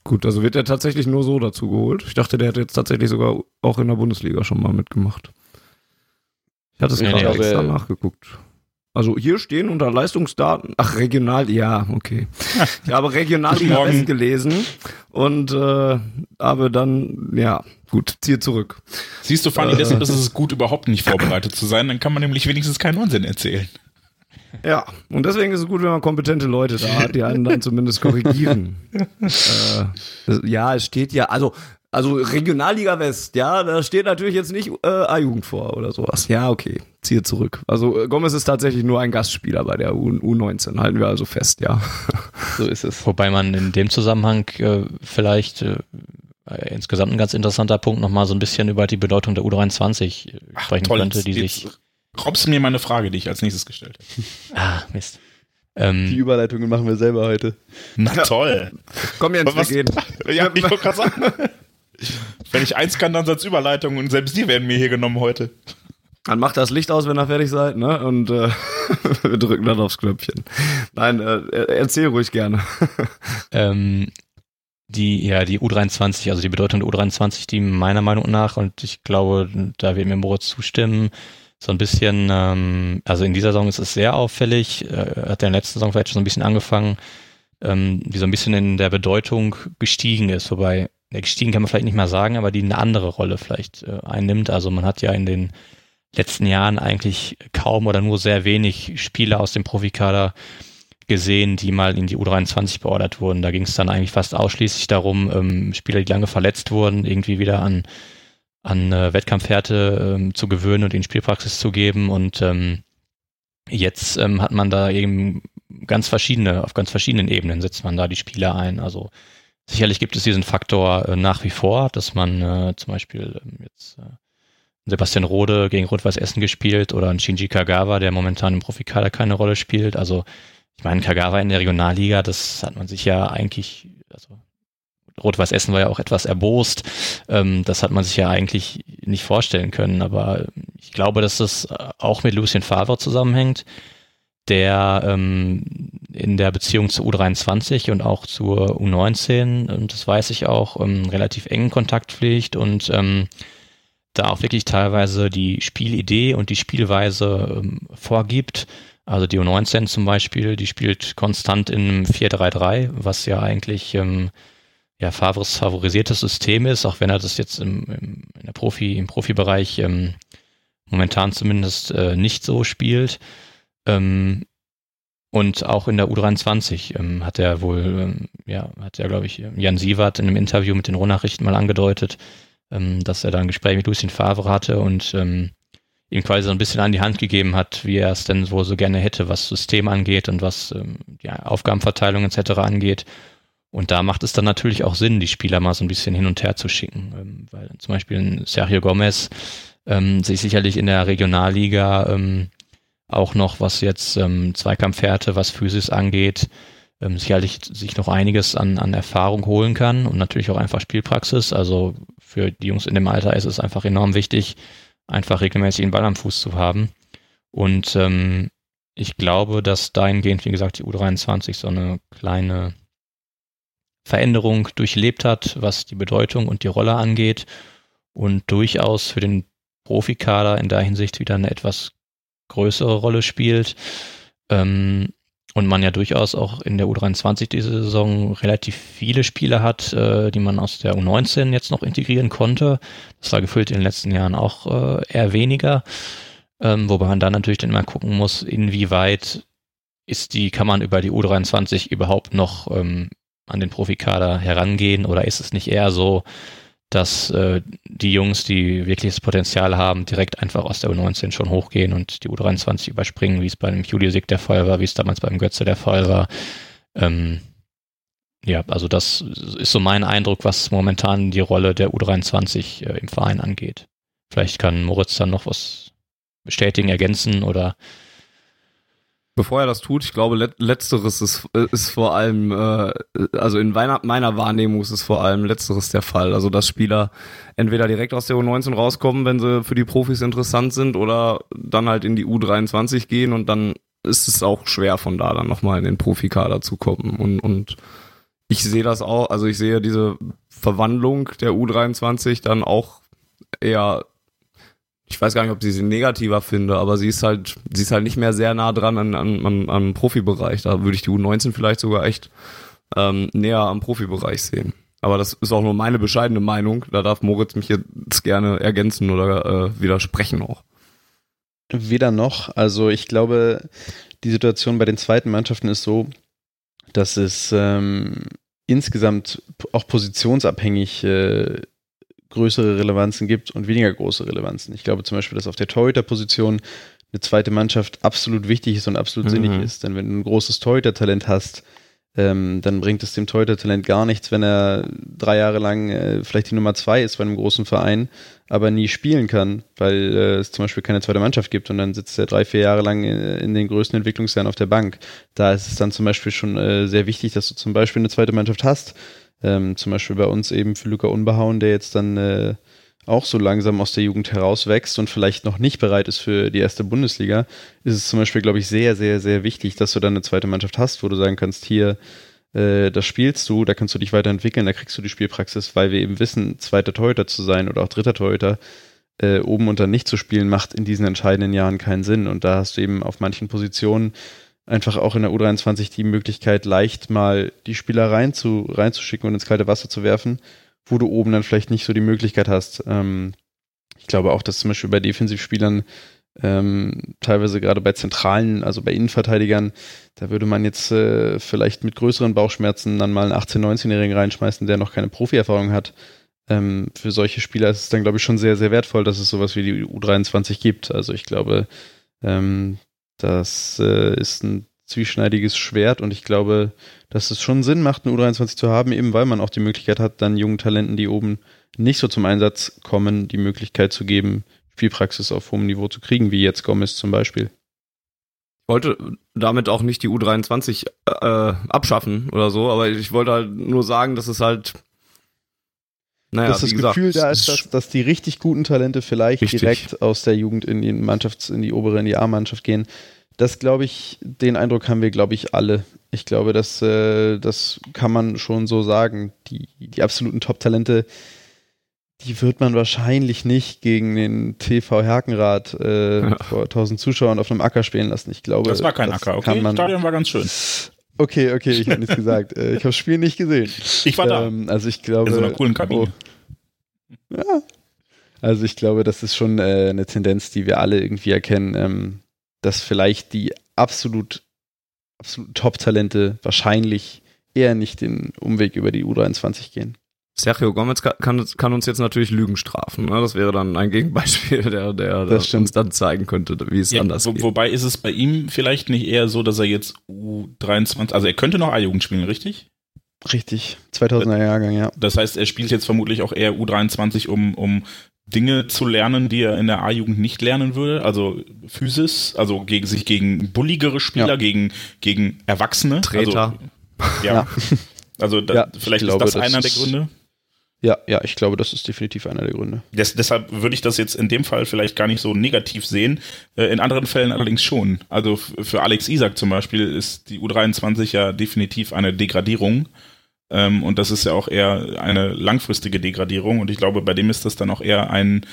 Gut, also wird er tatsächlich nur so dazu geholt. Ich dachte, der hätte jetzt tatsächlich sogar auch in der Bundesliga schon mal mitgemacht. Ich hatte es nee, gerade nee, extra nachgeguckt. Also hier stehen unter Leistungsdaten, ach regional, ja, okay. Ich habe Regionalliga West gelesen und äh, habe dann, ja, gut, ziehe zurück. Siehst du, Fanny, äh, deshalb ist es gut, überhaupt nicht vorbereitet zu sein, dann kann man nämlich wenigstens keinen Unsinn erzählen. Ja, und deswegen ist es gut, wenn man kompetente Leute da hat, die einen dann zumindest korrigieren. äh, ja, es steht ja, also also Regionalliga West, ja, da steht natürlich jetzt nicht äh, A-Jugend vor oder sowas. Ja, okay, ziehe zurück. Also äh, Gomez ist tatsächlich nur ein Gastspieler bei der U U19, halten wir also fest, ja. So ist es. Wobei man in dem Zusammenhang äh, vielleicht äh, insgesamt ein ganz interessanter Punkt nochmal so ein bisschen über die Bedeutung der U23 Ach, sprechen toll, könnte, die sich. Robbst du mir meine Frage, die ich als nächstes gestellt habe. Ah, Mist. Ähm, die Überleitungen machen wir selber heute. Na toll. Komm jetzt, wir gehen. Ja, ich wollte gerade sagen. Wenn ich eins kann, dann als Überleitung und selbst die werden mir hier genommen heute. Dann macht das Licht aus, wenn ihr fertig seid, ne? Und äh, wir drücken dann aufs Knöpfchen. Nein, äh, erzähl ruhig gerne. ähm, die, ja, die U23, also die Bedeutung der U23, die meiner Meinung nach, und ich glaube, da wird mir Moritz zustimmen, so ein bisschen, ähm, also in dieser Saison ist es sehr auffällig, äh, hat der in der letzten Saison vielleicht schon so ein bisschen angefangen, ähm, die so ein bisschen in der Bedeutung gestiegen ist, wobei gestiegen kann man vielleicht nicht mal sagen, aber die eine andere Rolle vielleicht äh, einnimmt. Also man hat ja in den letzten Jahren eigentlich kaum oder nur sehr wenig Spieler aus dem Profikader gesehen, die mal in die U23 beordert wurden. Da ging es dann eigentlich fast ausschließlich darum, ähm, Spieler, die lange verletzt wurden, irgendwie wieder an, an äh, Wettkampfhärte ähm, zu gewöhnen und ihnen Spielpraxis zu geben. Und ähm, jetzt ähm, hat man da eben ganz verschiedene, auf ganz verschiedenen Ebenen setzt man da die Spieler ein. Also Sicherlich gibt es diesen Faktor äh, nach wie vor, dass man äh, zum Beispiel ähm, jetzt äh, Sebastian Rode gegen Rot-Weiß Essen gespielt oder ein Shinji Kagawa, der momentan im Profikader keine Rolle spielt. Also ich meine, Kagawa in der Regionalliga, das hat man sich ja eigentlich, also Rot-Weiß Essen war ja auch etwas erbost. Ähm, das hat man sich ja eigentlich nicht vorstellen können. Aber ich glaube, dass das äh, auch mit Lucien Favre zusammenhängt der ähm, in der Beziehung zur U23 und auch zur U19, und das weiß ich auch, ähm, relativ engen Kontakt pflegt und ähm, da auch wirklich teilweise die Spielidee und die Spielweise ähm, vorgibt. Also die U19 zum Beispiel, die spielt konstant in 4-3-3, was ja eigentlich ähm, ja, Favres favorisiertes System ist, auch wenn er das jetzt im, im, in der Profi, im Profibereich ähm, momentan zumindest äh, nicht so spielt. Ähm, und auch in der U23 ähm, hat er wohl, ähm, ja, hat er, glaube ich, Jan Sievert in einem Interview mit den Rohnachrichten mal angedeutet, ähm, dass er da ein Gespräch mit Lucien Favre hatte und ähm, ihm quasi so ein bisschen an die Hand gegeben hat, wie er es denn wohl so gerne hätte, was System angeht und was ähm, ja, Aufgabenverteilung etc. angeht. Und da macht es dann natürlich auch Sinn, die Spieler mal so ein bisschen hin und her zu schicken, ähm, weil zum Beispiel Sergio Gomez ähm, sich sicherlich in der Regionalliga ähm, auch noch, was jetzt ähm, Zweikampfhärte, was Physis angeht, ähm, sicherlich sich noch einiges an, an Erfahrung holen kann und natürlich auch einfach Spielpraxis. Also für die Jungs in dem Alter ist es einfach enorm wichtig, einfach regelmäßig den Ball am Fuß zu haben. Und ähm, ich glaube, dass dahingehend, wie gesagt, die U23 so eine kleine Veränderung durchlebt hat, was die Bedeutung und die Rolle angeht und durchaus für den Profikader in der Hinsicht wieder eine etwas größere Rolle spielt. Ähm, und man ja durchaus auch in der U23 diese Saison relativ viele Spiele hat, äh, die man aus der U19 jetzt noch integrieren konnte. Das war gefüllt in den letzten Jahren auch äh, eher weniger. Ähm, wobei man dann natürlich dann mal gucken muss, inwieweit ist die, kann man über die U23 überhaupt noch ähm, an den Profikader herangehen oder ist es nicht eher so, dass äh, die Jungs, die wirkliches Potenzial haben, direkt einfach aus der U19 schon hochgehen und die U23 überspringen, wie es bei dem Juliusik der Fall war, wie es damals beim Götze der Fall war. Ähm, ja, also das ist so mein Eindruck, was momentan die Rolle der U23 äh, im Verein angeht. Vielleicht kann Moritz dann noch was bestätigen, ergänzen oder Bevor er das tut, ich glaube, let letzteres ist, ist vor allem, äh, also in meiner, meiner Wahrnehmung ist es vor allem letzteres der Fall. Also dass Spieler entweder direkt aus der U19 rauskommen, wenn sie für die Profis interessant sind, oder dann halt in die U23 gehen und dann ist es auch schwer von da dann nochmal in den Profikader zu kommen. Und, und ich sehe das auch, also ich sehe diese Verwandlung der U23 dann auch eher ich weiß gar nicht, ob sie sie negativer finde, aber sie ist halt, sie ist halt nicht mehr sehr nah dran an, an, an, am Profibereich. Da würde ich die U19 vielleicht sogar echt ähm, näher am Profibereich sehen. Aber das ist auch nur meine bescheidene Meinung. Da darf Moritz mich jetzt gerne ergänzen oder äh, widersprechen auch. Weder noch. Also ich glaube, die Situation bei den zweiten Mannschaften ist so, dass es ähm, insgesamt auch positionsabhängig äh, größere Relevanzen gibt und weniger große Relevanzen. Ich glaube zum Beispiel, dass auf der Torhüter-Position eine zweite Mannschaft absolut wichtig ist und absolut mhm. sinnig ist. Denn wenn du ein großes Torhüter-Talent hast, ähm, dann bringt es dem Torhüter-Talent gar nichts, wenn er drei Jahre lang äh, vielleicht die Nummer zwei ist bei einem großen Verein, aber nie spielen kann, weil äh, es zum Beispiel keine zweite Mannschaft gibt und dann sitzt er drei, vier Jahre lang äh, in den größten Entwicklungsjahren auf der Bank. Da ist es dann zum Beispiel schon äh, sehr wichtig, dass du zum Beispiel eine zweite Mannschaft hast, ähm, zum Beispiel bei uns eben für Luca Unbehauen, der jetzt dann äh, auch so langsam aus der Jugend herauswächst und vielleicht noch nicht bereit ist für die erste Bundesliga, ist es zum Beispiel, glaube ich, sehr, sehr, sehr wichtig, dass du dann eine zweite Mannschaft hast, wo du sagen kannst, hier, äh, das spielst du, da kannst du dich weiterentwickeln, da kriegst du die Spielpraxis, weil wir eben wissen, zweiter Torhüter zu sein oder auch dritter Torhüter, äh, oben und dann nicht zu spielen, macht in diesen entscheidenden Jahren keinen Sinn. Und da hast du eben auf manchen Positionen einfach auch in der U23 die Möglichkeit, leicht mal die Spieler rein zu, reinzuschicken und ins kalte Wasser zu werfen, wo du oben dann vielleicht nicht so die Möglichkeit hast. Ähm, ich glaube auch, dass zum Beispiel bei Defensivspielern ähm, teilweise gerade bei Zentralen, also bei Innenverteidigern, da würde man jetzt äh, vielleicht mit größeren Bauchschmerzen dann mal einen 18-, 19-Jährigen reinschmeißen, der noch keine Profierfahrung hat. Ähm, für solche Spieler ist es dann, glaube ich, schon sehr, sehr wertvoll, dass es sowas wie die U23 gibt. Also ich glaube, ähm, das äh, ist ein zwieschneidiges Schwert und ich glaube, dass es schon Sinn macht, eine U23 zu haben, eben weil man auch die Möglichkeit hat, dann jungen Talenten, die oben nicht so zum Einsatz kommen, die Möglichkeit zu geben, Spielpraxis auf hohem Niveau zu kriegen, wie jetzt Gomez zum Beispiel. Ich wollte damit auch nicht die U23 äh, abschaffen oder so, aber ich wollte halt nur sagen, dass es halt naja, dass das gesagt, Gefühl da ist, dass, dass die richtig guten Talente vielleicht richtig. direkt aus der Jugend in die Mannschafts-, in die obere, in die A-Mannschaft gehen. Das glaube ich, den Eindruck haben wir, glaube ich, alle. Ich glaube, dass, äh, das kann man schon so sagen. Die, die absoluten Top-Talente, die wird man wahrscheinlich nicht gegen den TV Herkenrad äh, ja. vor 1000 Zuschauern auf einem Acker spielen lassen. Ich glaube, das war kein Acker, okay? Das Stadion war ganz schön. Okay, okay, ich habe nichts gesagt. Äh, ich habe das Spiel nicht gesehen. Ich war da. Ähm, also ich glaube. In so einer coolen Kabine. Oh, ja. Also ich glaube, das ist schon äh, eine Tendenz, die wir alle irgendwie erkennen, ähm, dass vielleicht die absolut, absolut Top-Talente wahrscheinlich eher nicht den Umweg über die U23 gehen. Sergio Gomez kann, kann, uns jetzt natürlich Lügen strafen. Ne? Das wäre dann ein Gegenbeispiel, der, der, der uns dann zeigen könnte, wie es ja, anders wo, geht. Wobei ist es bei ihm vielleicht nicht eher so, dass er jetzt U23, also er könnte noch A-Jugend spielen, richtig? Richtig, 2000er Jahrgang, ja. Das heißt, er spielt jetzt vermutlich auch eher U23, um, um Dinge zu lernen, die er in der A-Jugend nicht lernen würde. Also Physis, also gegen sich gegen bulligere Spieler, ja. gegen, gegen Erwachsene. Treter. Also, ja. ja. Also da, ja, vielleicht glaube, ist das einer der Gründe. Ja, ja, ich glaube, das ist definitiv einer der Gründe. Des, deshalb würde ich das jetzt in dem Fall vielleicht gar nicht so negativ sehen. Äh, in anderen Fällen allerdings schon. Also für Alex Isak zum Beispiel ist die U23 ja definitiv eine Degradierung. Ähm, und das ist ja auch eher eine langfristige Degradierung. Und ich glaube, bei dem ist das dann auch eher ein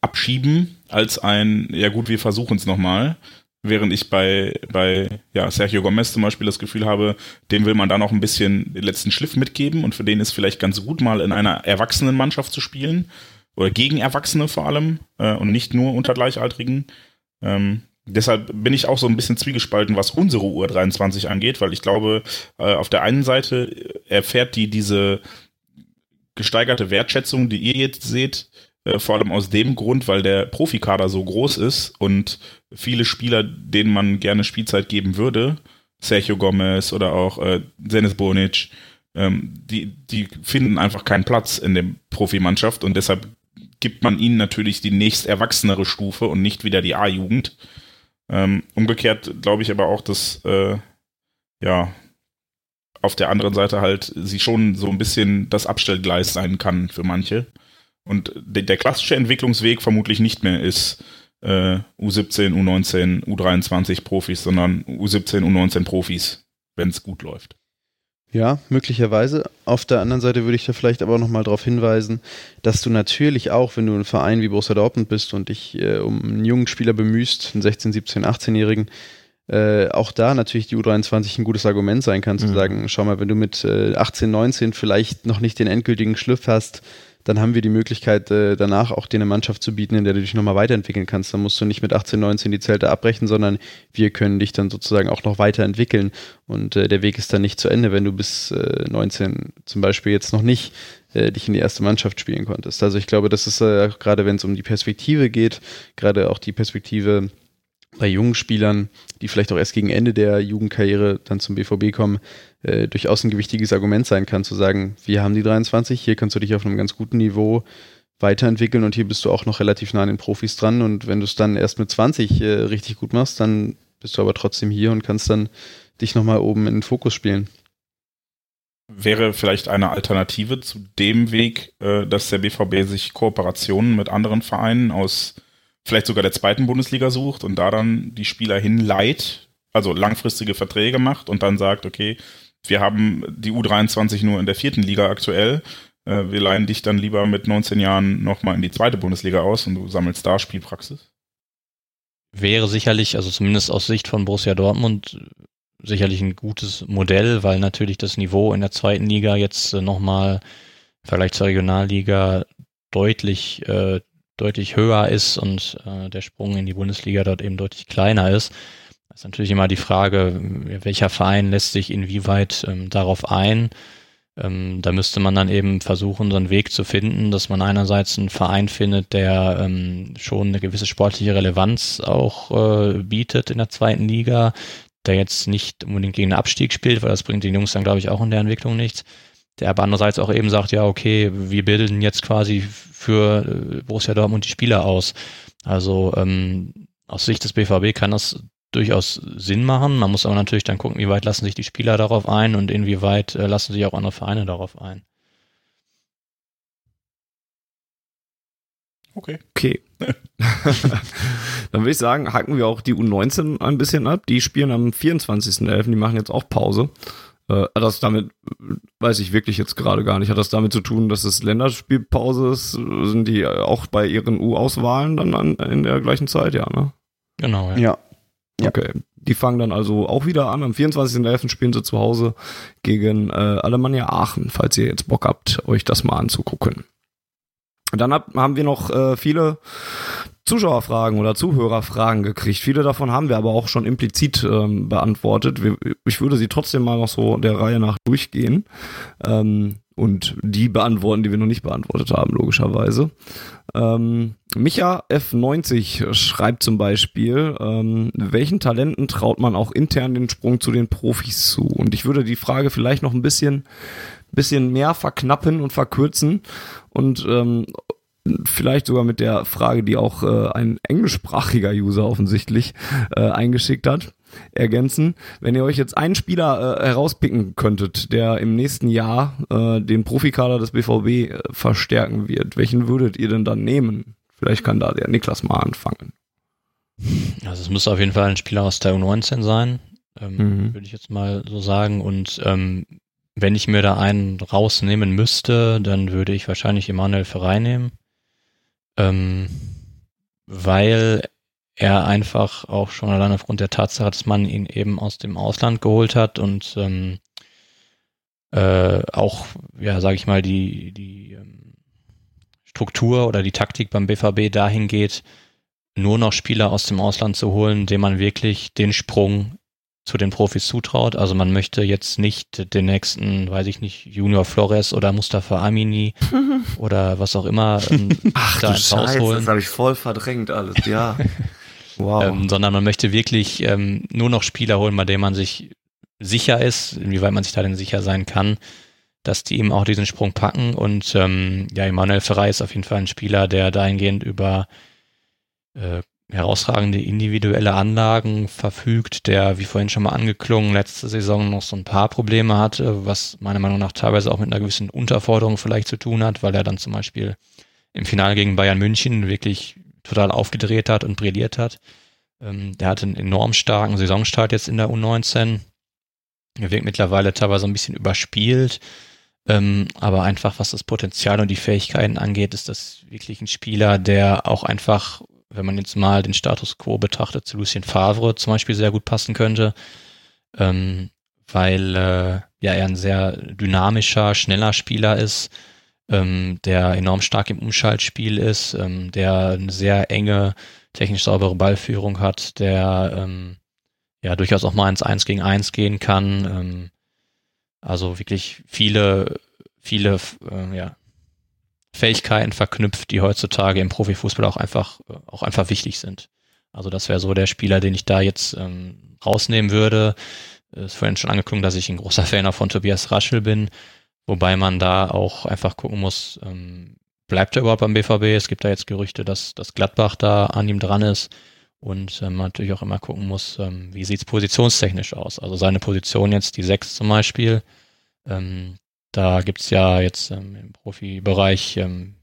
Abschieben als ein, ja gut, wir versuchen es nochmal. Während ich bei, bei ja, Sergio Gomez zum Beispiel das Gefühl habe, dem will man da noch ein bisschen den letzten Schliff mitgeben und für den ist vielleicht ganz gut, mal in einer erwachsenen Mannschaft zu spielen oder gegen Erwachsene vor allem äh, und nicht nur unter Gleichaltrigen. Ähm, deshalb bin ich auch so ein bisschen zwiegespalten, was unsere U23 angeht, weil ich glaube, äh, auf der einen Seite erfährt die diese gesteigerte Wertschätzung, die ihr jetzt seht, äh, vor allem aus dem Grund, weil der Profikader so groß ist und viele Spieler, denen man gerne Spielzeit geben würde, Sergio Gomez oder auch äh, Zenis Bonic, ähm, die, die finden einfach keinen Platz in der Profimannschaft und deshalb gibt man ihnen natürlich die nächst erwachsenere Stufe und nicht wieder die A-Jugend. Ähm, umgekehrt glaube ich aber auch, dass äh, ja auf der anderen Seite halt sie schon so ein bisschen das Abstellgleis sein kann für manche. Und der, der klassische Entwicklungsweg vermutlich nicht mehr ist äh, U17, U19, U23 Profis, sondern U17, U19 Profis, wenn es gut läuft. Ja, möglicherweise. Auf der anderen Seite würde ich da vielleicht aber auch nochmal darauf hinweisen, dass du natürlich auch, wenn du ein Verein wie Borussia Dortmund bist und dich äh, um einen jungen Spieler bemühst, einen 16, 17, 18-Jährigen, äh, auch da natürlich die U23 ein gutes Argument sein kann, zu mhm. sagen, schau mal, wenn du mit äh, 18, 19 vielleicht noch nicht den endgültigen Schliff hast, dann haben wir die Möglichkeit, äh, danach auch dir eine Mannschaft zu bieten, in der du dich nochmal weiterentwickeln kannst. Dann musst du nicht mit 18, 19 die Zelte abbrechen, sondern wir können dich dann sozusagen auch noch weiterentwickeln. Und äh, der Weg ist dann nicht zu Ende, wenn du bis äh, 19 zum Beispiel jetzt noch nicht äh, dich in die erste Mannschaft spielen konntest. Also ich glaube, das ist äh, gerade, wenn es um die Perspektive geht, gerade auch die Perspektive bei jungen Spielern, die vielleicht auch erst gegen Ende der Jugendkarriere dann zum BVB kommen, äh, durchaus ein gewichtiges Argument sein kann, zu sagen, wir haben die 23, hier kannst du dich auf einem ganz guten Niveau weiterentwickeln und hier bist du auch noch relativ nah an den Profis dran und wenn du es dann erst mit 20 äh, richtig gut machst, dann bist du aber trotzdem hier und kannst dann dich nochmal oben in den Fokus spielen. Wäre vielleicht eine Alternative zu dem Weg, äh, dass der BVB sich Kooperationen mit anderen Vereinen aus vielleicht sogar der zweiten Bundesliga sucht und da dann die Spieler hinleiht, also langfristige Verträge macht und dann sagt, okay, wir haben die U23 nur in der vierten Liga aktuell, äh, wir leihen dich dann lieber mit 19 Jahren nochmal in die zweite Bundesliga aus und du sammelst da Spielpraxis? Wäre sicherlich, also zumindest aus Sicht von Borussia Dortmund, sicherlich ein gutes Modell, weil natürlich das Niveau in der zweiten Liga jetzt äh, nochmal Vergleich zur Regionalliga deutlich äh, deutlich höher ist und äh, der Sprung in die Bundesliga dort eben deutlich kleiner ist. Das ist natürlich immer die Frage, welcher Verein lässt sich inwieweit ähm, darauf ein. Ähm, da müsste man dann eben versuchen, so einen Weg zu finden, dass man einerseits einen Verein findet, der ähm, schon eine gewisse sportliche Relevanz auch äh, bietet in der zweiten Liga, der jetzt nicht unbedingt gegen den Abstieg spielt, weil das bringt den Jungs dann, glaube ich, auch in der Entwicklung nichts der aber andererseits auch eben sagt, ja, okay, wir bilden jetzt quasi für äh, Borussia Dortmund die Spieler aus. Also ähm, aus Sicht des BVB kann das durchaus Sinn machen. Man muss aber natürlich dann gucken, wie weit lassen sich die Spieler darauf ein und inwieweit äh, lassen sich auch andere Vereine darauf ein. Okay. Okay. Dann würde ich sagen, hacken wir auch die U19 ein bisschen ab. Die spielen am 24.11. Die machen jetzt auch Pause. Äh, hat das damit, weiß ich wirklich jetzt gerade gar nicht, hat das damit zu tun, dass es Länderspielpause ist? Sind die auch bei ihren U-Auswahlen dann an, in der gleichen Zeit, ja, ne? Genau, ja. ja. Okay. Die fangen dann also auch wieder an. Am 24.11. spielen sie zu Hause gegen äh, Alemannia Aachen, falls ihr jetzt Bock habt, euch das mal anzugucken. Dann hab, haben wir noch äh, viele Zuschauerfragen oder Zuhörerfragen gekriegt. Viele davon haben wir aber auch schon implizit ähm, beantwortet. Wir, ich würde sie trotzdem mal noch so der Reihe nach durchgehen ähm, und die beantworten, die wir noch nicht beantwortet haben, logischerweise. Ähm, Micha F90 schreibt zum Beispiel, ähm, welchen Talenten traut man auch intern den Sprung zu den Profis zu? Und ich würde die Frage vielleicht noch ein bisschen bisschen mehr verknappen und verkürzen und ähm, vielleicht sogar mit der Frage, die auch äh, ein englischsprachiger User offensichtlich äh, eingeschickt hat, ergänzen. Wenn ihr euch jetzt einen Spieler äh, herauspicken könntet, der im nächsten Jahr äh, den Profikader des BVB äh, verstärken wird, welchen würdet ihr denn dann nehmen? Vielleicht kann da der Niklas mal anfangen. Also es muss auf jeden Fall ein Spieler aus der U19 sein, ähm, mhm. würde ich jetzt mal so sagen. Und ähm, wenn ich mir da einen rausnehmen müsste, dann würde ich wahrscheinlich Emanuel Ferrei nehmen. Ähm, weil er einfach auch schon allein aufgrund der Tatsache, dass man ihn eben aus dem Ausland geholt hat und ähm, äh, auch, ja, sage ich mal, die, die ähm, Struktur oder die Taktik beim BVB dahin geht, nur noch Spieler aus dem Ausland zu holen, dem man wirklich den Sprung zu den Profis zutraut. Also man möchte jetzt nicht den nächsten, weiß ich nicht, Junior Flores oder Mustafa Amini oder was auch immer ähm, Ach da du ins Haus Scheiße, holen. das habe ich voll verdrängt alles, ja. Wow. ähm, sondern man möchte wirklich ähm, nur noch Spieler holen, bei denen man sich sicher ist, inwieweit man sich da denn sicher sein kann, dass die eben auch diesen Sprung packen. Und ähm, ja, Emanuel Ferrei ist auf jeden Fall ein Spieler, der dahingehend über äh, herausragende individuelle Anlagen verfügt, der, wie vorhin schon mal angeklungen, letzte Saison noch so ein paar Probleme hatte, was meiner Meinung nach teilweise auch mit einer gewissen Unterforderung vielleicht zu tun hat, weil er dann zum Beispiel im Finale gegen Bayern München wirklich total aufgedreht hat und brilliert hat. Ähm, der hatte einen enorm starken Saisonstart jetzt in der U19. Er wirkt mittlerweile teilweise ein bisschen überspielt. Ähm, aber einfach, was das Potenzial und die Fähigkeiten angeht, ist das wirklich ein Spieler, der auch einfach, wenn man jetzt mal den Status quo betrachtet, zu Lucien Favre zum Beispiel sehr gut passen könnte. Ähm, weil äh, ja er ein sehr dynamischer, schneller Spieler ist, ähm, der enorm stark im Umschaltspiel ist, ähm, der eine sehr enge, technisch saubere Ballführung hat, der ähm, ja durchaus auch mal ins Eins gegen Eins gehen kann. Ähm, also wirklich viele, viele äh, ja, Fähigkeiten verknüpft, die heutzutage im Profifußball auch einfach, äh, auch einfach wichtig sind. Also das wäre so der Spieler, den ich da jetzt ähm, rausnehmen würde. Ist vorhin schon angeklungen, dass ich ein großer Fan von Tobias Raschel bin, wobei man da auch einfach gucken muss, ähm, bleibt er überhaupt beim BVB? Es gibt da jetzt Gerüchte, dass, dass Gladbach da an ihm dran ist und ähm, man natürlich auch immer gucken muss, ähm, wie sieht's positionstechnisch aus. Also seine Position jetzt, die sechs zum Beispiel, ähm, da gibt's ja jetzt ähm, im Profibereich ähm,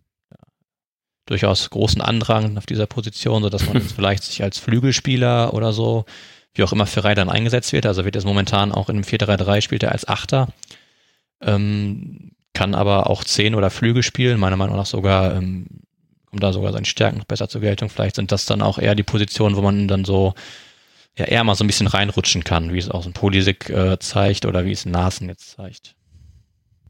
durchaus großen Andrang auf dieser Position, so dass man jetzt vielleicht sich als Flügelspieler oder so, wie auch immer Ferrei dann eingesetzt wird, also wird es momentan auch in einem 4-3-3 spielt er als Achter, ähm, kann aber auch Zehn oder Flügel spielen, meiner Meinung nach sogar ähm, kommt da sogar seine Stärken noch besser zur Geltung. Vielleicht sind das dann auch eher die Positionen, wo man dann so ja eher mal so ein bisschen reinrutschen kann, wie es auch so ein Polisik äh, zeigt oder wie es Nasen jetzt zeigt.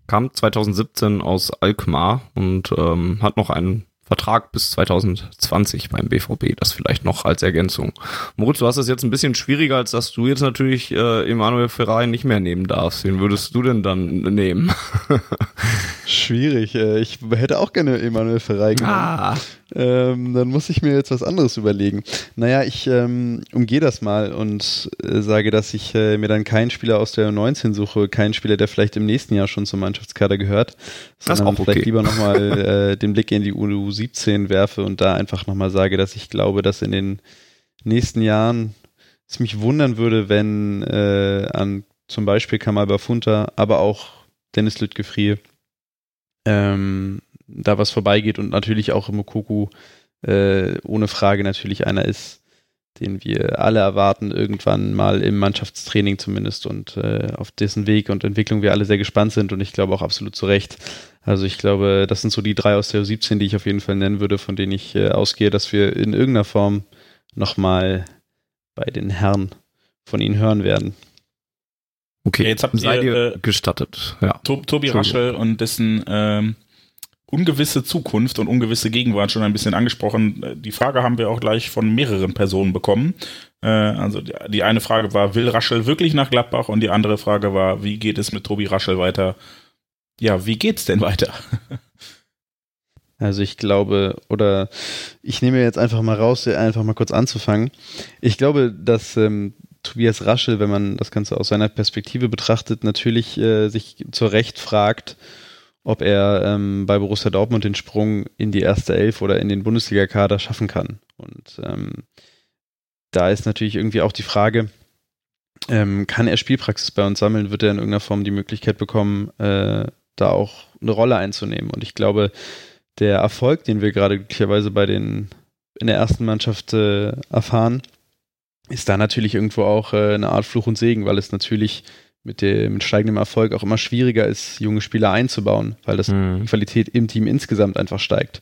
Kam 2017 aus Alkmaar und ähm, hat noch einen Vertrag bis 2020 beim BVB, das vielleicht noch als Ergänzung. Moritz, du hast es jetzt ein bisschen schwieriger, als dass du jetzt natürlich äh, Emanuel Ferrari nicht mehr nehmen darfst. Wen würdest du denn dann nehmen? Schwierig. äh, Ich hätte auch gerne Emanuel Ferrari genommen. ah, Ähm, dann muss ich mir jetzt was anderes überlegen. Naja, ich ähm, umgehe das mal und äh, sage, dass ich äh, mir dann keinen Spieler aus der U19 suche, keinen Spieler, der vielleicht im nächsten Jahr schon zum Mannschaftskader gehört, Das sondern auch okay. vielleicht lieber nochmal äh, den Blick in die U17 werfe und da einfach nochmal sage, dass ich glaube, dass in den nächsten Jahren es mich wundern würde, wenn äh, an zum Beispiel Kamal Bafunta, aber auch Dennis Lüttgefrier ähm, da was vorbeigeht und natürlich auch Mokoku äh, ohne Frage natürlich einer ist, den wir alle erwarten, irgendwann mal im Mannschaftstraining zumindest und äh, auf dessen Weg und Entwicklung wir alle sehr gespannt sind und ich glaube auch absolut zu Recht. Also ich glaube, das sind so die drei aus der U17, die ich auf jeden Fall nennen würde, von denen ich äh, ausgehe, dass wir in irgendeiner Form nochmal bei den Herren von ihnen hören werden. okay, Ja, jetzt habt seid ihr, ihr äh, gestattet. Ja. To Tobi. Raschel und dessen ähm, ungewisse Zukunft und ungewisse Gegenwart schon ein bisschen angesprochen. Äh, Die Frage haben wir auch gleich von mehreren Personen bekommen. Äh, also die, eine Frage war, will Raschel wirklich nach Gladbach? Und die andere Frage war, wie geht es mit Tobi Raschel weiter? Ja, wie geht's denn weiter? Also ich glaube, oder ich nehme jetzt einfach mal raus, einfach mal kurz anzufangen. Ich glaube, dass ähm, Tobias Raschel, wenn man das Ganze aus seiner Perspektive betrachtet, natürlich äh, sich zu Recht fragt, ob er ähm, bei Borussia Dortmund den Sprung in die erste Elf oder in den Bundesliga-Kader schaffen kann. Und ähm, da ist natürlich irgendwie auch die Frage, ähm, kann er Spielpraxis bei uns sammeln? Wird er in irgendeiner Form die Möglichkeit bekommen, äh, da auch eine Rolle einzunehmen? Und ich glaube, der Erfolg, den wir gerade glücklicherweise bei den in der ersten Mannschaft äh, erfahren, ist da natürlich irgendwo auch äh, eine Art Fluch und Segen, weil es natürlich mit, dem, mit steigendem Erfolg auch immer schwieriger ist, junge Spieler einzubauen, weil das Mhm. die Qualität im Team insgesamt einfach steigt.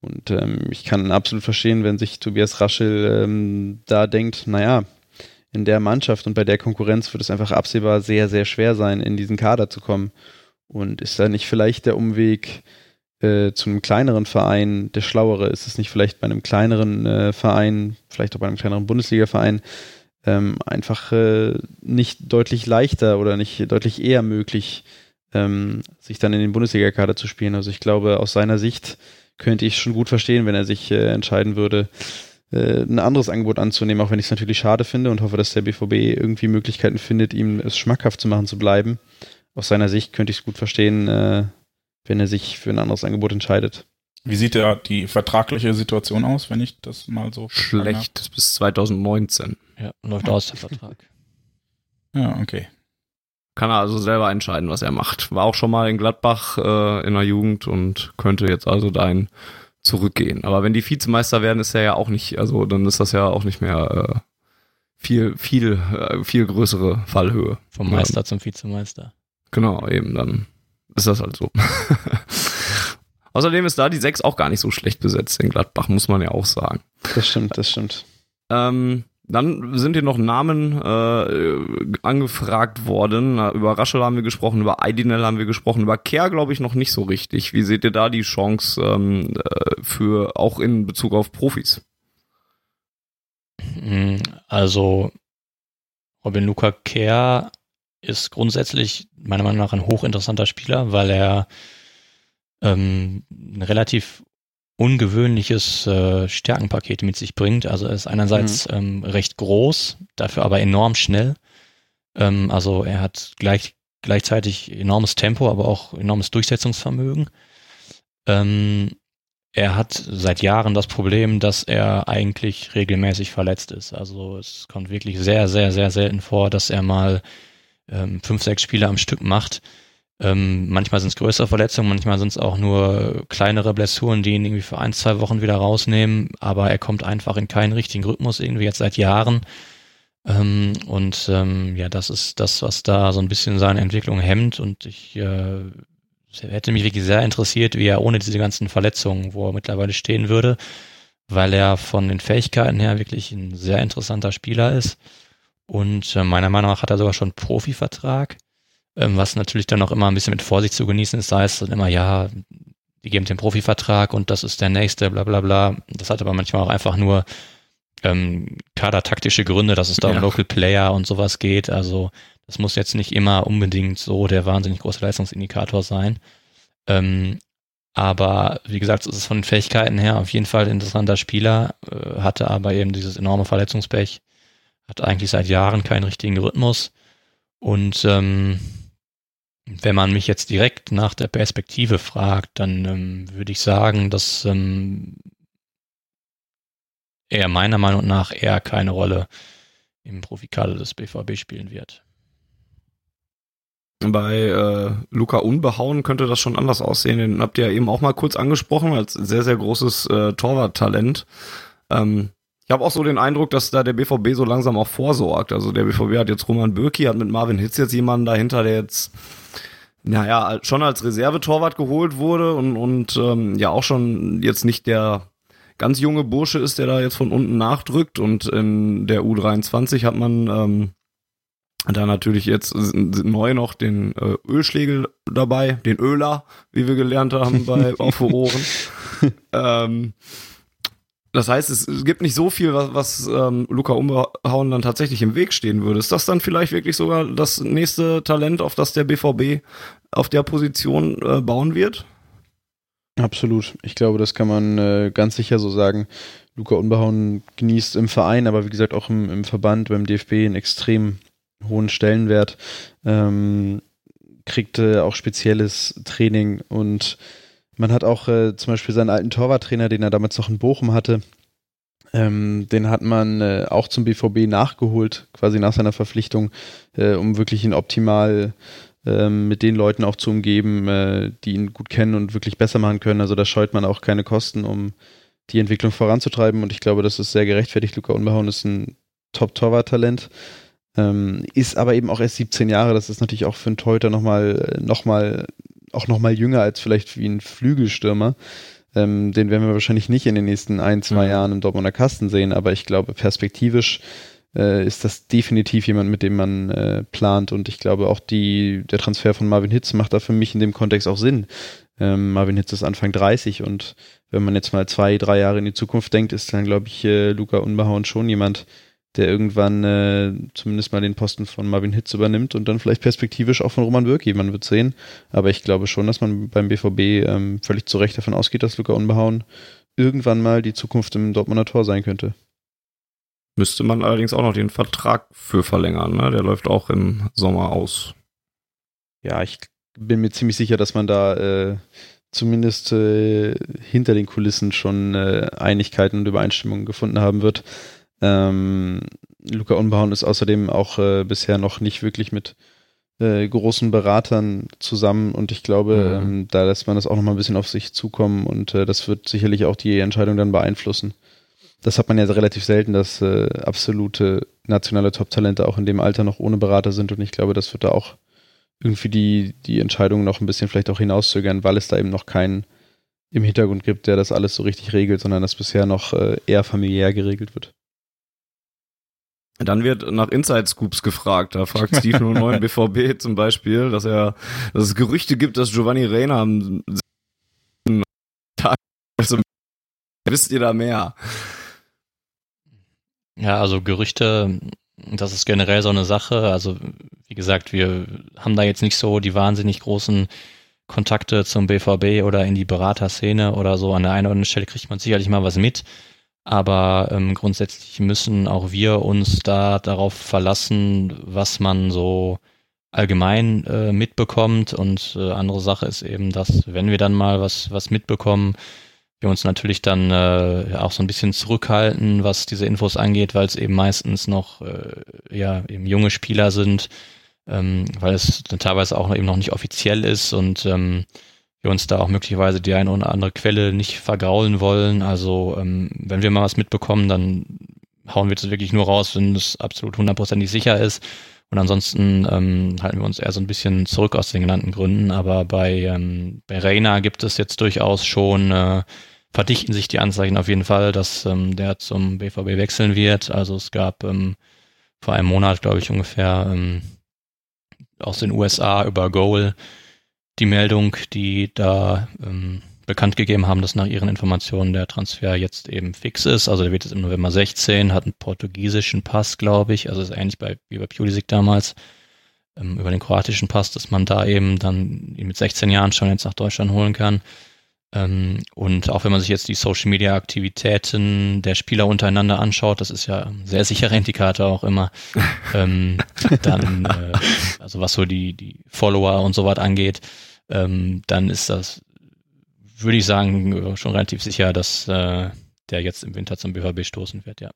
Und ähm, ich kann absolut verstehen, wenn sich Tobias Raschel ähm, da denkt, naja, in der Mannschaft und bei der Konkurrenz wird es einfach absehbar sehr, sehr schwer sein, in diesen Kader zu kommen. Und ist da nicht vielleicht der Umweg äh, zu einem kleineren Verein der schlauere? Ist es nicht vielleicht bei einem kleineren äh, Verein, vielleicht auch bei einem kleineren Bundesliga-Verein, ähm, einfach äh, nicht deutlich leichter oder nicht deutlich eher möglich, ähm, sich dann in den Bundesliga-Kader zu spielen. Also ich glaube, aus seiner Sicht könnte ich schon gut verstehen, wenn er sich äh, entscheiden würde, äh, ein anderes Angebot anzunehmen, auch wenn ich es natürlich schade finde und hoffe, dass der BVB irgendwie Möglichkeiten findet, ihm es schmackhaft zu machen, zu bleiben. Aus seiner Sicht könnte ich es gut verstehen, äh, wenn er sich für ein anderes Angebot entscheidet. Wie sieht da die vertragliche Situation aus, wenn ich das mal so schlecht bis 2019? Ja, läuft aus der Vertrag. Ja, okay. Kann er also selber entscheiden, was er macht. War auch schon mal in Gladbach äh, in der Jugend und könnte jetzt also dahin zurückgehen. Aber wenn die Vizemeister werden, ist er ja auch nicht, also dann ist das ja auch nicht mehr äh, viel, viel, äh, viel größere Fallhöhe. Vom Meister ja. zum Vizemeister. Genau, eben, dann ist das halt so. Außerdem ist da die 6 auch gar nicht so schlecht besetzt in Gladbach, muss man ja auch sagen. Das stimmt, das stimmt. Ähm, dann sind hier noch Namen äh, angefragt worden. Über Raschel haben wir gesprochen, über Aidinel haben wir gesprochen, über Kerr glaube ich noch nicht so richtig. Wie seht ihr da die Chance ähm, äh, für auch in Bezug auf Profis? Hm, also Robin Luca Kerr ist grundsätzlich meiner Meinung nach ein hochinteressanter Spieler, weil er ähm, ein relativ ungewöhnliches äh, Stärkenpaket mit sich bringt. Also er ist einerseits mhm. ähm, recht groß, dafür aber enorm schnell. Ähm, also er hat gleich, gleichzeitig enormes Tempo, aber auch enormes Durchsetzungsvermögen. Ähm, er hat seit Jahren das Problem, dass er eigentlich regelmäßig verletzt ist. Also es kommt wirklich sehr, sehr, sehr selten vor, dass er mal ähm, fünf, sechs Spiele am Stück macht. Ähm, manchmal sind es größere Verletzungen, manchmal sind es auch nur kleinere Blessuren, die ihn irgendwie für ein, zwei Wochen wieder rausnehmen, aber er kommt einfach in keinen richtigen Rhythmus, irgendwie jetzt seit Jahren. Ähm, und ähm, ja, das ist das, was da so ein bisschen seine Entwicklung hemmt und ich äh, hätte mich wirklich sehr interessiert, wie er ohne diese ganzen Verletzungen, wo er mittlerweile stehen würde, weil er von den Fähigkeiten her wirklich ein sehr interessanter Spieler ist. Und äh, meiner Meinung nach hat er sogar schon einen Profivertrag was natürlich dann auch immer ein bisschen mit Vorsicht zu genießen ist, da heißt dann immer, ja, die geben den Profivertrag und das ist der nächste, bla bla bla. Das hat aber manchmal auch einfach nur ähm, kadertaktische Gründe, dass es da ja. um Local Player und sowas geht. Also das muss jetzt nicht immer unbedingt so der wahnsinnig große Leistungsindikator sein. Ähm, aber wie gesagt, es ist von den Fähigkeiten her auf jeden Fall ein interessanter Spieler, äh, hatte aber eben dieses enorme Verletzungspech, hat eigentlich seit Jahren keinen richtigen Rhythmus und ähm, wenn man mich jetzt direkt nach der Perspektive fragt, dann ähm, würde ich sagen, dass ähm, er meiner Meinung nach eher keine Rolle im Profikader des BVB spielen wird. Bei äh, Luca Unbehauen könnte das schon anders aussehen. Den habt ihr ja eben auch mal kurz angesprochen als sehr, sehr großes äh, Torwarttalent. Ähm, ich habe auch so den Eindruck, dass da der BVB so langsam auch vorsorgt. Also der BVB hat jetzt Roman Bürki, hat mit Marvin Hitz jetzt jemanden dahinter, der jetzt naja, schon als Reservetorwart geholt wurde und, und ähm, ja auch schon jetzt nicht der ganz junge Bursche ist, der da jetzt von unten nachdrückt. Und in der U23 hat man ähm, da natürlich jetzt neu noch den äh, Ölschlägel dabei, den Öler, wie wir gelernt haben bei auf Ohren. ähm, das heißt, es, gibt nicht so viel, was, was ähm, Luca Umhauen dann tatsächlich im Weg stehen würde. Ist das dann vielleicht wirklich sogar das nächste Talent, auf das der BVB auf der Position äh, bauen wird? Absolut. Ich glaube, das kann man äh, ganz sicher so sagen. Luca Unbehauen genießt im Verein, aber wie gesagt auch im, im Verband beim DFB einen extrem hohen Stellenwert. Ähm, kriegt äh, auch spezielles Training und man hat auch äh, zum Beispiel seinen alten Torwarttrainer, den er damals noch in Bochum hatte, ähm, den hat man äh, auch zum BVB nachgeholt, quasi nach seiner Verpflichtung, äh, um wirklich ihn optimal ähm, mit den Leuten auch zu umgeben, äh, die ihn gut kennen und wirklich besser machen können. Also da scheut man auch keine Kosten, um die Entwicklung voranzutreiben. Und ich glaube, das ist sehr gerechtfertigt. Luca Unbehauen ist ein Top-Torwart-Talent. Ähm, ist aber eben auch erst 17 Jahre. Das ist natürlich auch für einen Teuter nochmal noch mal auch noch mal jünger als vielleicht wie ein Flügelstürmer. Ähm, den werden wir wahrscheinlich nicht in den nächsten ein, zwei mhm. Jahren im Dortmunder Kasten sehen, aber ich glaube, perspektivisch äh, ist das definitiv jemand, mit dem man äh, plant und ich glaube auch die, der Transfer von Marvin Hitz macht da für mich in dem Kontext auch Sinn. Ähm, Marvin Hitz ist Anfang 30 und wenn man jetzt mal zwei, drei Jahre in die Zukunft denkt, ist dann, glaube ich, äh, Luca Unbehauen schon jemand, der irgendwann äh, zumindest mal den Posten von Marvin Hitz übernimmt und dann vielleicht perspektivisch auch von Roman Bürki, man wird sehen. Aber ich glaube schon, dass man beim BVB ähm, völlig zu Recht davon ausgeht, dass Luca Unbehauen irgendwann mal die Zukunft im Dortmunder Tor sein könnte. Müsste man allerdings auch noch den Vertrag für verlängern, ne? Der läuft auch im Sommer aus. Ja, ich bin mir ziemlich sicher, dass man da äh, zumindest äh, hinter den Kulissen schon äh, Einigkeiten und Übereinstimmungen gefunden haben wird. Ähm, Luca Unbehauen ist außerdem auch äh, bisher noch nicht wirklich mit äh, großen Beratern zusammen und ich glaube, mhm. ähm, da lässt man das auch noch mal ein bisschen auf sich zukommen und äh, das wird sicherlich auch die Entscheidung dann beeinflussen. Das hat man ja relativ selten, dass äh, absolute nationale Top-Talente auch in dem Alter noch ohne Berater sind und ich glaube, das wird da auch irgendwie die, die Entscheidung noch ein bisschen vielleicht auch hinauszögern, weil es da eben noch keinen im Hintergrund gibt, der das alles so richtig regelt, sondern das bisher noch äh, eher familiär geregelt wird. Dann wird nach Inside Scoops gefragt. Da fragt Steve 09 BVB zum Beispiel, dass er, dass es Gerüchte gibt, dass Giovanni Reina am Tag, also, wisst ihr da mehr? Ja, also Gerüchte, das ist generell so eine Sache. Also, wie gesagt, wir haben da jetzt nicht so die wahnsinnig großen Kontakte zum BVB oder in die Beraterszene oder so. An der einen oder anderen Stelle kriegt man sicherlich mal was mit. Aber ähm, grundsätzlich müssen auch wir uns da darauf verlassen, was man so allgemein äh, mitbekommt. Und äh, andere Sache ist eben, dass wenn wir dann mal was, was mitbekommen, wir uns natürlich dann äh, auch so ein bisschen zurückhalten, was diese Infos angeht, weil es eben meistens noch äh, ja eben junge Spieler sind, ähm, weil es dann teilweise auch eben noch nicht offiziell ist und ähm, wir uns da auch möglicherweise die eine oder andere Quelle nicht vergraulen wollen. Also ähm, wenn wir mal was mitbekommen, dann hauen wir es wirklich nur raus, wenn es absolut hundertprozentig sicher ist. Und ansonsten ähm, halten wir uns eher so ein bisschen zurück aus den genannten Gründen. Aber bei, ähm, bei Reina gibt es jetzt durchaus schon, äh, verdichten sich die Anzeichen auf jeden Fall, dass ähm, der zum BVB wechseln wird. Also es gab ähm, vor einem Monat, glaube ich, ungefähr ähm, aus den USA über Goal die Meldung, die da ähm, bekannt gegeben haben, dass nach ihren Informationen der Transfer jetzt eben fix ist. Also der wird jetzt im November 16, hat einen portugiesischen Pass, glaube ich. Also ist ähnlich bei, wie bei Pulisic damals ähm, über den kroatischen Pass, dass man da eben dann ihn mit 16 Jahren schon jetzt nach Deutschland holen kann. Ähm, und auch wenn man sich jetzt die Social Media Aktivitäten der Spieler untereinander anschaut, das ist ja ein sehr sicherer Indikator auch immer, ähm, dann, äh, also was so die, die Follower und so was angeht, ähm, dann ist das, würde ich sagen, schon relativ sicher, dass äh, der jetzt im Winter zum BVB stoßen wird, ja.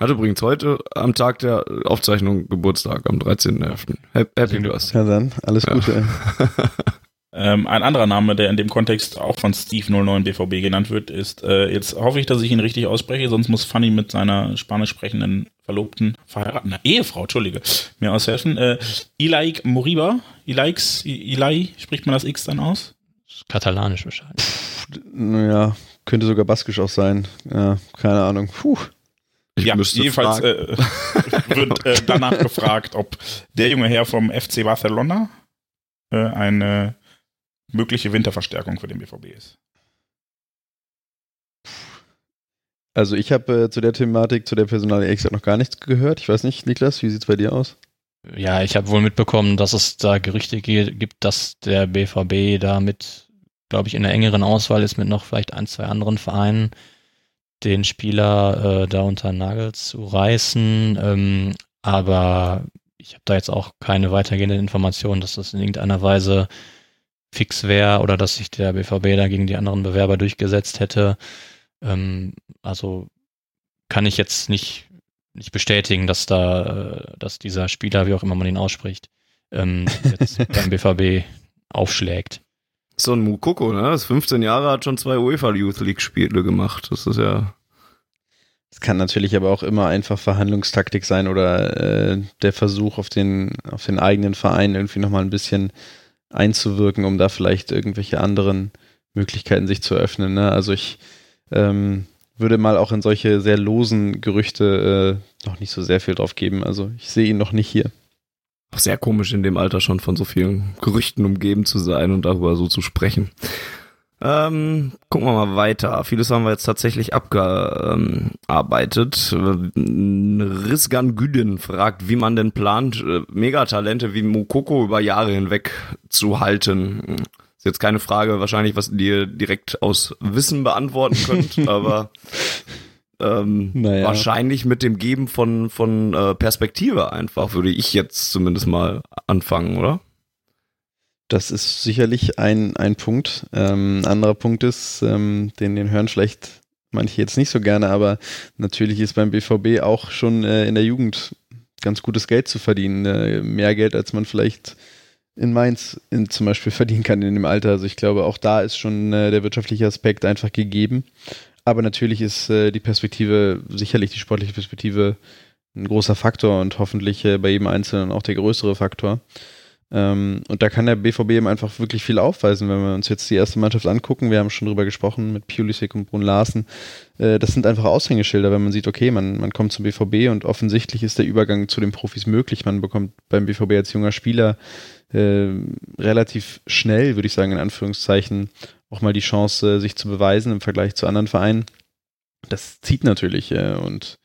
Hat übrigens heute am Tag der Aufzeichnung Geburtstag, am 13.11. Happy Birthday. Ja dann, alles Gute. Ja. Ähm, ein anderer Name, der in dem Kontext auch von Steve 09 BVB genannt wird, ist, äh, jetzt hoffe ich, dass ich ihn richtig ausspreche, sonst muss Fanny mit seiner spanisch sprechenden Verlobten, verheirateten Ehefrau, Entschuldige, mir aushelfen. Äh, Ilaik Moriba, Ilaix, Ilai, spricht man das X dann aus? Katalanisch wahrscheinlich. Naja, könnte sogar baskisch auch sein. Ja, keine Ahnung. Puh. Ich ja, jedenfalls äh, wird äh, danach gefragt, ob der junge Herr vom FC Barcelona äh, eine mögliche Winterverstärkung für den BVB ist. Also ich habe äh, zu der Thematik, zu der Personalie exakt noch gar nichts gehört. Ich weiß nicht, Niklas, wie sieht es bei dir aus? Ja, ich habe wohl mitbekommen, dass es da Gerüchte gibt, dass der BVB da mit, glaube ich, in der engeren Auswahl ist mit noch vielleicht ein, zwei anderen Vereinen, den Spieler äh, da unter den Nagel zu reißen. Ähm, aber ich habe da jetzt auch keine weitergehenden Informationen, dass das in irgendeiner Weise fix wäre oder dass sich der BVB da gegen die anderen Bewerber durchgesetzt hätte. Ähm, also kann ich jetzt nicht, nicht bestätigen, dass da, äh, dass dieser Spieler, wie auch immer man ihn ausspricht, ähm, jetzt beim BVB aufschlägt. So ein Mukoko, ne? Das 15 Jahre hat schon zwei UEFA Youth League Spiele gemacht. Das ist ja. Es kann natürlich aber auch immer einfach Verhandlungstaktik sein oder äh, der Versuch auf den, auf den eigenen Verein irgendwie nochmal ein bisschen einzuwirken, um da vielleicht irgendwelche anderen Möglichkeiten sich zu eröffnen. Ne? Also ich ähm, würde mal auch in solche sehr losen Gerüchte äh, noch nicht so sehr viel drauf geben. Also ich sehe ihn noch nicht hier. Auch sehr komisch in dem Alter schon von so vielen Gerüchten umgeben zu sein und darüber so zu sprechen. Ähm, gucken wir mal weiter. Vieles haben wir jetzt tatsächlich abgearbeitet. Rizgan Güden fragt, wie man denn plant, äh, Megatalente wie Mukoko über Jahre hinweg zu halten. Ist jetzt keine Frage, wahrscheinlich, was ihr direkt aus Wissen beantworten könnt, aber ähm, naja. wahrscheinlich mit dem Geben von, von äh, Perspektive einfach, würde ich jetzt zumindest mal anfangen, oder? Das ist sicherlich ein, ein Punkt. Ähm, anderer Punkt ist, ähm, den, den hören vielleicht manche jetzt nicht so gerne, aber natürlich ist beim BVB auch schon äh, in der Jugend ganz gutes Geld zu verdienen. Äh, mehr Geld, als man vielleicht in Mainz in, zum Beispiel verdienen kann in dem Alter. Also ich glaube, auch da ist schon äh, der wirtschaftliche Aspekt einfach gegeben. Aber natürlich ist äh, die Perspektive, sicherlich die sportliche Perspektive, ein großer Faktor und hoffentlich äh, bei jedem Einzelnen auch der größere Faktor. Ähm, und da kann der BVB eben einfach wirklich viel aufweisen, wenn wir uns jetzt die erste Mannschaft angucken. Wir haben schon drüber gesprochen mit Pulisic und Brun Larsen. Äh, das sind einfach Aushängeschilder, wenn man sieht, okay, man, man kommt zum BVB und offensichtlich ist der Übergang zu den Profis möglich. Man bekommt beim BVB als junger Spieler äh, relativ schnell, würde ich sagen, in Anführungszeichen, auch mal die Chance, sich zu beweisen im Vergleich zu anderen Vereinen. Das zieht natürlich äh, und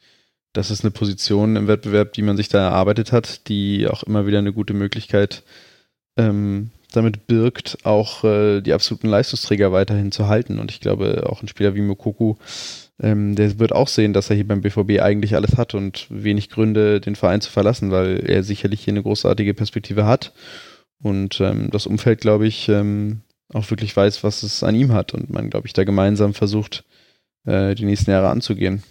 das ist eine Position im Wettbewerb, die man sich da erarbeitet hat, die auch immer wieder eine gute Möglichkeit ähm, damit birgt, auch äh, die absoluten Leistungsträger weiterhin zu halten. Und ich glaube, auch ein Spieler wie Mokoku, ähm, der wird auch sehen, dass er hier beim BVB eigentlich alles hat und wenig Gründe, den Verein zu verlassen, weil er sicherlich hier eine großartige Perspektive hat. Und ähm, das Umfeld, glaube ich, ähm, auch wirklich weiß, was es an ihm hat und man, glaube ich, da gemeinsam versucht, äh, die nächsten Jahre anzugehen.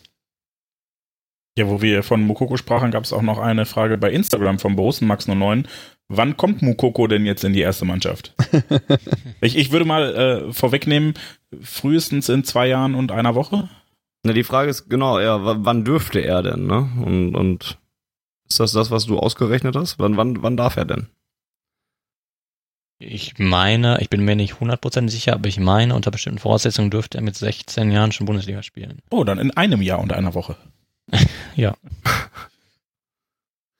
Ja, wo wir von Mukoko sprachen, gab es auch noch eine Frage bei Instagram vom Borussen Max09. Wann kommt Mukoko denn jetzt in die erste Mannschaft? ich, ich würde mal äh, vorwegnehmen, frühestens in zwei Jahren und einer Woche. Na, die Frage ist genau, ja, wann dürfte er denn, ne? Und, und ist das das, was du ausgerechnet hast? Wann, wann, wann darf er denn? Ich meine, ich bin mir nicht 100% sicher, aber ich meine, unter bestimmten Voraussetzungen dürfte er mit 16 Jahren schon Bundesliga spielen. Oh, dann in einem Jahr und einer Woche. ja.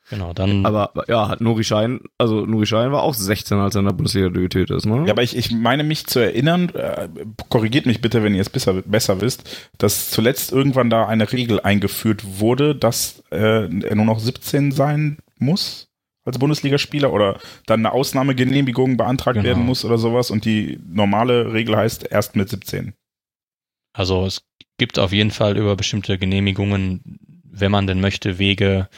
Genau, dann. Aber ja, hat Nuri Schein, also Nuri Schein war auch 16, als er in der Bundesliga debütiert ist, ne? Ja, aber ich, ich meine mich zu erinnern, äh, korrigiert mich bitte, wenn ihr es besser, besser wisst, dass zuletzt irgendwann da eine Regel eingeführt wurde, dass äh, er nur noch 17 sein muss als Bundesligaspieler oder dann eine Ausnahmegenehmigung beantragt genau. werden muss oder sowas und die normale Regel heißt erst mit 17. Also es gibt auf jeden Fall über bestimmte Genehmigungen, wenn man denn möchte, Wege,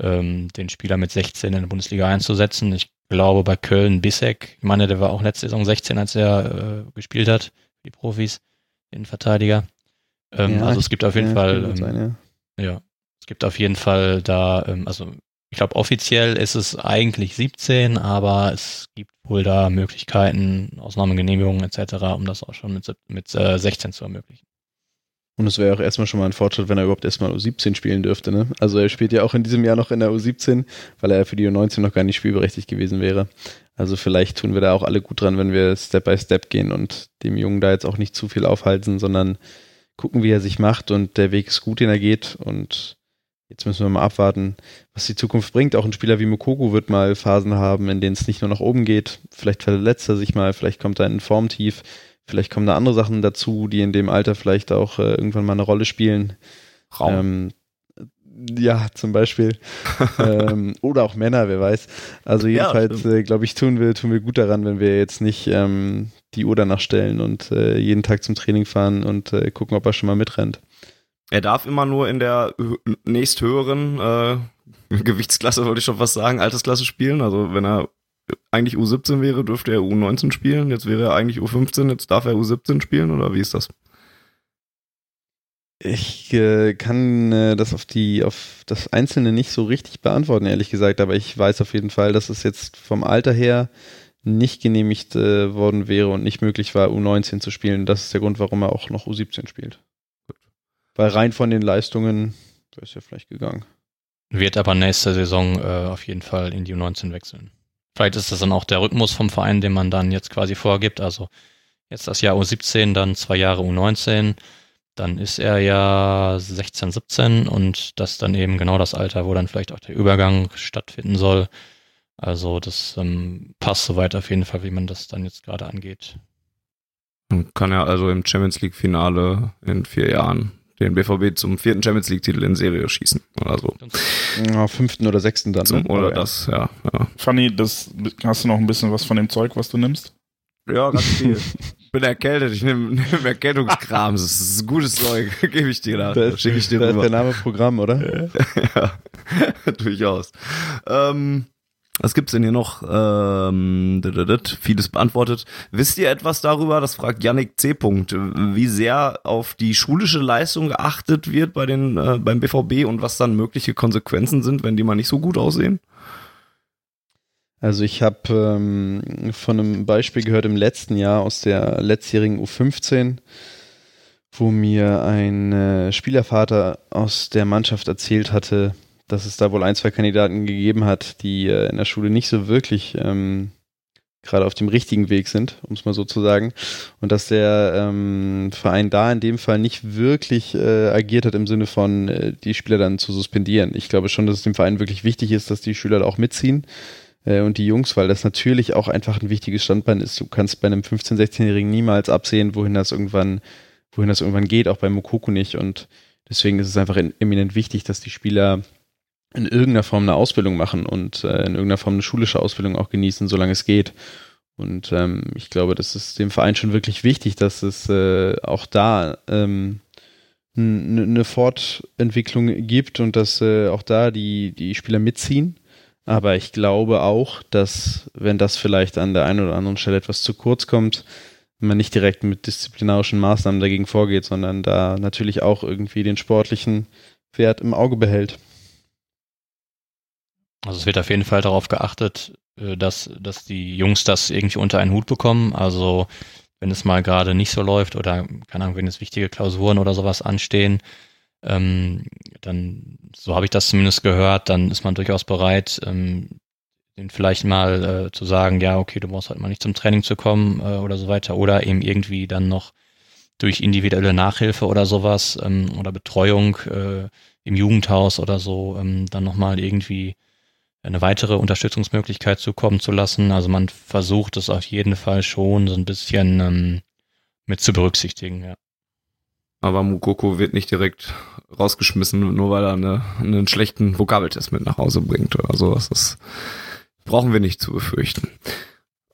ähm, den Spieler mit 16 in der Bundesliga einzusetzen. Ich glaube bei Köln Bissek, ich meine, der war auch letzte Saison 16, als er äh, gespielt hat, die Profis, den Verteidiger. Ähm, ja, also es gibt auf jeden ja, Fall, ähm, sein, ja. ja. es gibt auf jeden Fall da, ähm, also ich glaube offiziell ist es eigentlich 17, aber es gibt wohl da Möglichkeiten, Ausnahmegenehmigungen etc., um das auch schon mit, mit äh, 16 zu ermöglichen. Und es wäre auch erstmal schon mal ein Fortschritt, wenn er überhaupt erstmal U17 spielen dürfte. Ne? Also er spielt ja auch in diesem Jahr noch in der U17, weil er für die U19 noch gar nicht spielberechtigt gewesen wäre. Also vielleicht tun wir da auch alle gut dran, wenn wir Step by Step gehen und dem Jungen da jetzt auch nicht zu viel aufhalten, sondern gucken, wie er sich macht und der Weg ist gut, den er geht und jetzt müssen wir mal abwarten, was die Zukunft bringt. Auch ein Spieler wie Mukoku wird mal Phasen haben, in denen es nicht nur nach oben geht. Vielleicht verletzt er sich mal, vielleicht kommt er in ein Formtief Vielleicht kommen da andere Sachen dazu, die in dem Alter vielleicht auch äh, irgendwann mal eine Rolle spielen. Raum. Ähm, ja, zum Beispiel. ähm, oder auch Männer, wer weiß. Also jedenfalls, ja, äh, glaube ich, tun wir, tun wir gut daran, wenn wir jetzt nicht ähm, die Uhr danach stellen und äh, jeden Tag zum Training fahren und äh, gucken, ob er schon mal mitrennt. Er darf immer nur in der nächsthöheren äh, Gewichtsklasse, wollte ich schon fast sagen, Altersklasse spielen. Also wenn er eigentlich U17 wäre, dürfte er U19 spielen. Jetzt wäre er eigentlich U15, jetzt darf er U17 spielen oder wie ist das? Ich äh, kann äh, das auf die auf das Einzelne nicht so richtig beantworten, ehrlich gesagt, aber ich weiß auf jeden Fall, dass es jetzt vom Alter her nicht genehmigt äh, worden wäre und nicht möglich war, U19 zu spielen. Das ist der Grund, warum er auch noch U17 spielt. Gut. Weil rein von den Leistungen wäre es ja vielleicht gegangen. Wird aber nächste Saison äh, auf jeden Fall in die U19 wechseln. Vielleicht ist das dann auch der Rhythmus vom Verein, den man dann jetzt quasi vorgibt. Also jetzt das Jahr U17, dann zwei Jahre U19, dann ist er ja 16, 17 und das dann eben genau das Alter, wo dann vielleicht auch der Übergang stattfinden soll. Also das ähm, passt soweit auf jeden Fall, wie man das dann jetzt gerade angeht. Man kann ja also im Champions League Finale in vier Jahren den BVB zum vierten Champions League Titel in Serie schießen oder so. Ja, fünften oder sechsten dann. Zum, ne? oder ja. das, ja. ja. Fanny, das, hast du noch ein bisschen was von dem Zeug, was du nimmst? Ja, ganz viel. Ich bin erkältet, ich nehme nehm Erkältungskram. Das ist gutes Zeug, gebe ich dir da. Da ist, Schicke ich dir da ist rüber. der Name Programm, oder? ja, durchaus. Ähm, was gibt's denn hier noch? Ähm, vieles beantwortet. Wisst ihr etwas darüber, das fragt Yannick C. Punkt, wie sehr auf die schulische Leistung geachtet wird bei den, äh, beim BVB und was dann mögliche Konsequenzen sind, wenn die mal nicht so gut aussehen? Also ich habe ähm, von einem Beispiel gehört im letzten Jahr aus der letztjährigen U15, wo mir ein äh, Spielervater aus der Mannschaft erzählt hatte, dass es da wohl ein, zwei Kandidaten gegeben hat, die äh, in der Schule nicht so wirklich ähm, gerade auf dem richtigen Weg sind, um es mal so zu sagen. Und dass der ähm, Verein da in dem Fall nicht wirklich äh, agiert hat im Sinne von, äh, die Spieler dann zu suspendieren. Ich glaube schon, dass es dem Verein wirklich wichtig ist, dass die Schüler da auch mitziehen äh, und die Jungs, weil das natürlich auch einfach ein wichtiges Standbein ist. Du kannst bei einem 15-, 16-Jährigen niemals absehen, wohin das irgendwann, wohin das irgendwann geht, auch bei Mokoko nicht. Und deswegen ist es einfach in, eminent wichtig, dass die Spieler in irgendeiner Form eine Ausbildung machen und äh, in irgendeiner Form eine schulische Ausbildung auch genießen, solange es geht. Und ähm, ich glaube, das ist dem Verein schon wirklich wichtig, dass es äh, auch da ähm, eine Fortentwicklung gibt und dass äh, auch da die, die Spieler mitziehen. Aber ich glaube auch, dass, wenn das vielleicht an der einen oder anderen Stelle etwas zu kurz kommt, man nicht direkt mit disziplinarischen Maßnahmen dagegen vorgeht, sondern da natürlich auch irgendwie den sportlichen Wert im Auge behält. Also es wird auf jeden Fall darauf geachtet, äh, dass, dass die Jungs das irgendwie unter einen Hut bekommen. Also wenn es mal gerade nicht so läuft oder, keine Ahnung, wenn jetzt wichtige Klausuren oder sowas anstehen, ähm, dann, so habe ich das zumindest gehört, dann ist man durchaus bereit, ähm, den vielleicht mal äh, zu sagen, ja, okay, du brauchst halt mal nicht zum Training zu kommen äh, oder so weiter. Oder eben irgendwie dann noch durch individuelle Nachhilfe oder sowas ähm, oder Betreuung äh, im Jugendhaus oder so ähm, dann nochmal irgendwie eine weitere Unterstützungsmöglichkeit zukommen zu lassen. Also man versucht es auf jeden Fall schon so ein bisschen ähm, mit zu berücksichtigen, ja. Aber Mukoko wird nicht direkt rausgeschmissen, nur weil er eine, einen schlechten Vokabeltest mit nach Hause bringt oder sowas. Das brauchen wir nicht zu befürchten.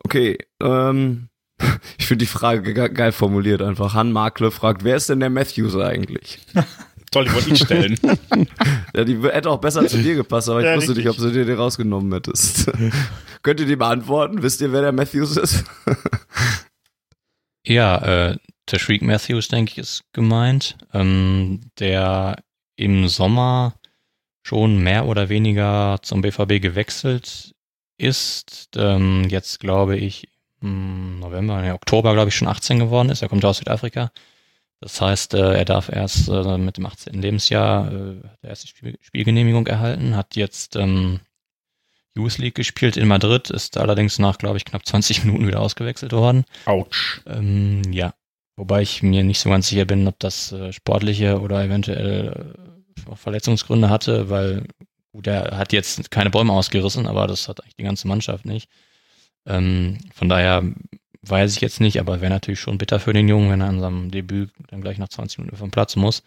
Okay, ähm, ich finde die Frage ge geil formuliert einfach. Han Markle fragt, wer ist denn der Matthews eigentlich? Toll, die wollte ich stellen. ja, die hätte auch besser zu dir gepasst, aber ich Ja, wusste nicht, ob richtig. du dir die rausgenommen hättest. Könnt ihr die beantworten? Wisst ihr, wer der Matthews ist? Ja, äh, Tashreeq Matthews, denke ich, ist gemeint, ähm, der im Sommer schon mehr oder weniger zum BVB gewechselt ist. Ähm, jetzt glaube ich im November, nee, Oktober glaube ich schon 18 geworden ist. Er kommt aus Südafrika. Das heißt, äh, er darf erst äh, mit dem 18. Lebensjahr äh, erste Spiel Spielgenehmigung erhalten, hat jetzt ähm, Youth League gespielt in Madrid, ist allerdings nach, glaube ich, knapp 20 Minuten wieder ausgewechselt worden. Autsch. Ähm, ja, wobei ich mir nicht so ganz sicher bin, ob das äh, sportliche oder eventuell äh, Verletzungsgründe hatte, weil gut, er hat jetzt keine Bäume ausgerissen, aber das hat eigentlich die ganze Mannschaft nicht. Ähm, von daher weiß ich jetzt nicht, aber wäre natürlich schon bitter für den Jungen, wenn er an seinem Debüt dann gleich nach 20 Minuten vom Platz muss.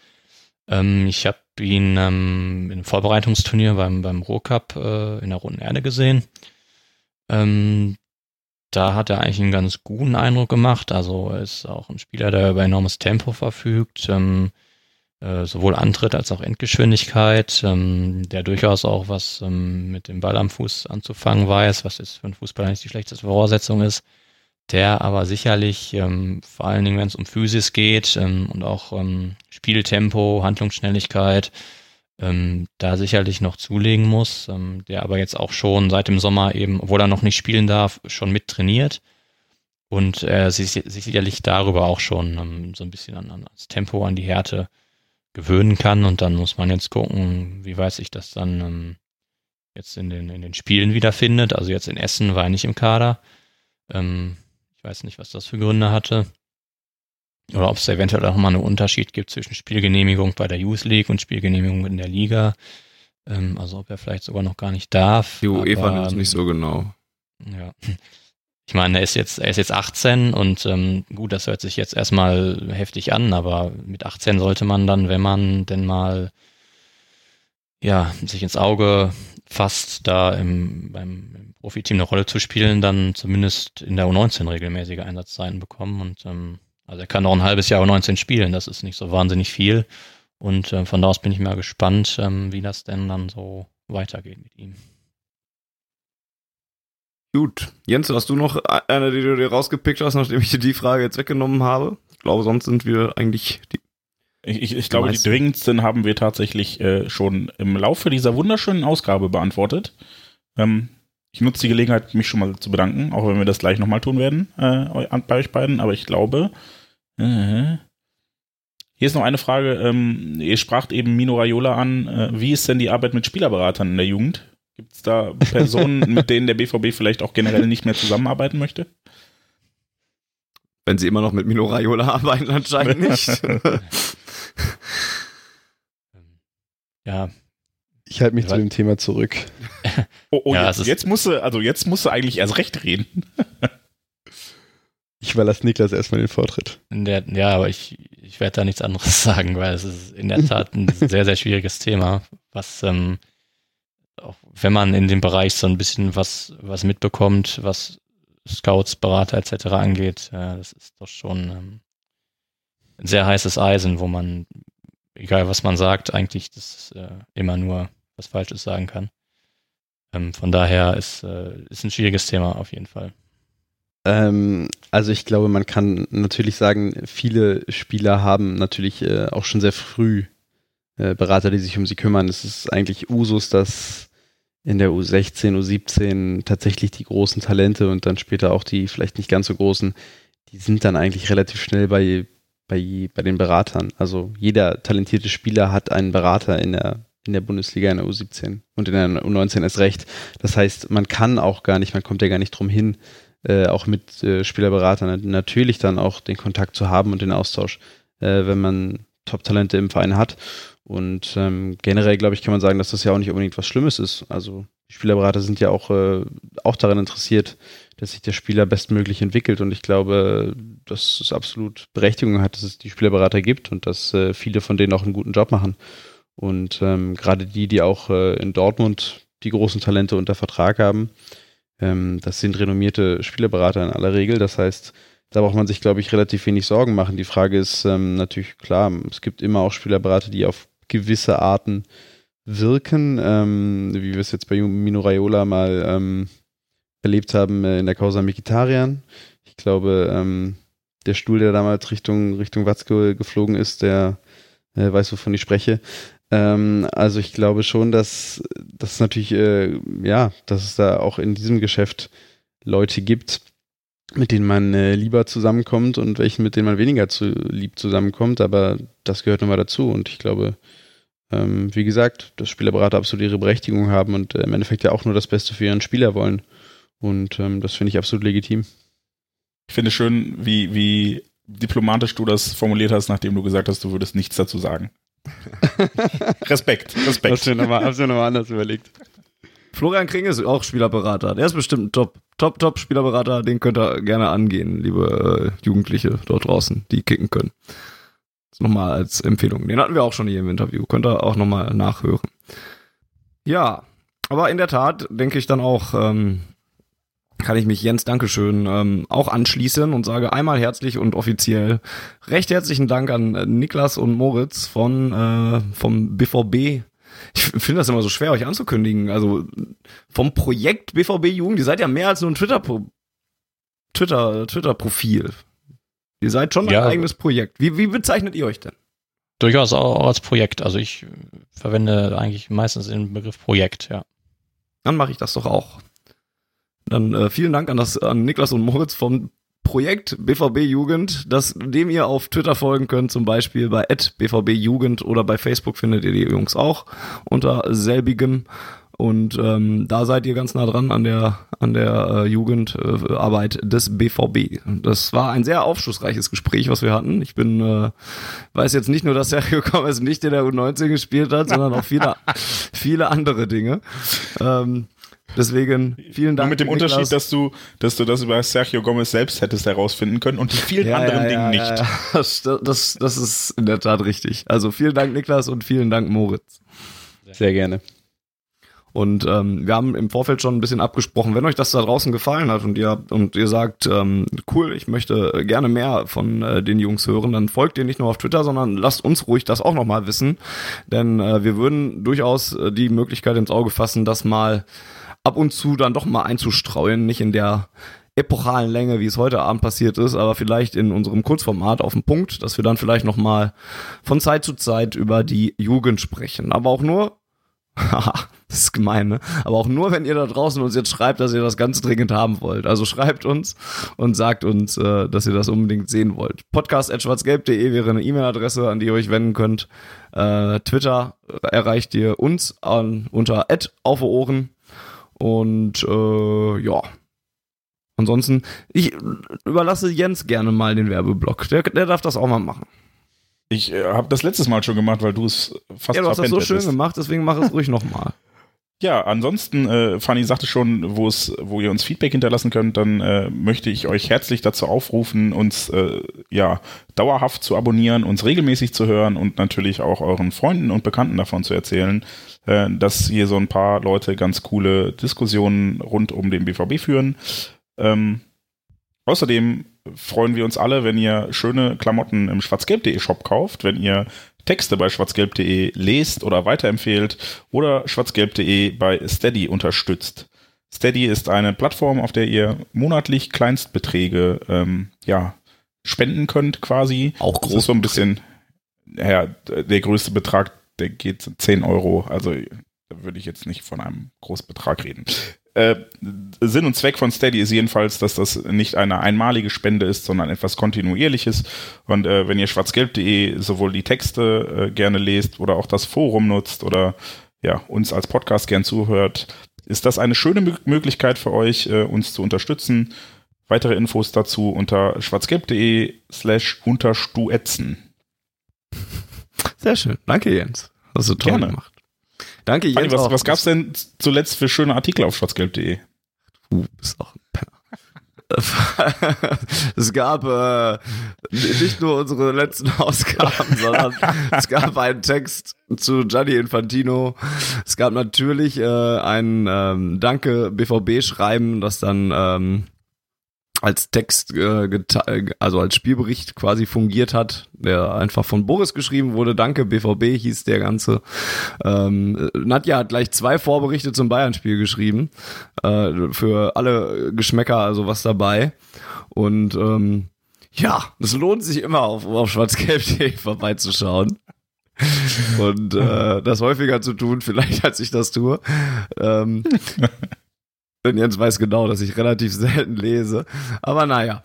Ähm, ich habe ihn ähm, im Vorbereitungsturnier beim, beim Ruhrcup äh, in der Roten Erde gesehen. Ähm, da hat er eigentlich einen ganz guten Eindruck gemacht. Also er ist auch ein Spieler, der über enormes Tempo verfügt, ähm, äh, sowohl Antritt als auch Endgeschwindigkeit, ähm, der durchaus auch was ähm, mit dem Ball am Fuß anzufangen weiß, was jetzt für einen Fußballer nicht die schlechteste Voraussetzung ist. Der aber sicherlich, ähm, vor allen Dingen, wenn es um Physis geht ähm, und auch ähm, Spieltempo, Handlungsschnelligkeit, ähm, da sicherlich noch zulegen muss, ähm, der aber jetzt auch schon seit dem Sommer eben, obwohl er noch nicht spielen darf, schon mit trainiert und er sich, sich sicherlich darüber auch schon ähm, so ein bisschen an, an das Tempo, an die Härte gewöhnen kann und dann muss man jetzt gucken, wie weit sich das dann jetzt in den, in den Spielen wiederfindet. Also jetzt in Essen war er nicht im Kader. Ähm, ich weiß nicht, was das für Gründe hatte. Oder ob es eventuell auch mal einen Unterschied gibt zwischen Spielgenehmigung bei der Youth League und Spielgenehmigung in der Liga. Ähm, also ob er vielleicht sogar noch gar nicht darf. Die UEFA nimmt es nicht so genau. Ja. ich meine, er ist jetzt, er ist jetzt 18 und ähm, gut, das hört sich jetzt erstmal heftig an, aber mit 18 sollte man dann, wenn man denn mal ja, sich ins Auge fasst, da im, beim im Profiteam eine Rolle zu spielen, dann zumindest in der U19 regelmäßige Einsatzzeiten bekommen. Und ähm, also er kann auch ein halbes Jahr U19 spielen, das ist nicht so wahnsinnig viel. Und äh, von da aus bin ich mal gespannt, ähm, wie das denn dann so weitergeht mit ihm. Gut. Jens, hast du noch eine, die du dir rausgepickt hast, nachdem ich dir die Frage jetzt weggenommen habe? Ich glaube, sonst sind wir eigentlich die. Ich, ich, ich glaube, die dringendsten haben wir tatsächlich äh, schon im Laufe dieser wunderschönen Ausgabe beantwortet. Ähm, ich nutze die Gelegenheit, mich schon mal zu bedanken, auch wenn wir das gleich nochmal tun werden äh, bei euch beiden. Aber ich glaube, äh, hier ist noch eine Frage. Ähm, ihr spracht eben Mino Raiola an. Äh, wie ist denn die Arbeit mit Spielerberatern in der Jugend? Gibt es da Personen, mit denen der BVB vielleicht auch generell nicht mehr zusammenarbeiten möchte? Wenn sie immer noch mit Mino Raiola arbeiten, anscheinend nicht. ja. Ich halte mich zu dem Thema zurück. Oh, oh ja, jetzt, jetzt musst du, also jetzt musst du eigentlich erst recht reden. ich überlasse Niklas erstmal den Vortritt. Der, ja, aber ich, ich werde da nichts anderes sagen, weil es ist in der Tat ein sehr, sehr schwieriges Thema, was ähm, auch wenn man in dem Bereich so ein bisschen was, was mitbekommt, was Scouts, Berater etc. angeht, äh, das ist doch schon ähm, ein sehr heißes Eisen, wo man, egal was man sagt, eigentlich das äh, immer nur was Falsches sagen kann. Ähm, von daher ist, äh, ist ein schwieriges Thema auf jeden Fall. Ähm, also ich glaube, man kann natürlich sagen, viele Spieler haben natürlich äh, auch schon sehr früh äh, Berater, die sich um sie kümmern. Es ist eigentlich Usus, dass in der U16, U17 tatsächlich die großen Talente und dann später auch die vielleicht nicht ganz so großen, die sind dann eigentlich relativ schnell bei, bei, bei den Beratern. Also jeder talentierte Spieler hat einen Berater in der, in der Bundesliga in der U17 und in der U19 erst recht. Das heißt, man kann auch gar nicht, man kommt ja gar nicht drum hin, äh, auch mit äh, Spielerberatern natürlich dann auch den Kontakt zu haben und den Austausch, äh, wenn man Top-Talente im Verein hat. Und ähm, generell, glaube ich, kann man sagen, dass das ja auch nicht unbedingt was Schlimmes ist. Also die Spielerberater sind ja auch, äh, auch daran interessiert, dass sich der Spieler bestmöglich entwickelt. Und ich glaube, dass es absolut Berechtigung hat, dass es die Spielerberater gibt und dass äh, viele von denen auch einen guten Job machen. Und ähm, gerade die, die auch äh, in Dortmund die großen Talente unter Vertrag haben, ähm, das sind renommierte Spielerberater in aller Regel. Das heißt, da braucht man sich, glaube ich, relativ wenig Sorgen machen. Die Frage ist ähm, natürlich klar, es gibt immer auch Spielerberater, die auf gewisse Arten wirken, ähm, wie wir es jetzt bei Mino Raiola mal ähm, erlebt haben äh, in der Causa Mikitarian. Ich glaube, ähm, der Stuhl, der damals Richtung, Richtung Watzke geflogen ist, der äh, weiß, wovon ich spreche. Ähm, also ich glaube schon, dass das natürlich, äh, ja, dass es da auch in diesem Geschäft Leute gibt, mit denen man äh, lieber zusammenkommt und welchen, mit denen man weniger zu lieb zusammenkommt, aber das gehört nochmal dazu und ich glaube, ähm, wie gesagt, dass Spielerberater absolut ihre Berechtigung haben und äh, im Endeffekt ja auch nur das Beste für ihren Spieler wollen. Und ähm, das finde ich absolut legitim. Ich finde schön, wie, wie diplomatisch du das formuliert hast, nachdem du gesagt hast, du würdest nichts dazu sagen. Respekt, Respekt. Hast du nochmal noch anders überlegt. Florian Kring ist auch Spielerberater. Der ist bestimmt ein Top, Top, Top Spielerberater. Den könnt ihr gerne angehen, liebe äh, Jugendliche dort draußen, die kicken können nochmal als Empfehlung. Den hatten wir auch schon hier im Interview. Könnt ihr auch nochmal nachhören. Ja, aber in der Tat denke ich dann auch, ähm, kann ich mich Jens Dankeschön ähm, auch anschließen und sage einmal herzlich und offiziell recht herzlichen Dank an äh, Niklas und Moritz von äh, vom BVB. Ich finde das immer so schwer, euch anzukündigen. Also vom Projekt BVB Jugend, ihr seid ja mehr als nur ein Twitter Twitter Twitter Profil. Ihr seid schon ja. ein eigenes Projekt. Wie, wie bezeichnet ihr euch denn? Durchaus auch als Projekt. Also ich verwende eigentlich meistens den Begriff Projekt, ja. Dann mache ich das doch auch. Dann äh, vielen Dank an, das, an Niklas und Moritz vom Projekt BVB Jugend, das, dem ihr auf Twitter folgen könnt, zum Beispiel bei BVB Jugend oder bei Facebook findet ihr die Jungs auch unter selbigem. Und ähm, da seid ihr ganz nah dran an der an der äh, Jugendarbeit äh, des BVB. Das war ein sehr aufschlussreiches Gespräch, was wir hatten. Ich bin äh, weiß jetzt nicht nur, dass Sergio Gomez nicht in der U19 gespielt hat, sondern auch viele viele andere Dinge. Ähm, Deswegen vielen Dank. Nur mit dem Niklas. Unterschied, dass du, dass du das über Sergio Gomez selbst hättest herausfinden können und die vielen anderen Dingen nicht. Ja, das, das, das ist in der Tat richtig. Also vielen Dank, Niklas, und vielen Dank, Moritz. Sehr gerne. Und ähm, wir haben im Vorfeld schon ein bisschen abgesprochen, wenn euch das da draußen gefallen hat und ihr und ihr sagt, ähm, cool, ich möchte gerne mehr von äh, den Jungs hören, dann folgt ihr nicht nur auf Twitter, sondern lasst uns ruhig das auch nochmal wissen. Denn äh, wir würden durchaus äh, die Möglichkeit ins Auge fassen, das mal ab und zu dann doch mal einzustreuen, nicht in der epochalen Länge, wie es heute Abend passiert ist, aber vielleicht in unserem Kurzformat auf den Punkt, dass wir dann vielleicht noch mal von Zeit zu Zeit über die Jugend sprechen. Aber auch nur, haha, das ist gemein, ne? Aber auch nur, wenn ihr da draußen uns jetzt schreibt, dass ihr das ganz dringend haben wollt. Also schreibt uns und sagt uns, äh, dass ihr das unbedingt sehen wollt. Podcast.schwarzgelb.de wäre eine E-Mail-Adresse, an die ihr euch wenden könnt. Äh, Twitter erreicht ihr uns an, unter auf Ohren. Und äh, ja, Ansonsten, ich überlasse Jens gerne mal den Werbeblock. Der, der darf das auch mal machen. Ich äh, habe das letztes Mal schon gemacht, weil du es fast Ja, du hast das so schön gemacht, deswegen mach es ruhig nochmal. Ja, ansonsten, äh, Fanny sagte schon, wo es, wo ihr uns Feedback hinterlassen könnt, dann äh, möchte ich euch herzlich dazu aufrufen, uns äh, ja dauerhaft zu abonnieren, uns regelmäßig zu hören und natürlich auch euren Freunden und Bekannten davon zu erzählen, äh, dass hier so ein paar Leute ganz coole Diskussionen rund um den BVB führen. Ähm, außerdem freuen wir uns alle, wenn ihr schöne Klamotten im schwarzgelb.de Shop kauft, wenn ihr Texte bei schwarzgelb.de lest oder weiterempfehlt oder schwarzgelb.de bei Steady unterstützt. Steady ist eine Plattform, auf der ihr monatlich Kleinstbeträge ähm, ja, spenden könnt quasi. Auch Das ist so ein bisschen, ja, der größte Betrag, der geht 10 Euro. Also würde ich jetzt nicht von einem Großbetrag reden. Äh, Sinn und Zweck von Steady ist jedenfalls, dass das nicht eine einmalige Spende ist, sondern etwas kontinuierliches. Und äh, wenn ihr schwarzgelb.de sowohl die Texte äh, gerne lest oder auch das Forum nutzt oder ja, uns als Podcast gern zuhört, ist das eine schöne Mö- Möglichkeit für euch, äh, uns zu unterstützen. Weitere Infos dazu unter schwarzgelb.de slash unterstuetzen. Sehr schön. Danke, Jens. Hast du toll Gerne. gemacht. Danke, Jens. Fanny, was, was gab's denn zuletzt für schöne Artikel auf schwarzgelb.de? Du bist auch ein Penner. es gab äh, nicht nur unsere letzten Ausgaben, sondern es gab einen Text zu Gianni Infantino. Es gab natürlich äh, ein ähm, Danke BVB-Schreiben, das dann ähm, als Text, äh, also als Spielbericht quasi fungiert hat, der einfach von Boris geschrieben wurde. Danke BVB hieß der ganze. Ähm, Nadja hat gleich zwei Vorberichte zum Bayern-Spiel geschrieben. Äh, für alle Geschmäcker, also was dabei. Und ähm, ja, es lohnt sich immer auf, auf schwarzgelb.de vorbeizuschauen. Und äh, das häufiger zu tun, vielleicht als ich das tue. Ähm, denn Jens weiß genau, dass ich relativ selten lese. Aber naja,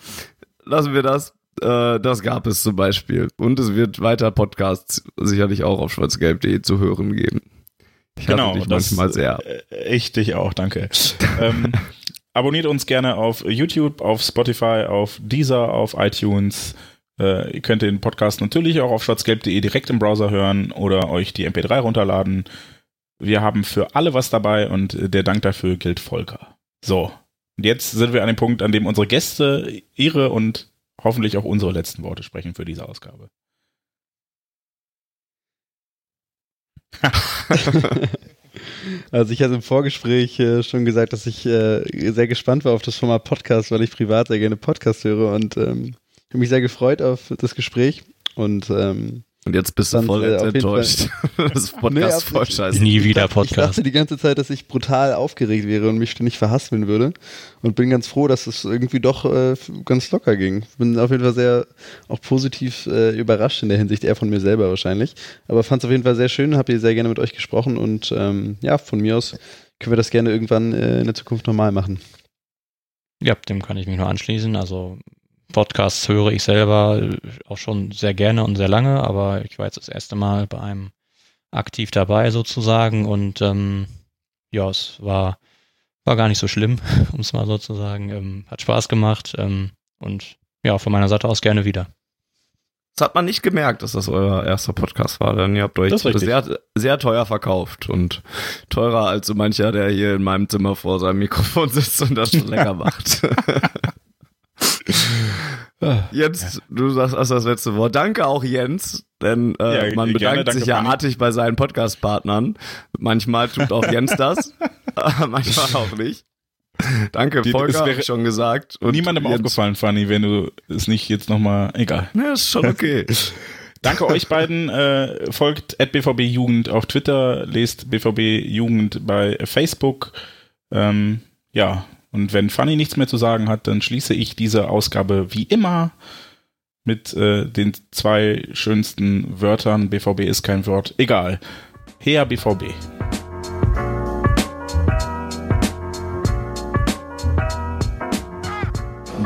lassen wir das. Äh, das gab es zum Beispiel. Und es wird weiter Podcasts sicherlich auch auf schwarzgelb.de zu hören geben. Ich Genau, dich das- manchmal sehr. Äh, Ich dich auch, danke. ähm, abonniert uns gerne auf YouTube, auf Spotify, auf Deezer, auf iTunes. Äh, ihr könnt den Podcast natürlich auch auf schwarzgelb.de direkt im Browser hören oder euch die MP3 runterladen. Wir haben für alle was dabei und äh, der Dank dafür gilt Volker. So, und jetzt sind wir an dem Punkt, an dem unsere Gäste ihre und hoffentlich auch unsere letzten Worte sprechen für diese Ausgabe. Also ich hatte im Vorgespräch äh, schon gesagt, dass ich äh, sehr gespannt war auf das Format Podcast, weil ich privat sehr gerne Podcast höre und ähm, ich habe mich sehr gefreut auf das Gespräch und ähm, Und jetzt bist du voll äh, enttäuscht. das Podcast Nee, voll absolut. scheiße. Nie wieder ich Podcast. dachte die ganze Zeit, dass ich brutal aufgeregt wäre und mich ständig verhaspeln würde und bin ganz froh, dass es irgendwie doch äh, ganz locker ging. Bin auf jeden Fall sehr auch positiv äh, überrascht in der Hinsicht, eher von mir selber wahrscheinlich. Aber fand es auf jeden Fall sehr schön, habe hier sehr gerne mit euch gesprochen und ähm, ja, von mir aus können wir das gerne irgendwann äh, in der Zukunft normal machen. Ja, dem kann ich mich nur anschließen. Also Podcasts höre ich selber äh, auch schon sehr gerne und sehr lange, aber ich war jetzt das erste Mal bei einem aktiv dabei sozusagen und ähm, ja, es war, war gar nicht so schlimm, um es mal so zu sagen. Ähm, hat Spaß gemacht ähm, und ja, von meiner Seite aus gerne wieder. Das hat man nicht gemerkt, dass das euer erster Podcast war, denn ihr habt euch sehr, sehr teuer verkauft und teurer als so mancher, der hier in meinem Zimmer vor seinem Mikrofon sitzt und das schon länger macht. Jens, du sagst also das letzte Wort. Danke auch Jens, denn äh, ja, man bedankt gerne, sich ja artig bei seinen Podcast-Partnern. Manchmal tut auch Jens das, manchmal auch nicht. Danke, Die, Volker, wäre schon gesagt. Und niemandem Jens. aufgefallen, Fanny, wenn du es nicht jetzt nochmal, egal. Ja, ist schon okay. Danke euch beiden. Äh, folgt at BVB Jugend auf Twitter, lest BVB Jugend bei Facebook. Ähm, ja, und wenn Fanny nichts mehr zu sagen hat, dann schließe ich diese Ausgabe wie immer mit äh, den zwei schönsten Wörtern. BVB ist kein Wort. Egal. Her BVB.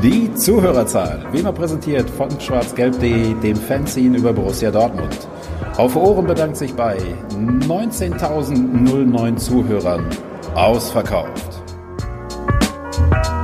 Die Zuhörerzahl, wie immer präsentiert von schwarzgelb.de, dem Fanzine über Borussia Dortmund. Auf Ohren bedankt sich bei 19.009 Zuhörern ausverkauft. Thank you.